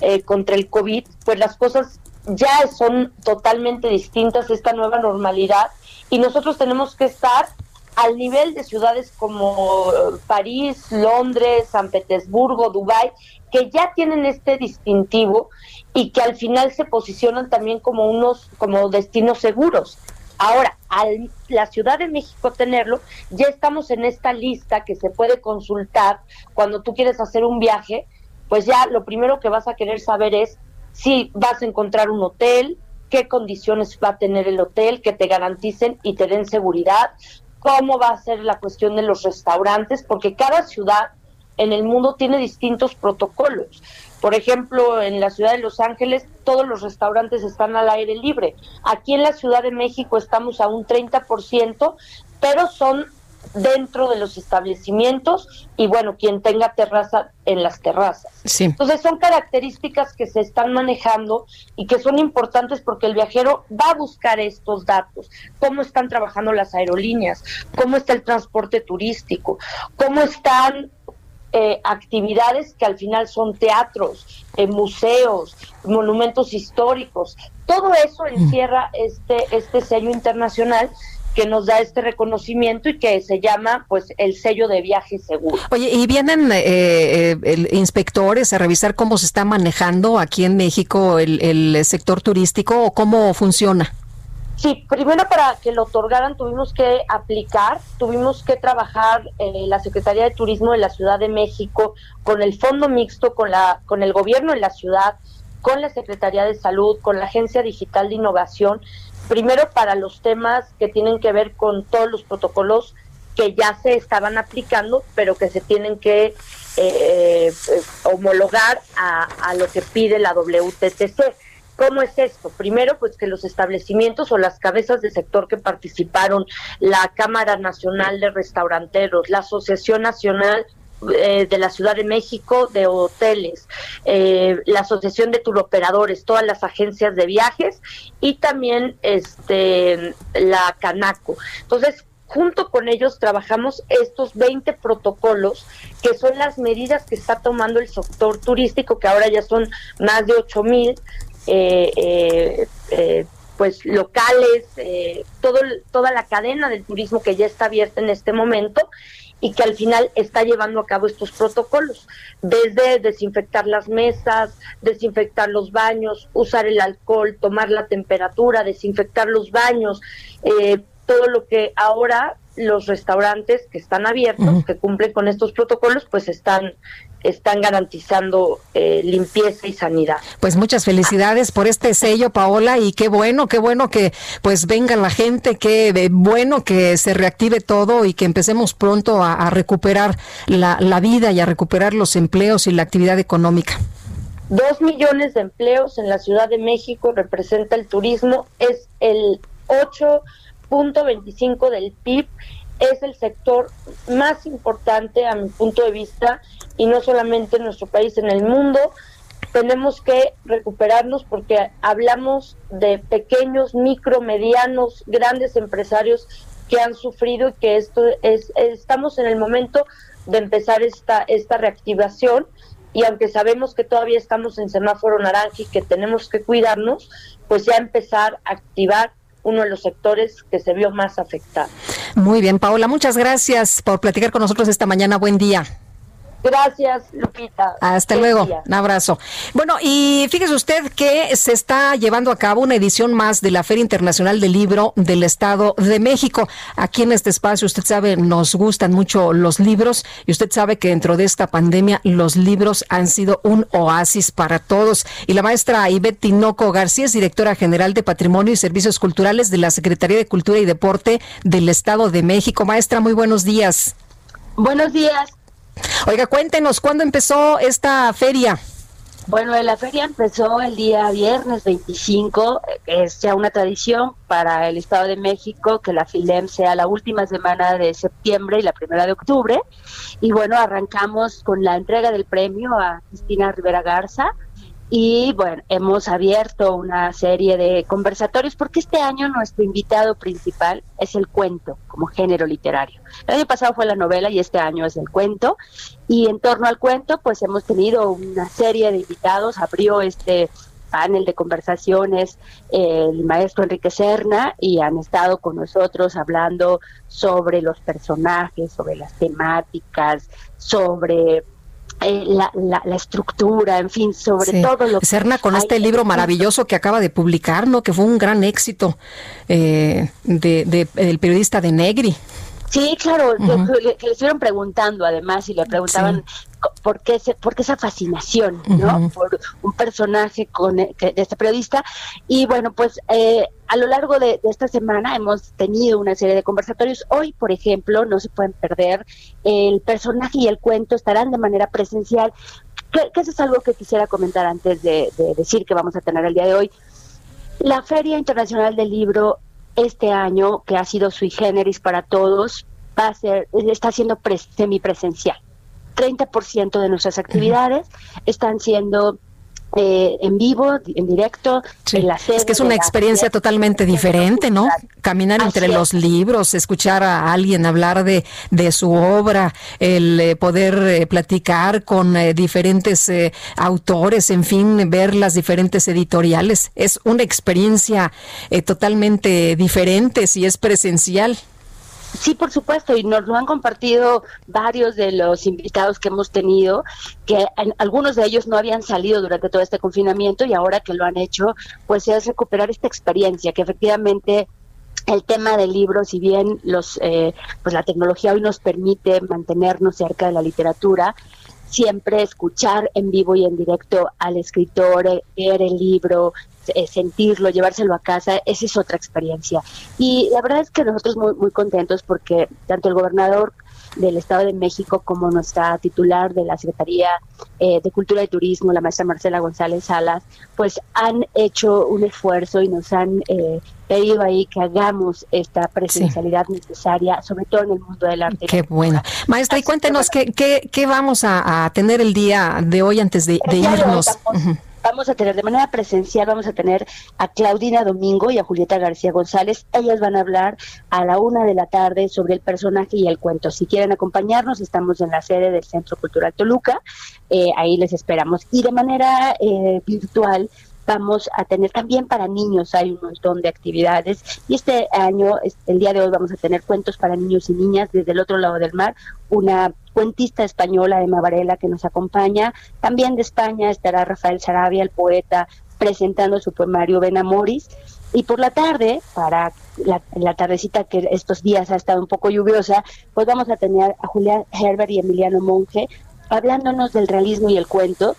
eh, contra el COVID, pues las cosas ya son totalmente distintas, esta nueva normalidad, y nosotros tenemos que estar al nivel de ciudades como París, Londres, San Petersburgo, Dubái, que ya tienen este distintivo y que al final se posicionan también como unos como destinos seguros. Ahora, al la Ciudad de México tenerlo, ya estamos en esta lista que se puede consultar cuando tú quieres hacer un viaje, pues ya lo primero que vas a querer saber es si vas a encontrar un hotel, qué condiciones va a tener el hotel, que te garanticen y te den seguridad, cómo va a ser la cuestión de los restaurantes, porque cada ciudad en el mundo tiene distintos protocolos. Por ejemplo, en la ciudad de Los Ángeles todos los restaurantes están al aire libre. Aquí en la Ciudad de México estamos a un 30%, pero son dentro de los establecimientos y bueno, quien tenga terraza en las terrazas. Entonces son características que se están manejando y que son importantes porque el viajero va a buscar estos datos, cómo están trabajando las aerolíneas, cómo está el transporte turístico, cómo están eh, actividades que al final son teatros, eh, museos, monumentos históricos. Todo eso mm. encierra este, este sello internacional que nos da este reconocimiento y que se llama pues el sello de viaje seguro. Oye, ¿y vienen eh, inspectores a revisar cómo se está manejando aquí en México el, el sector turístico o cómo funciona? Sí, primero para que lo otorgaran tuvimos que aplicar, tuvimos que trabajar eh, la Secretaría de Turismo de la Ciudad de México con el Fondo Mixto, con, la, con el gobierno de la ciudad, con la Secretaría de Salud, con la Agencia Digital de Innovación, primero para los temas que tienen que ver con todos los protocolos que ya se estaban aplicando, pero que se tienen que eh, eh, homologar a, a lo que pide la WTTC ¿Cómo es esto? Primero, pues que los establecimientos o las cabezas de sector que participaron, la Cámara Nacional de Restauranteros, la Asociación Nacional eh, de la Ciudad de México de hoteles, eh, la Asociación de Turoperadores, todas las agencias de viajes y también este la Canaco. Entonces, junto con ellos trabajamos estos 20 protocolos que son las medidas que está tomando el sector turístico, que ahora ya son más de 8 mil eh, eh, eh, pues locales, eh, todo, toda la cadena del turismo que ya está abierta en este momento y que al final está llevando a cabo estos protocolos, desde desinfectar las mesas, desinfectar los baños, usar el alcohol, tomar la temperatura, desinfectar los baños, todo lo que ahora los restaurantes que están abiertos, que cumplen con estos protocolos, pues están están garantizando eh, limpieza y sanidad. Pues muchas felicidades por este sello, Paola, y qué bueno, qué bueno que pues venga la gente, qué bueno que se reactive todo y que empecemos pronto a, recuperar la, la vida y a recuperar los empleos y la actividad económica. Dos millones de empleos en la Ciudad de México representa el turismo, es el 8.25 del PIB es el sector más importante a mi punto de vista y no solamente en nuestro país, en el mundo. Tenemos que recuperarnos porque hablamos de pequeños, micro, medianos, grandes empresarios que han sufrido y que esto es, estamos en el momento de empezar esta, esta reactivación y aunque sabemos que todavía estamos en semáforo naranja y que tenemos que cuidarnos, pues ya empezar a activar uno de los sectores que se vio más afectado. Muy bien, Paola, muchas gracias por platicar con nosotros esta mañana. Buen día. Gracias, Lupita. Hasta luego. Un abrazo. Bueno, y fíjese usted que se está llevando a cabo una edición más de la Feria Internacional del Libro del Estado de México. Aquí en este espacio, usted sabe, nos gustan mucho los libros y usted sabe que dentro de esta pandemia los libros han sido un oasis para todos. Y la maestra Ivette Tinoco García es directora general de Patrimonio y Servicios Culturales de la Secretaría de Cultura y Deporte del Estado de México. Maestra, muy buenos días. Buenos días. Oiga, cuéntenos, ¿cuándo empezó esta feria? Bueno, la feria empezó el día viernes 25. Es ya una tradición para el Estado de México que la FILEM sea la última semana de septiembre y la primera de octubre. Y bueno, arrancamos con la entrega del premio a Cristina Rivera Garza y bueno, hemos abierto una serie de conversatorios porque este año nuestro invitado principal es el cuento como género literario. El año pasado fue la novela y este año es el cuento. Y en torno al cuento, pues hemos tenido una serie de invitados. Abrió este panel de conversaciones el maestro Enrique Serna y han estado con nosotros hablando sobre los personajes, sobre las temáticas, sobre eh, la, la, estructura, en fin, sobre todo lo Serna con este libro maravilloso que acaba de publicar, ¿no? Que fue un gran éxito eh, de, de, del periodista de Negri. Sí, claro, que le estuvieron preguntando además y le preguntaban qué, por qué esa fascinación, ¿no? Por un personaje con, de este periodista. Y bueno, pues eh, a lo largo de, esta semana hemos tenido una serie de conversatorios. Hoy, por ejemplo, no se pueden perder, el personaje y el cuento estarán de manera presencial. Que, eso es algo que quisiera comentar antes de, de decir que vamos a tener el día de hoy. La Feria Internacional del Libro este año, que ha sido sui generis para todos, va a ser, está siendo semipresencial. 30% de nuestras actividades están siendo eh, en vivo, en directo, en la sede. Es que es una experiencia totalmente diferente, ¿no? Caminar entre los libros, escuchar a alguien hablar de, de su obra, el eh, poder eh, platicar con diferentes autores, en fin, ver las diferentes editoriales. Es una experiencia totalmente diferente si es presencial. Sí, por supuesto, y nos lo han compartido varios de los invitados que hemos tenido, que algunos de ellos no habían salido durante todo este confinamiento y ahora que lo han hecho, pues es recuperar esta experiencia que efectivamente el tema del libro, si bien los, eh, pues la tecnología hoy nos permite mantenernos cerca de la literatura, siempre escuchar en vivo y en directo al escritor, eh, leer el libro, eh, sentirlo, llevárselo a casa, esa es otra experiencia. Y la verdad es que nosotros muy, muy contentos porque tanto el gobernador del Estado de México como nuestra titular de la Secretaría eh, de Cultura y Turismo, la maestra Marcela González Salas, pues han hecho un esfuerzo y nos han eh, pedido ahí que hagamos esta presencialidad necesaria, sobre todo en el mundo del arte. Qué bueno. Maestra, y cuéntenos, ¿qué, qué, qué vamos a, tener el día de hoy antes de, irnos? Vamos a tener de manera presencial, vamos a tener a Claudina Domingo y a Julieta García González. Ellas van a hablar a la una de la tarde sobre el personaje y el cuento. Si quieren acompañarnos, estamos en la sede del Centro Cultural Toluca. Eh, ahí les esperamos. Y de manera eh, virtual vamos a tener también para niños, hay un montón de actividades y este año, el día de hoy vamos a tener cuentos para niños y niñas desde el otro lado del mar, una cuentista española, Emma Varela, que nos acompaña, también de España estará Rafael Sarabia, el poeta, presentando su poemario Benamoris, y por la tarde, para la, la, tardecita que estos días ha estado un poco lluviosa, pues vamos a tener a Julián Herbert y Emiliano Monge hablándonos del realismo y el cuento,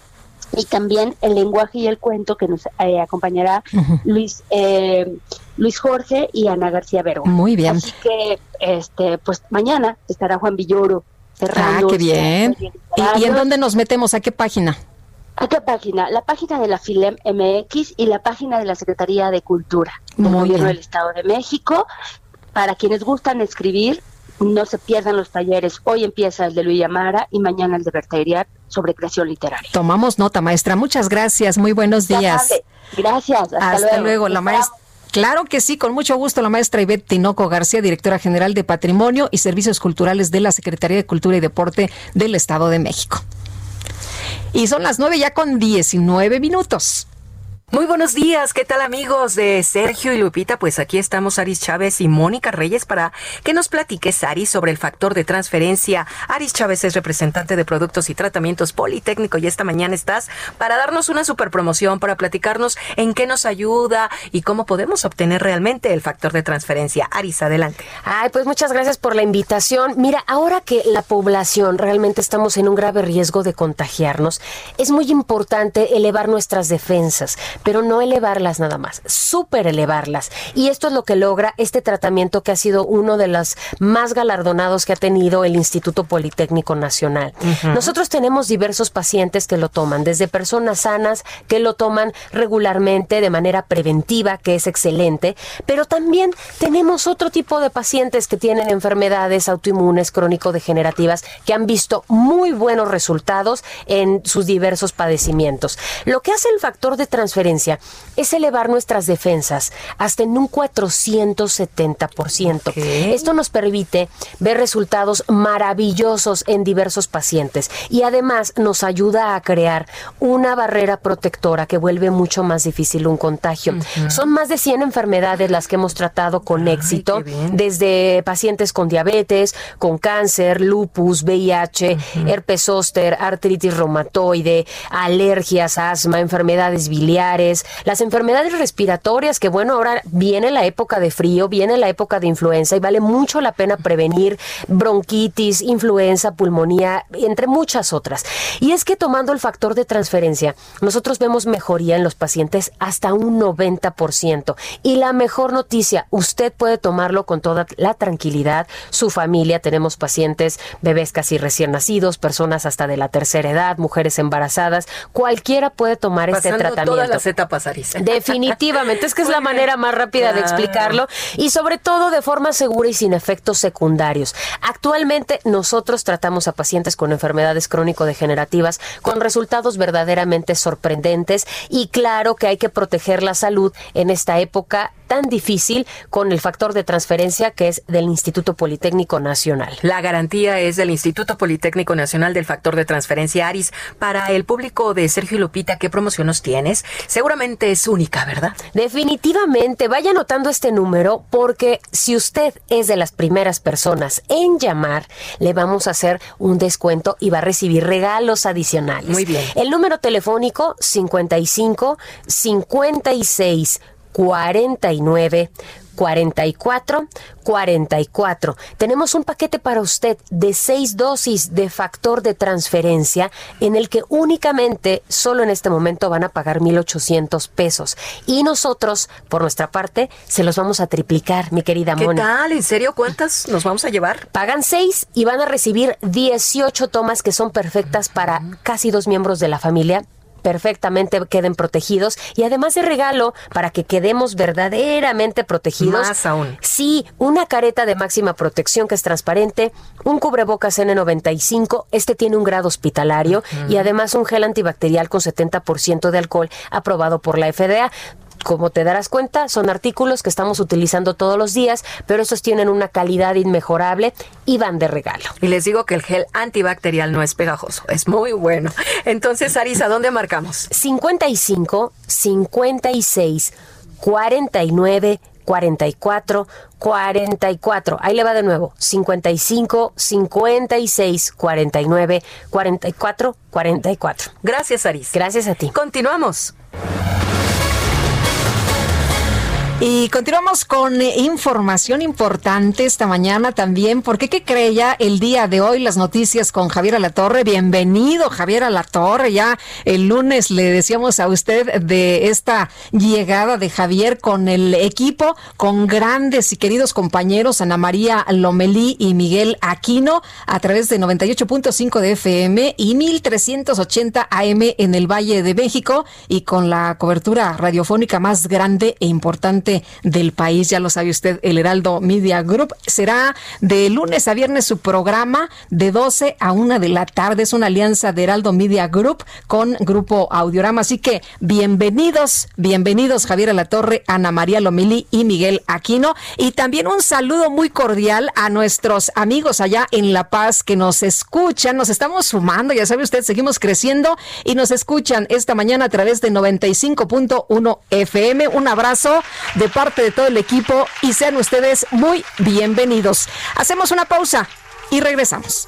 y también el lenguaje y el cuento que nos eh, acompañará Luis eh, Luis Jorge y Ana García Verbo. Muy bien. Así que este pues mañana estará Juan Villoro. Ah, qué bien. ¿Y, en dónde nos metemos? ¿A qué página? ¿A qué página? La página de la FILEM MX y la página de la Secretaría de Cultura del Gobierno del Estado de México. Para quienes gustan escribir, no se pierdan los talleres. Hoy empieza el de Luis Amara y mañana el de Berta sobre creación literaria. Tomamos nota, maestra. Muchas gracias. Muy buenos días. Gracias. Hasta, luego. La maestra. Claro que sí, con mucho gusto la maestra Ivette Tinoco García, directora general de Patrimonio y Servicios Culturales de la Secretaría de Cultura y Deporte del Estado de México. Y son las nueve ya con 19 minutos. Muy buenos días, ¿qué tal amigos de Sergio y Lupita? Pues aquí estamos Aris Chávez y Mónica Reyes para que nos platiques, Aris, sobre el factor de transferencia. Aris Chávez es representante de productos y tratamientos Politécnico y esta mañana estás para darnos una super promoción, para platicarnos en qué nos ayuda y cómo podemos obtener realmente el factor de transferencia. Aris, adelante. Ay, pues muchas gracias por la invitación. Mira, ahora que la población realmente estamos en un grave riesgo de contagiarnos, es muy importante elevar nuestras defensas pero no elevarlas nada más, súper elevarlas. Y esto es lo que logra este tratamiento que ha sido uno de los más galardonados que ha tenido el Instituto Politécnico Nacional. Nosotros tenemos diversos pacientes que lo toman, desde personas sanas que lo toman regularmente de manera preventiva, que es excelente, pero también tenemos otro tipo de pacientes que tienen enfermedades autoinmunes crónico-degenerativas que han visto muy buenos resultados en sus diversos padecimientos. Lo que hace el factor de transferencia es elevar nuestras defensas hasta en un 470%. Esto nos permite ver resultados maravillosos en diversos pacientes y además nos ayuda a crear una barrera protectora que vuelve mucho más difícil un contagio. Son más de 100 enfermedades las que hemos tratado con éxito, desde pacientes con diabetes, con cáncer, lupus, VIH, herpes zóster, artritis reumatoide, alergias, asma, enfermedades biliares, las enfermedades respiratorias, que bueno, ahora viene la época de frío, viene la época de influenza y vale mucho la pena prevenir bronquitis, influenza, pulmonía, entre muchas otras. Y es que tomando el factor de transferencia, nosotros vemos mejoría en los pacientes hasta un 90%. Y la mejor noticia, usted puede tomarlo con toda la tranquilidad, su familia, tenemos pacientes, bebés casi recién nacidos, personas hasta de la tercera edad, mujeres embarazadas, cualquiera puede tomar este tratamiento. Definitivamente, es que es la manera más rápida de explicarlo y sobre todo de forma segura y sin efectos secundarios. Actualmente nosotros tratamos a pacientes con enfermedades crónico-degenerativas con resultados verdaderamente sorprendentes y claro que hay que proteger la salud en esta época tan difícil con el factor de transferencia que es del Instituto Politécnico Nacional. La garantía es del Instituto Politécnico Nacional del factor de transferencia ARIS. Para el público de Sergio y Lupita, ¿qué promoción nos tienes? Seguramente es única, ¿verdad? Definitivamente, vaya anotando este número porque si usted es de las primeras personas en llamar, le vamos a hacer un descuento y va a recibir regalos adicionales. Muy bien. El número telefónico 55 56 49 44 44. Tenemos un paquete para usted de seis dosis de factor de transferencia en el que únicamente solo en este momento van a pagar 1.800 pesos. Y nosotros, por nuestra parte, se los vamos a triplicar, mi querida ¿Qué Moni. tal? ¿En serio? ¿Cuántas nos vamos a llevar? Pagan seis y van a recibir 18 tomas que son perfectas para casi dos miembros de la familia perfectamente queden protegidos y además de regalo para que quedemos verdaderamente protegidos. Más aún. Sí, una careta de máxima protección que es transparente, un cubrebocas N95, este tiene un grado hospitalario y además un gel antibacterial con 70% de alcohol aprobado por la FDA como te darás cuenta, son artículos que estamos utilizando todos los días, pero estos tienen una calidad inmejorable y van de regalo. Y les digo que el gel antibacterial no es pegajoso, es muy bueno. Entonces, Arisa, ¿dónde marcamos? 55 56 49 44 44. Ahí le va de nuevo. 55 56 49 44 44. Gracias, Aris. Gracias a ti. Continuamos. Y continuamos con eh, información importante esta mañana también, porque ¿qué cree ya el día de hoy las noticias con Javier Alatorre? Bienvenido, Javier Alatorre. Ya el lunes le decíamos a usted de esta llegada de Javier con el equipo, con grandes y queridos compañeros Ana María Lomelí y Miguel Aquino a través de 98.5 de FM y 1380 AM en el Valle de México y con la cobertura radiofónica más grande e importante del país. Ya lo sabe usted, el Heraldo Media Group. Será de lunes a viernes su programa de 12 a 1 de la tarde. Es una alianza de Heraldo Media Group con Grupo Audiorama. Así que bienvenidos, bienvenidos Javier Alatorre, Ana María Lomili y Miguel Aquino. Y también un saludo muy cordial a nuestros amigos allá en La Paz que nos escuchan. Nos estamos sumando, ya sabe usted, seguimos creciendo y nos escuchan esta mañana a través de 95.1 FM. Un abrazo de parte de todo el equipo y sean ustedes muy bienvenidos. Hacemos una pausa y regresamos.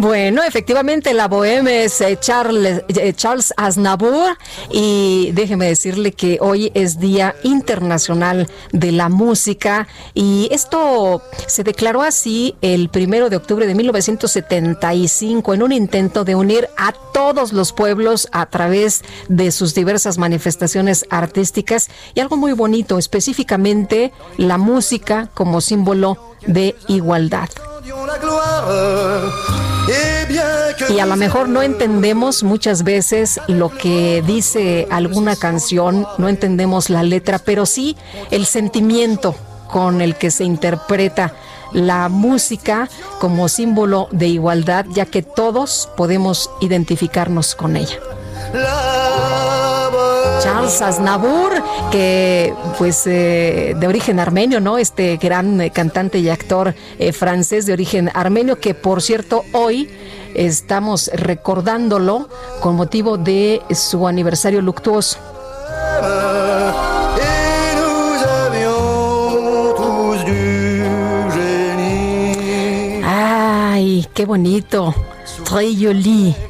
Bueno, efectivamente la bohème es eh, Charles, eh, Charles Aznavour y déjeme decirle que hoy es Día Internacional de la Música y esto se declaró así el primero de octubre de 1975 en un intento de unir a todos los pueblos a través de sus diversas manifestaciones artísticas y algo muy bonito, específicamente la música como símbolo de igualdad. Que Y a lo mejor no entendemos muchas veces lo que dice alguna canción, no entendemos la letra, pero sí el sentimiento con el que se interpreta la música como símbolo de igualdad, ya que todos podemos identificarnos con ella. Charles Aznavour, que pues eh, de origen armenio, ¿no? Este gran eh, cantante y actor eh, francés de origen armenio, que por cierto hoy estamos recordándolo con motivo de su aniversario luctuoso. Ay, qué bonito. Très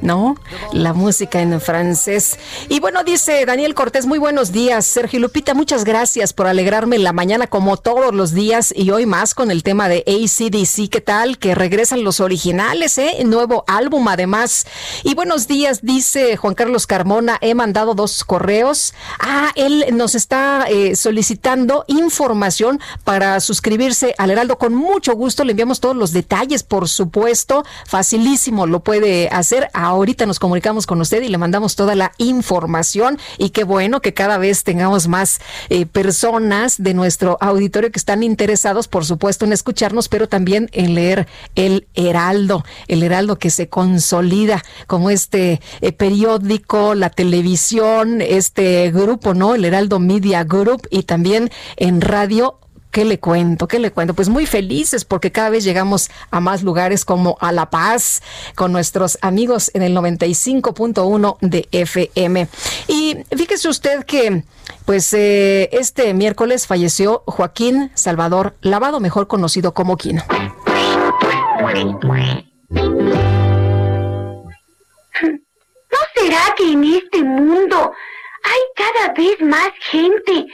¿no? La música en francés. Y bueno, dice Daniel Cortés, muy buenos días. Sergio Lupita, muchas gracias por alegrarme la mañana como todos los días y hoy más con el tema de ACDC. ¿Qué tal? Que regresan los originales, ¿eh? Nuevo álbum además. Y buenos días, dice Juan Carlos Carmona. He mandado dos correos. Ah, él nos está eh, solicitando información para suscribirse al Heraldo. Con mucho gusto le enviamos todos los detalles, por supuesto. Facilísimo, lo puede hacer. Ahorita nos comunicamos con usted y le mandamos toda la información. Y qué bueno que cada vez tengamos más eh, personas de nuestro auditorio que están interesados, por supuesto, en escucharnos, pero también en leer el Heraldo. El Heraldo que se consolida como este eh, periódico, la televisión, este grupo, ¿no? El Heraldo Media Group y también en radio ¿Qué le cuento? ¿Qué le cuento? Pues muy felices porque cada vez llegamos a más lugares como a La Paz con nuestros amigos en el 95.1 de FM. Y fíjese usted que pues eh, este miércoles falleció Joaquín Salvador Lavado, mejor conocido como Quino. ¿No será que en este mundo hay cada vez más gente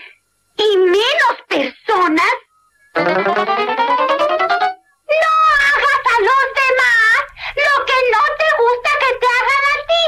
y menos personas? No hagas a los demás lo que no te gusta que te hagan a ti.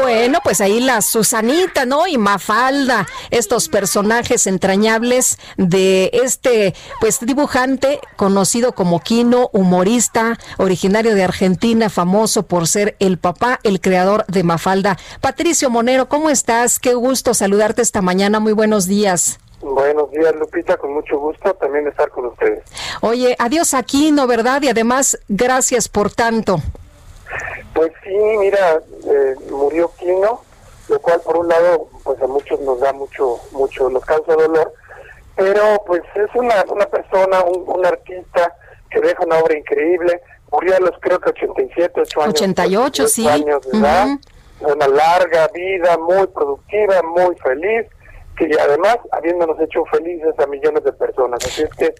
Bueno, pues ahí la Susanita, ¿no? Y Mafalda, estos personajes entrañables de este, pues dibujante conocido como Quino, humorista, originario de Argentina, famoso por ser el papá, el creador de Mafalda. Patricio Monero, ¿cómo estás? Qué gusto saludarte esta mañana. Muy buenos días. Buenos días, Lupita, con mucho gusto también estar con ustedes. Oye, adiós Aquino, ¿verdad? Y además, gracias por tanto. Pues sí, mira, eh, murió Quino, lo cual por un lado, pues a muchos nos da mucho, mucho, nos causa dolor, pero pues es una, una persona, un, un artista que deja una obra increíble, murió a los creo que 87, 8 años. 88, sí. años de edad, una larga vida, muy productiva, muy feliz, que además habiéndonos hecho felices a millones de personas. Así es que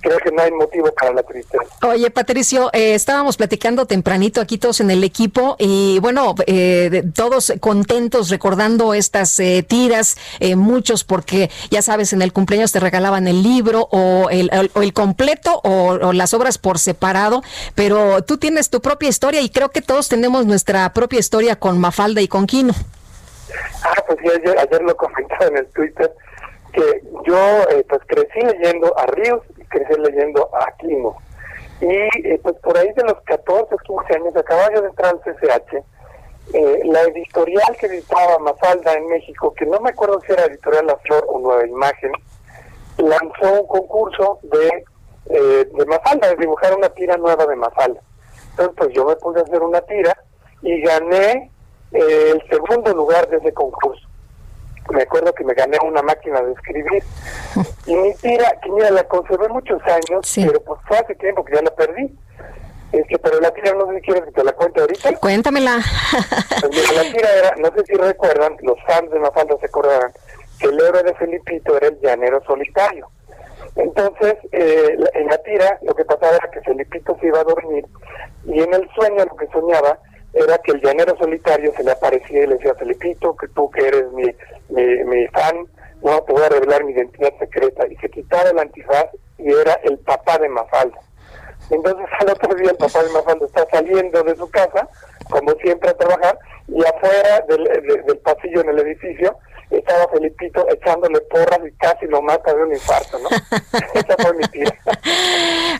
creo que no hay motivo para la tristeza. Oye, Patricio, eh, estábamos platicando tempranito aquí todos en el equipo y bueno, eh, todos contentos recordando estas eh, tiras, muchos porque ya sabes, en el cumpleaños te regalaban el libro o el, el, completo o, las obras por separado, pero tú tienes tu propia historia y creo que todos tenemos nuestra propia historia con Mafalda y con Quino. Ah, pues sí, ayer, ayer lo comentaba en el Twitter que yo pues crecí leyendo a Ríos crecer leyendo a Quimo. Y eh, pues por ahí de los 14, 15 años, acababa de entrar al CCH, eh, la editorial que editaba Mafalda en México, que no me acuerdo si era Editorial La Flor o Nueva Imagen, lanzó un concurso de, eh, de Mafalda, de dibujar una tira nueva de Mafalda. Entonces pues yo me puse a hacer una tira y gané el segundo lugar de ese concurso me acuerdo que me gané una máquina de escribir y mi tira, que mira, la conservé muchos años, pero pues fue hace tiempo que ya la perdí. Este, pero la tira, no sé si quieres que te la cuente ahorita. Cuéntamela. Pues la tira era, no sé si recuerdan, los fans de Mafalda se acordarán, que el héroe de Felipito era el llanero solitario. Entonces, eh, en la tira, lo que pasaba era que Felipito se iba a dormir y en el sueño lo que soñaba era que el llanero solitario se le aparecía y le decía, Felipito, que tú que eres mi mi, fan, no te voy a revelar mi identidad secreta. Y se quitaba el antifaz y era el papá de Mafalda. Entonces al otro día el papá de Mafalda está saliendo de su casa, como siempre a trabajar, y afuera del, del pasillo en el edificio estaba Felipito echándole porras y casi lo mata de un infarto, ¿no? Esa fue mi tía.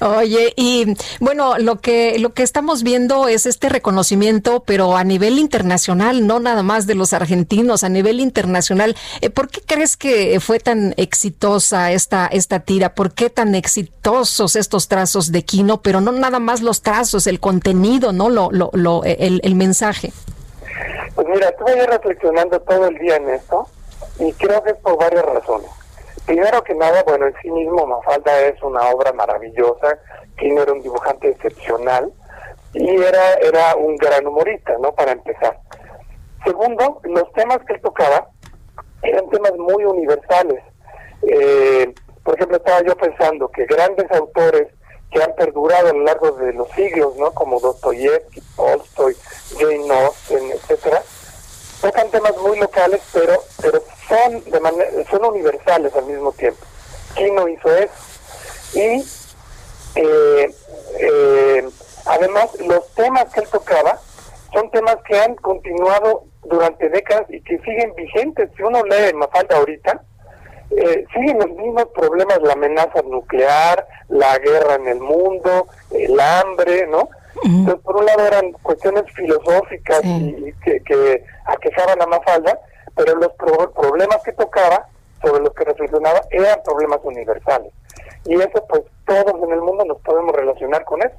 Oye, y bueno, lo que lo que estamos viendo es este reconocimiento, pero a nivel internacional, no nada más de los argentinos, a nivel internacional. Eh, ¿Por qué crees que fue tan exitosa esta esta tira? ¿Por qué tan exitosos estos trazos de Quino, pero no nada más los trazos, el contenido, no lo, lo, lo el, el mensaje? Pues mira, estuve reflexionando todo el día en esto y creo que es por varias razones. Primero que nada, bueno, en sí mismo Mafalda es una obra maravillosa, Kino era un dibujante excepcional y era, era un gran humorista, ¿no? Para empezar. Segundo, los temas que él tocaba eran temas muy universales. Eh, por ejemplo, estaba yo pensando que grandes autores que han perdurado a lo largo de los siglos, ¿no? Como Dostoyevsky, Tolstoy, Jane Austen, etcétera, tocan temas muy locales, pero pero son de son universales al mismo tiempo. ¿Quién no hizo eso? Y eh, eh, además los temas que él tocaba son temas que han continuado durante décadas y que siguen vigentes. Si uno lee Mafalda ahorita, eh, siguen los mismos problemas, la amenaza nuclear, la guerra en el mundo, el hambre, ¿no? Entonces, por un lado eran cuestiones filosóficas y, que, que aquejaban a Mafalda, pero los problemas que tocaba, sobre los que reflexionaba, eran problemas universales. Y eso, pues, todos en el mundo nos podemos relacionar con eso.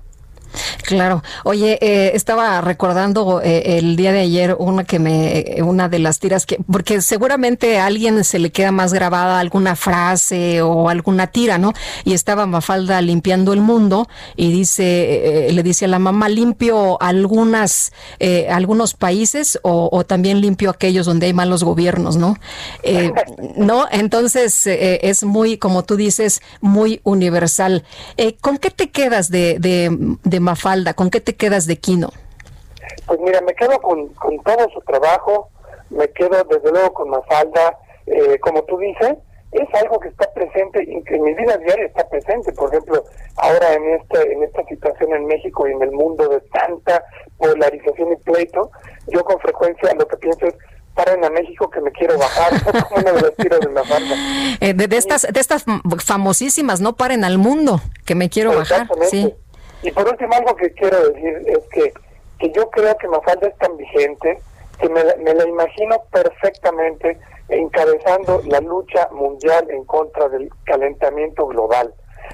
Claro. Oye, eh, estaba recordando eh, el día de ayer una que me, una de las tiras que, porque seguramente a alguien se le queda más grabada alguna frase o alguna tira, ¿no? Y estaba Mafalda limpiando el mundo y dice, eh, le dice a la mamá, limpio algunas, algunos países o, también limpio aquellos donde hay malos gobiernos, ¿no? no, entonces es muy, como tú dices, muy universal. ¿Con qué te quedas de, de, de Mafalda? ¿Con qué te quedas de Quino? Pues mira, me quedo con, todo su trabajo, me quedo desde luego con Mafalda, eh, como tú dices, es algo que está presente, en mi vida diaria está presente, por ejemplo, ahora en este, en esta situación en México y en el mundo de tanta polarización y pleito, yo con frecuencia lo que pienso es, paren a México que me quiero bajar, como de tiras de. Eh, de, estas, de estas famosísimas, no paren al mundo, que me quiero bajar, sí. Y por último, algo que quiero decir es que, que yo creo que Mafalda es tan vigente que me, me la imagino perfectamente encabezando la lucha mundial en contra del calentamiento global.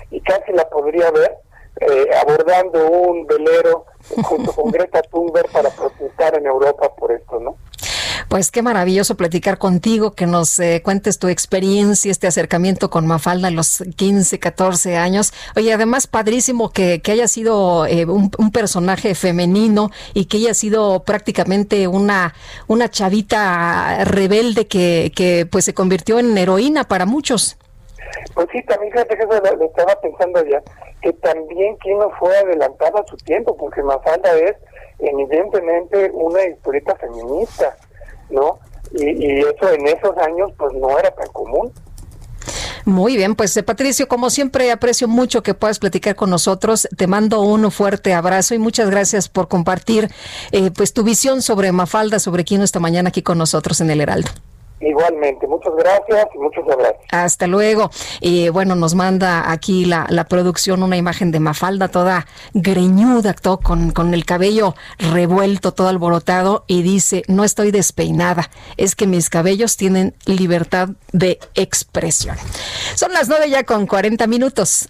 Y casi la podría ver eh, abordando un velero junto con Greta Thunberg para protestar en Europa por esto, ¿no? Pues qué maravilloso platicar contigo, que nos eh, cuentes tu experiencia, este acercamiento con Mafalda en los 15, 14 años. Oye, además, padrísimo que, que haya sido eh, un, personaje femenino y que haya sido prácticamente una, una chavita rebelde que, que pues se convirtió en heroína para muchos. Pues sí, también fíjate que eso lo, estaba pensando ya, que también Kino fue adelantado a su tiempo, porque Mafalda es evidentemente una historieta feminista, ¿no? Y, eso en esos años pues no era tan común. Muy bien, pues eh, Patricio, como siempre aprecio mucho que puedas platicar con nosotros. Te mando un fuerte abrazo y muchas gracias por compartir eh, pues tu visión sobre Mafalda, sobre Kino esta mañana aquí con nosotros en el Heraldo. Igualmente, muchas gracias y muchos abrazos. Hasta luego. Y bueno, nos manda aquí la, la, producción una imagen de Mafalda toda greñuda, todo con, con el cabello revuelto, todo alborotado, y dice, no estoy despeinada, es que mis cabellos tienen libertad de expresión. Son las nueve ya con 40 minutos.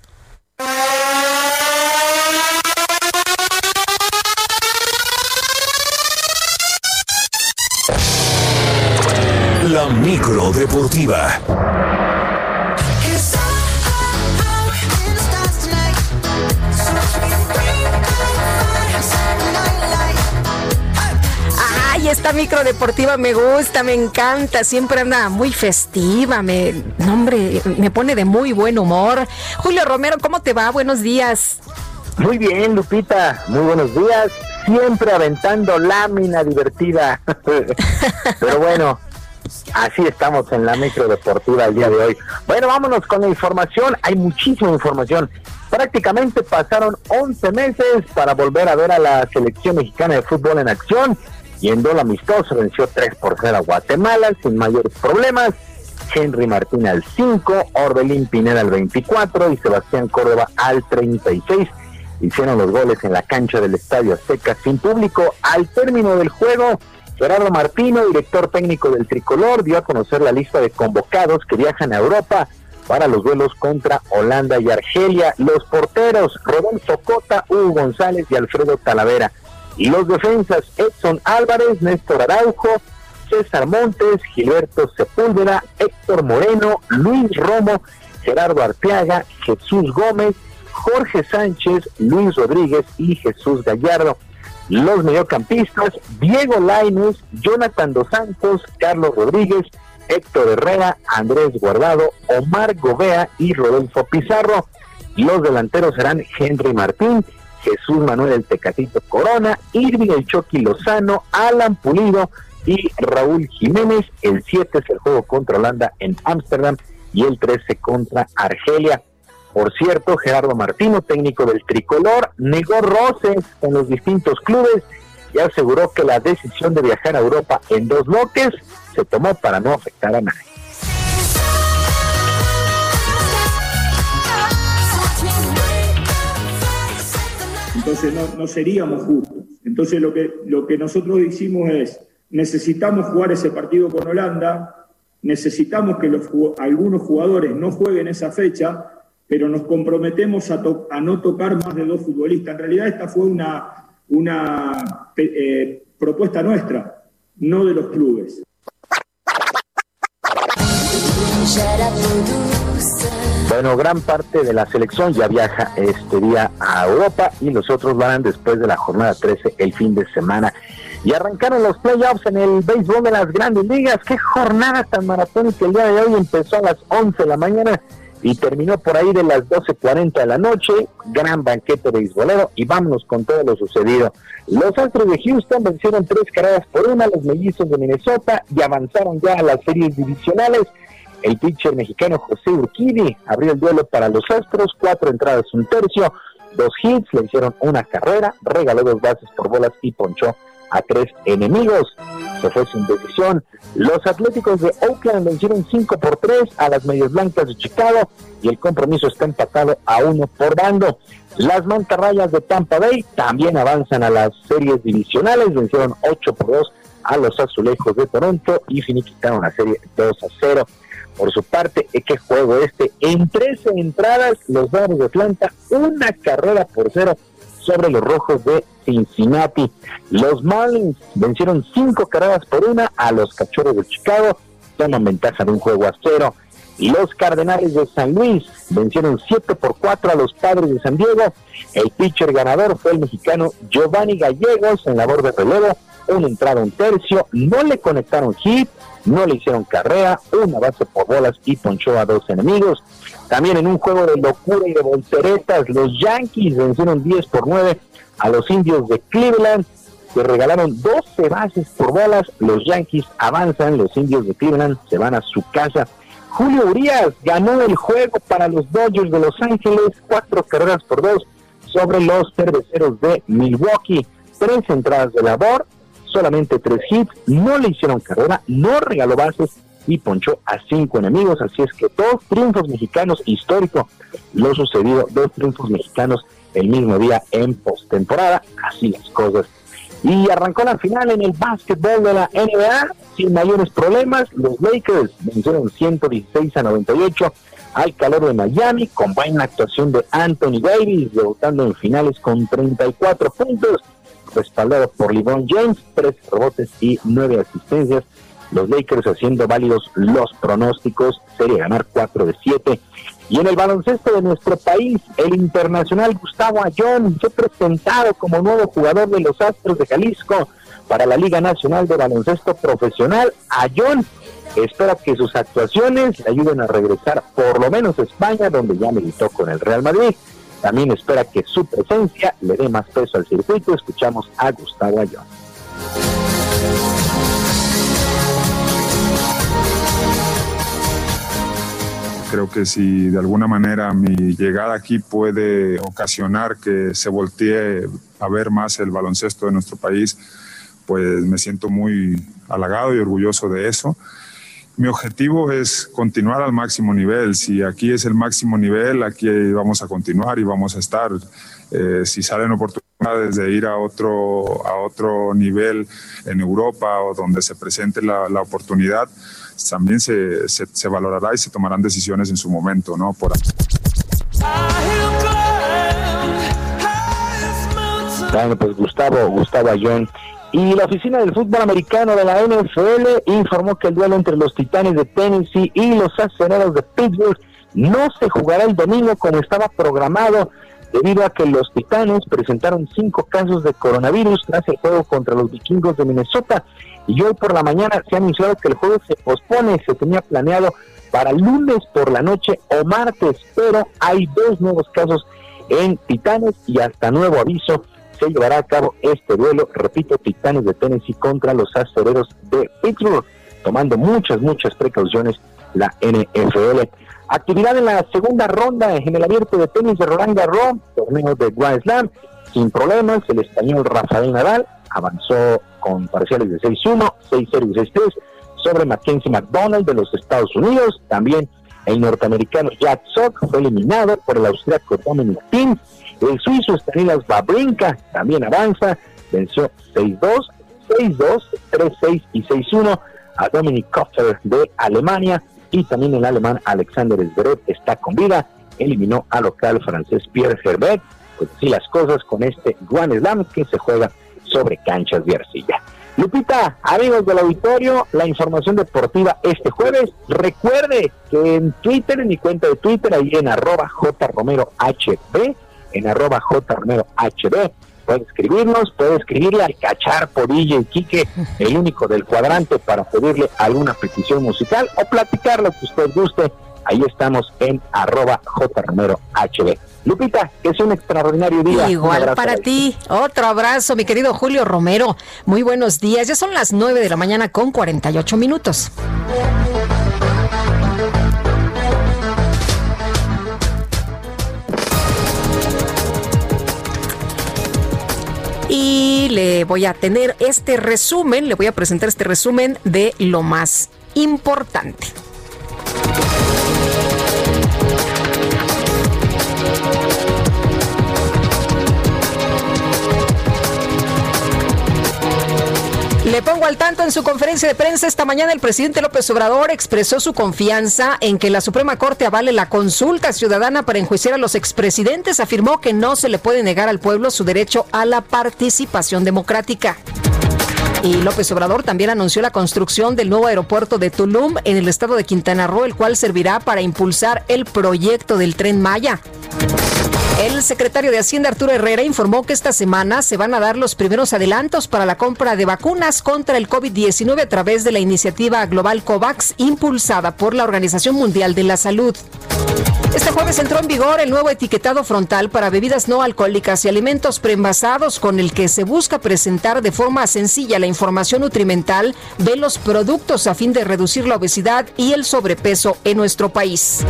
La micro deportiva. Ay, esta micro deportiva me gusta, me encanta, siempre anda muy festiva, me, hombre, me pone de muy buen humor. Julio Romero, ¿cómo te va? Buenos días. Muy bien, Lupita, muy buenos días. Siempre aventando lámina divertida. Pero bueno, Así estamos en la micro deportiva el día de hoy. Bueno, vámonos con la información. Hay muchísima información. Prácticamente pasaron 11 meses para volver a ver a la selección mexicana de fútbol en acción. Y en duelo amistoso venció 3 por 0 a Guatemala sin mayores problemas. Henry Martín al 5, Orbelín Pineda al 24 y Sebastián Córdoba al 36. Hicieron los goles en la cancha del Estadio Azteca sin público. Al término del juego, Gerardo Martino, director técnico del Tricolor, dio a conocer la lista de convocados que viajan a Europa para los duelos contra Holanda y Argelia. Los porteros, Rodolfo Cota, Hugo González y Alfredo Talavera. Y los defensas, Edson Álvarez, Néstor Araujo, César Montes, Gilberto Sepúlveda, Héctor Moreno, Luis Romo, Gerardo Arteaga, Jesús Gómez, Jorge Sánchez, Luis Rodríguez y Jesús Gallardo. Los mediocampistas, Diego Lainez, Jonathan Dos Santos, Carlos Rodríguez, Héctor Herrera, Andrés Guardado, Omar Gobea y Rodolfo Pizarro. Los delanteros serán Henry Martín, Jesús Manuel el Tecatito Corona, Irving el Chucky Lozano, Alan Pulido y Raúl Jiménez. El 7 es el juego contra Holanda en Ámsterdam y el 13 contra Argelia. Por cierto, Gerardo Martino, técnico del tricolor, negó roces en los distintos clubes y aseguró que la decisión de viajar a Europa en dos bloques se tomó para no afectar a nadie. Entonces no, seríamos justos. Entonces lo que, lo que nosotros hicimos es, necesitamos jugar ese partido con Holanda, necesitamos que algunos jugadores no jueguen esa fecha pero nos comprometemos a, no tocar más de dos futbolistas. En realidad esta fue una, una eh, propuesta nuestra, no de los clubes. Bueno, gran parte de la selección ya viaja este día a Europa y los otros van después de la jornada 13 el fin de semana. Y arrancaron los playoffs en el béisbol de las grandes ligas. Qué jornada tan maratónica el día de hoy. Empezó a las 11 de la mañana y terminó por ahí de las 12.40 de la noche, gran banquete de beisbolero y vámonos con todo lo sucedido. Los Astros de Houston vencieron tres carreras por una, los mellizos de Minnesota y avanzaron ya a las series divisionales. El pitcher mexicano José Urquidi abrió el duelo para los Astros, cuatro entradas, un tercio, dos hits, le hicieron una carrera, regaló dos bases por bolas y ponchó a tres enemigos. Se fue sin decisión. Los Atléticos de Oakland vencieron 5 por 3 a las Medias Blancas de Chicago y el compromiso está empatado a uno por bando. Las mantarrayas de Tampa Bay también avanzan a las series divisionales, vencieron 8 por 2 a los Azulejos de Toronto y finiquitaron la serie 2 a 0. Por su parte, ¿qué juego este? En 13 entradas, los Bravos de Atlanta, una carrera por cero sobre los Rojos de Cincinnati. Los Marlins vencieron cinco carreras por una a los Cachorros de Chicago, toman ventaja de un juego a cero. Los Cardenales de San Luis vencieron siete por cuatro a los Padres de San Diego. El pitcher ganador fue el mexicano Giovanni Gallegos en labor de relevo. una entrada un tercio, no le conectaron hit, no le hicieron carrera, una base por bolas y ponchó a dos enemigos. También en un juego de locura y de volteretas, los Yankees vencieron 10 por 9 a los indios de Cleveland, que regalaron 12 bases por bolas. Los Yankees avanzan, los indios de Cleveland se van a su casa. Julio Urias ganó el juego para los Dodgers de Los Ángeles, cuatro carreras por dos sobre los cerveceros de Milwaukee. Tres entradas de labor, solamente tres hits, no le hicieron carrera, no regaló bases y ponchó a cinco enemigos. Así es que dos triunfos mexicanos histórico lo sucedido, dos triunfos mexicanos el mismo día en postemporada. Así las cosas. Y arrancó la final en el básquetbol de la NBA sin mayores problemas. Los Lakers vencieron 116 a 98 al calor de Miami, con buena actuación de Anthony Davis, debutando en finales con 34 puntos, respaldado por LeBron James, tres rebotes y nueve asistencias. Los Lakers haciendo válidos los pronósticos, serie ganar 4 de 7. Y en el baloncesto de nuestro país, el internacional Gustavo Ayón fue presentado como nuevo jugador de los Astros de Jalisco para la Liga Nacional de Baloncesto Profesional. Ayón espera que sus actuaciones le ayuden a regresar por lo menos a España, donde ya militó con el Real Madrid. También espera que su presencia le dé más peso al circuito. Escuchamos a Gustavo Ayón. Creo que si de alguna manera mi llegada aquí puede ocasionar que se voltee a ver más el baloncesto de nuestro país, pues me siento muy halagado y orgulloso de eso. Mi objetivo es continuar al máximo nivel. Si aquí es el máximo nivel, aquí vamos a continuar y vamos a estar. Eh, si salen oportunidades de ir a otro, a otro nivel en Europa o donde se presente la, la oportunidad, también se, se, se, valorará y se tomarán decisiones en su momento, ¿no? Por... Bueno, pues Gustavo, Gustavo Ayón. Y la oficina del fútbol americano de la NFL informó que el duelo entre los Titanes de Tennessee y los Acereros de Pittsburgh no se jugará el domingo como estaba programado debido a que los Titanes presentaron cinco casos de coronavirus tras el juego contra los vikingos de Minnesota y hoy por la mañana se ha anunciado que el juego se pospone, se tenía planeado para lunes por la noche o martes, pero hay dos nuevos casos en Titanes y hasta nuevo aviso se llevará a cabo este duelo, repito, Titanes de Tennessee contra los acereros de Pittsburgh, tomando muchas, muchas precauciones la NFL. Actividad en la segunda ronda en el abierto de tenis de Roland Garros, torneo de Grand Slam, sin problemas, el español Rafael Nadal avanzó con parciales de 6-1, 6-0 y 6-3 sobre Mackenzie McDonald de los Estados Unidos. También el norteamericano Jack Sock fue eliminado por el austriaco Dominic Thiem. El suizo Stanilas Babrinka también avanza, venció 6-2, 6-2, 3-6 y 6-1 a Dominic Koffer de Alemania y también el alemán Alexander Zverev está con vida, eliminó al local francés Pierre Herbert. Pues así las cosas con este Grand Slam que se juega sobre canchas de arcilla. Lupita, amigos del auditorio, la información deportiva este jueves. Recuerde que en Twitter, en mi cuenta de Twitter, ahí en arroba jromerohb, en arroba jromerohb, puede escribirnos, puede escribirle al Cachar, Podilla y Quique, el único del cuadrante, para pedirle alguna petición musical o platicar lo que usted guste. Ahí estamos en arroba jromerohb. Lupita, es un extraordinario día. Igual para ti. Otro abrazo, mi querido Julio Romero. Muy buenos días. Ya son las 9 de la mañana con 48 minutos. Le voy a tener este resumen, le voy a presentar este resumen de lo más importante. Le pongo al tanto en su conferencia de prensa esta mañana el presidente López Obrador expresó su confianza en que la Suprema Corte avale la consulta ciudadana para enjuiciar a los expresidentes. Afirmó que no se le puede negar al pueblo su derecho a la participación democrática. Y López Obrador también anunció la construcción del nuevo aeropuerto de Tulum en el estado de Quintana Roo, el cual servirá para impulsar el proyecto del tren Maya. El secretario de Hacienda Arturo Herrera informó que esta semana se van a dar los primeros adelantos para la compra de vacunas contra el COVID-19 a través de la iniciativa global COVAX impulsada por la Organización Mundial de la Salud. Este jueves entró en vigor el nuevo etiquetado frontal para bebidas no alcohólicas y alimentos preenvasados con el que se busca presentar de forma sencilla la información nutrimental de los productos a fin de reducir la obesidad y el sobrepeso en nuestro país.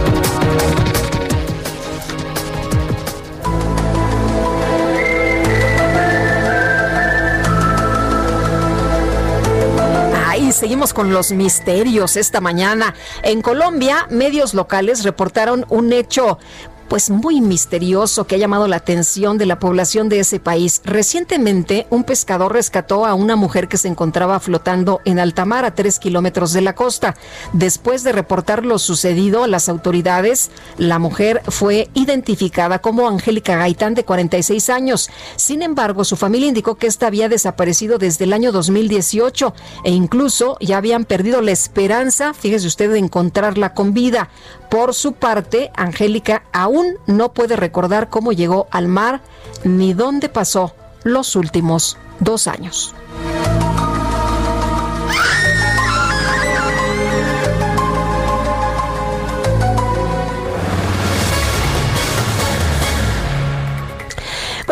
Seguimos con los misterios esta mañana. En Colombia, medios locales reportaron un hecho pues muy misterioso que ha llamado la atención de la población de ese país. Recientemente, un pescador rescató a una mujer que se encontraba flotando en alta mar a tres kilómetros de la costa. Después de reportar lo sucedido a las autoridades, la mujer fue identificada como Angélica Gaitán, de 46 años. Sin embargo, su familia indicó que esta había desaparecido desde el año 2018 e incluso ya habían perdido la esperanza, fíjese usted, de encontrarla con vida. Por su parte, Angélica aún no puede recordar cómo llegó al mar ni dónde pasó los últimos dos años.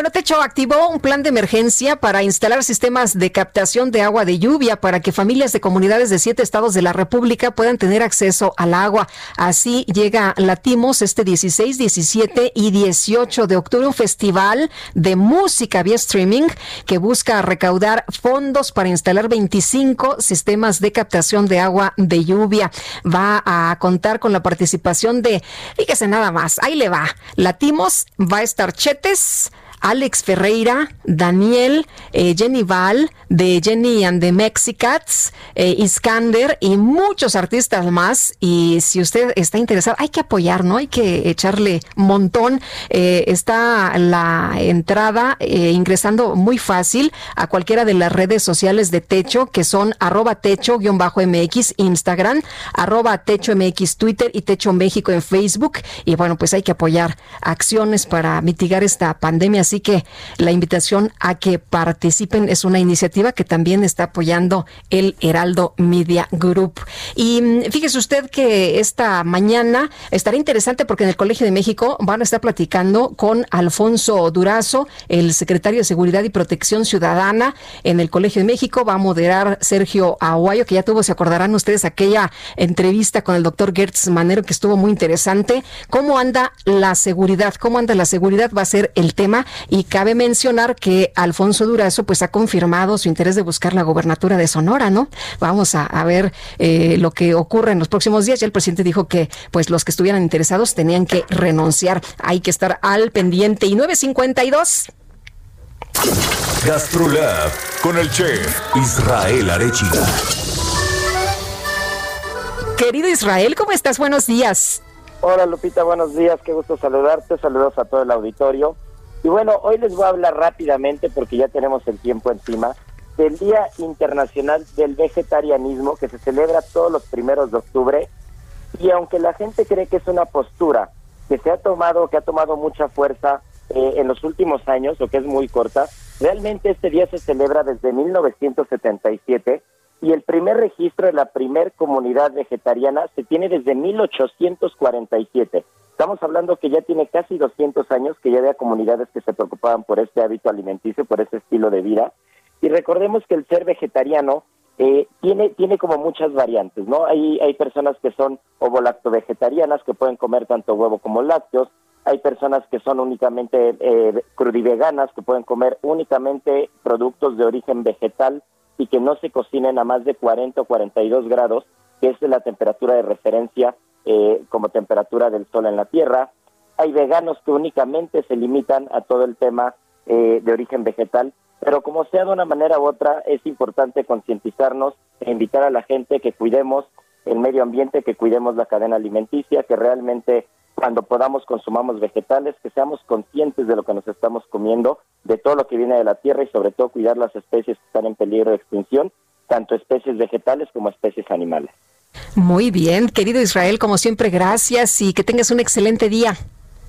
Bueno, Techo activó un plan de emergencia para instalar sistemas de captación de agua de lluvia para que familias de comunidades de siete estados de la República puedan tener acceso al agua. Así llega Latimos este 16, 17 y 18 de octubre, un festival de música vía streaming que busca recaudar fondos para instalar 25 sistemas de captación de agua de lluvia. Va a contar con la participación de, fíjese nada más, ahí le va. Latimos va a estar Chetes, Alex Ferreira, Daniel, eh, Jenny Val, de Jenny and the Mexicats, eh, Iskander y muchos artistas más. Y si usted está interesado, hay que apoyar, ¿no? Hay que echarle montón. Eh, está la entrada eh, ingresando muy fácil a cualquiera de las redes sociales de Techo, que son arroba techo-mx Instagram, arroba techo MX Twitter y Techo México en Facebook. Y bueno, pues hay que apoyar acciones para mitigar esta pandemia Así que la invitación a que participen es una iniciativa que también está apoyando el Heraldo Media Group. Y mm, fíjese usted que esta mañana estará interesante porque en el Colegio de México van a estar platicando con Alfonso Durazo, el secretario de Seguridad y Protección Ciudadana en el Colegio de México. Va a moderar Sergio Aguayo, que ya tuvo, se acordarán ustedes, aquella entrevista con el doctor Gertz Manero que estuvo muy interesante. ¿Cómo anda la seguridad? ¿Cómo anda la seguridad? Va a ser el tema y cabe mencionar que Alfonso Durazo pues ha confirmado su interés de buscar la gobernatura de Sonora, ¿no? Vamos a, ver eh, lo que ocurre en los próximos días. Ya el presidente dijo que pues los que estuvieran interesados tenían que renunciar. Hay que estar al pendiente. Y 952. Gastrolab con el chef Israel Arechiga. Querido Israel, ¿cómo estás? Buenos días. Hola Lupita, buenos días, qué gusto saludarte, saludos a todo el auditorio. Y bueno, hoy les voy a hablar rápidamente porque ya tenemos el tiempo encima del Día Internacional del Vegetarianismo que se celebra todos los primeros de octubre y aunque la gente cree que es una postura que se ha tomado, que ha tomado mucha fuerza eh, en los últimos años o que es muy corta, realmente este día se celebra desde 1977 y el primer registro de la primer comunidad vegetariana se tiene desde 1847. Estamos hablando que ya tiene casi 200 años que ya había comunidades que se preocupaban por este hábito alimenticio, por ese estilo de vida. Y recordemos que el ser vegetariano eh, tiene, tiene como muchas variantes, ¿no? Hay, hay personas que son ovo-lacto-vegetarianas que pueden comer tanto huevo como lácteos. Hay personas que son únicamente eh, crudiveganas que pueden comer únicamente productos de origen vegetal y que no se cocinen a más de 40 o 42 grados, que es la temperatura de referencia eh, como temperatura del sol en la Tierra. Hay veganos que únicamente se limitan a todo el tema eh, de origen vegetal, pero como sea de una manera u otra, es importante concientizarnos e invitar a la gente que cuidemos el medio ambiente, que cuidemos la cadena alimenticia, que realmente cuando podamos consumamos vegetales, que seamos conscientes de lo que nos estamos comiendo, de todo lo que viene de la tierra y sobre todo cuidar las especies que están en peligro de extinción, tanto especies vegetales como especies animales. Muy bien, querido Israel, como siempre, gracias y que tengas un excelente día.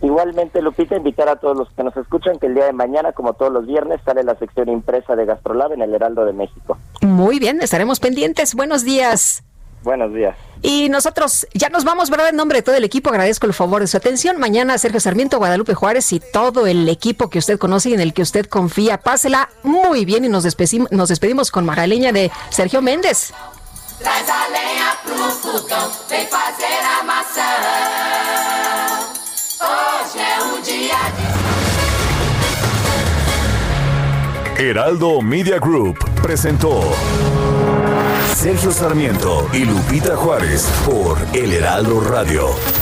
Igualmente, Lupita, invitar a todos los que nos escuchan que el día de mañana, como todos los viernes, sale la sección impresa de Gastrolab en el Heraldo de México. Muy bien, estaremos pendientes. Buenos días. Buenos días. Y nosotros ya nos vamos, ¿verdad? En nombre de todo el equipo, agradezco el favor de su atención. Mañana Sergio Sarmiento, Guadalupe Juárez y todo el equipo que usted conoce y en el que usted confía. Pásela muy bien y nos despedimos, nos despedimos con Magaleña de Sergio Méndez. Traz a lenha pro fogão, vem fazer a maçã. Hoje é um dia de. Heraldo Media Group presentó Sergio Sarmiento y Lupita Juárez por El Heraldo Radio.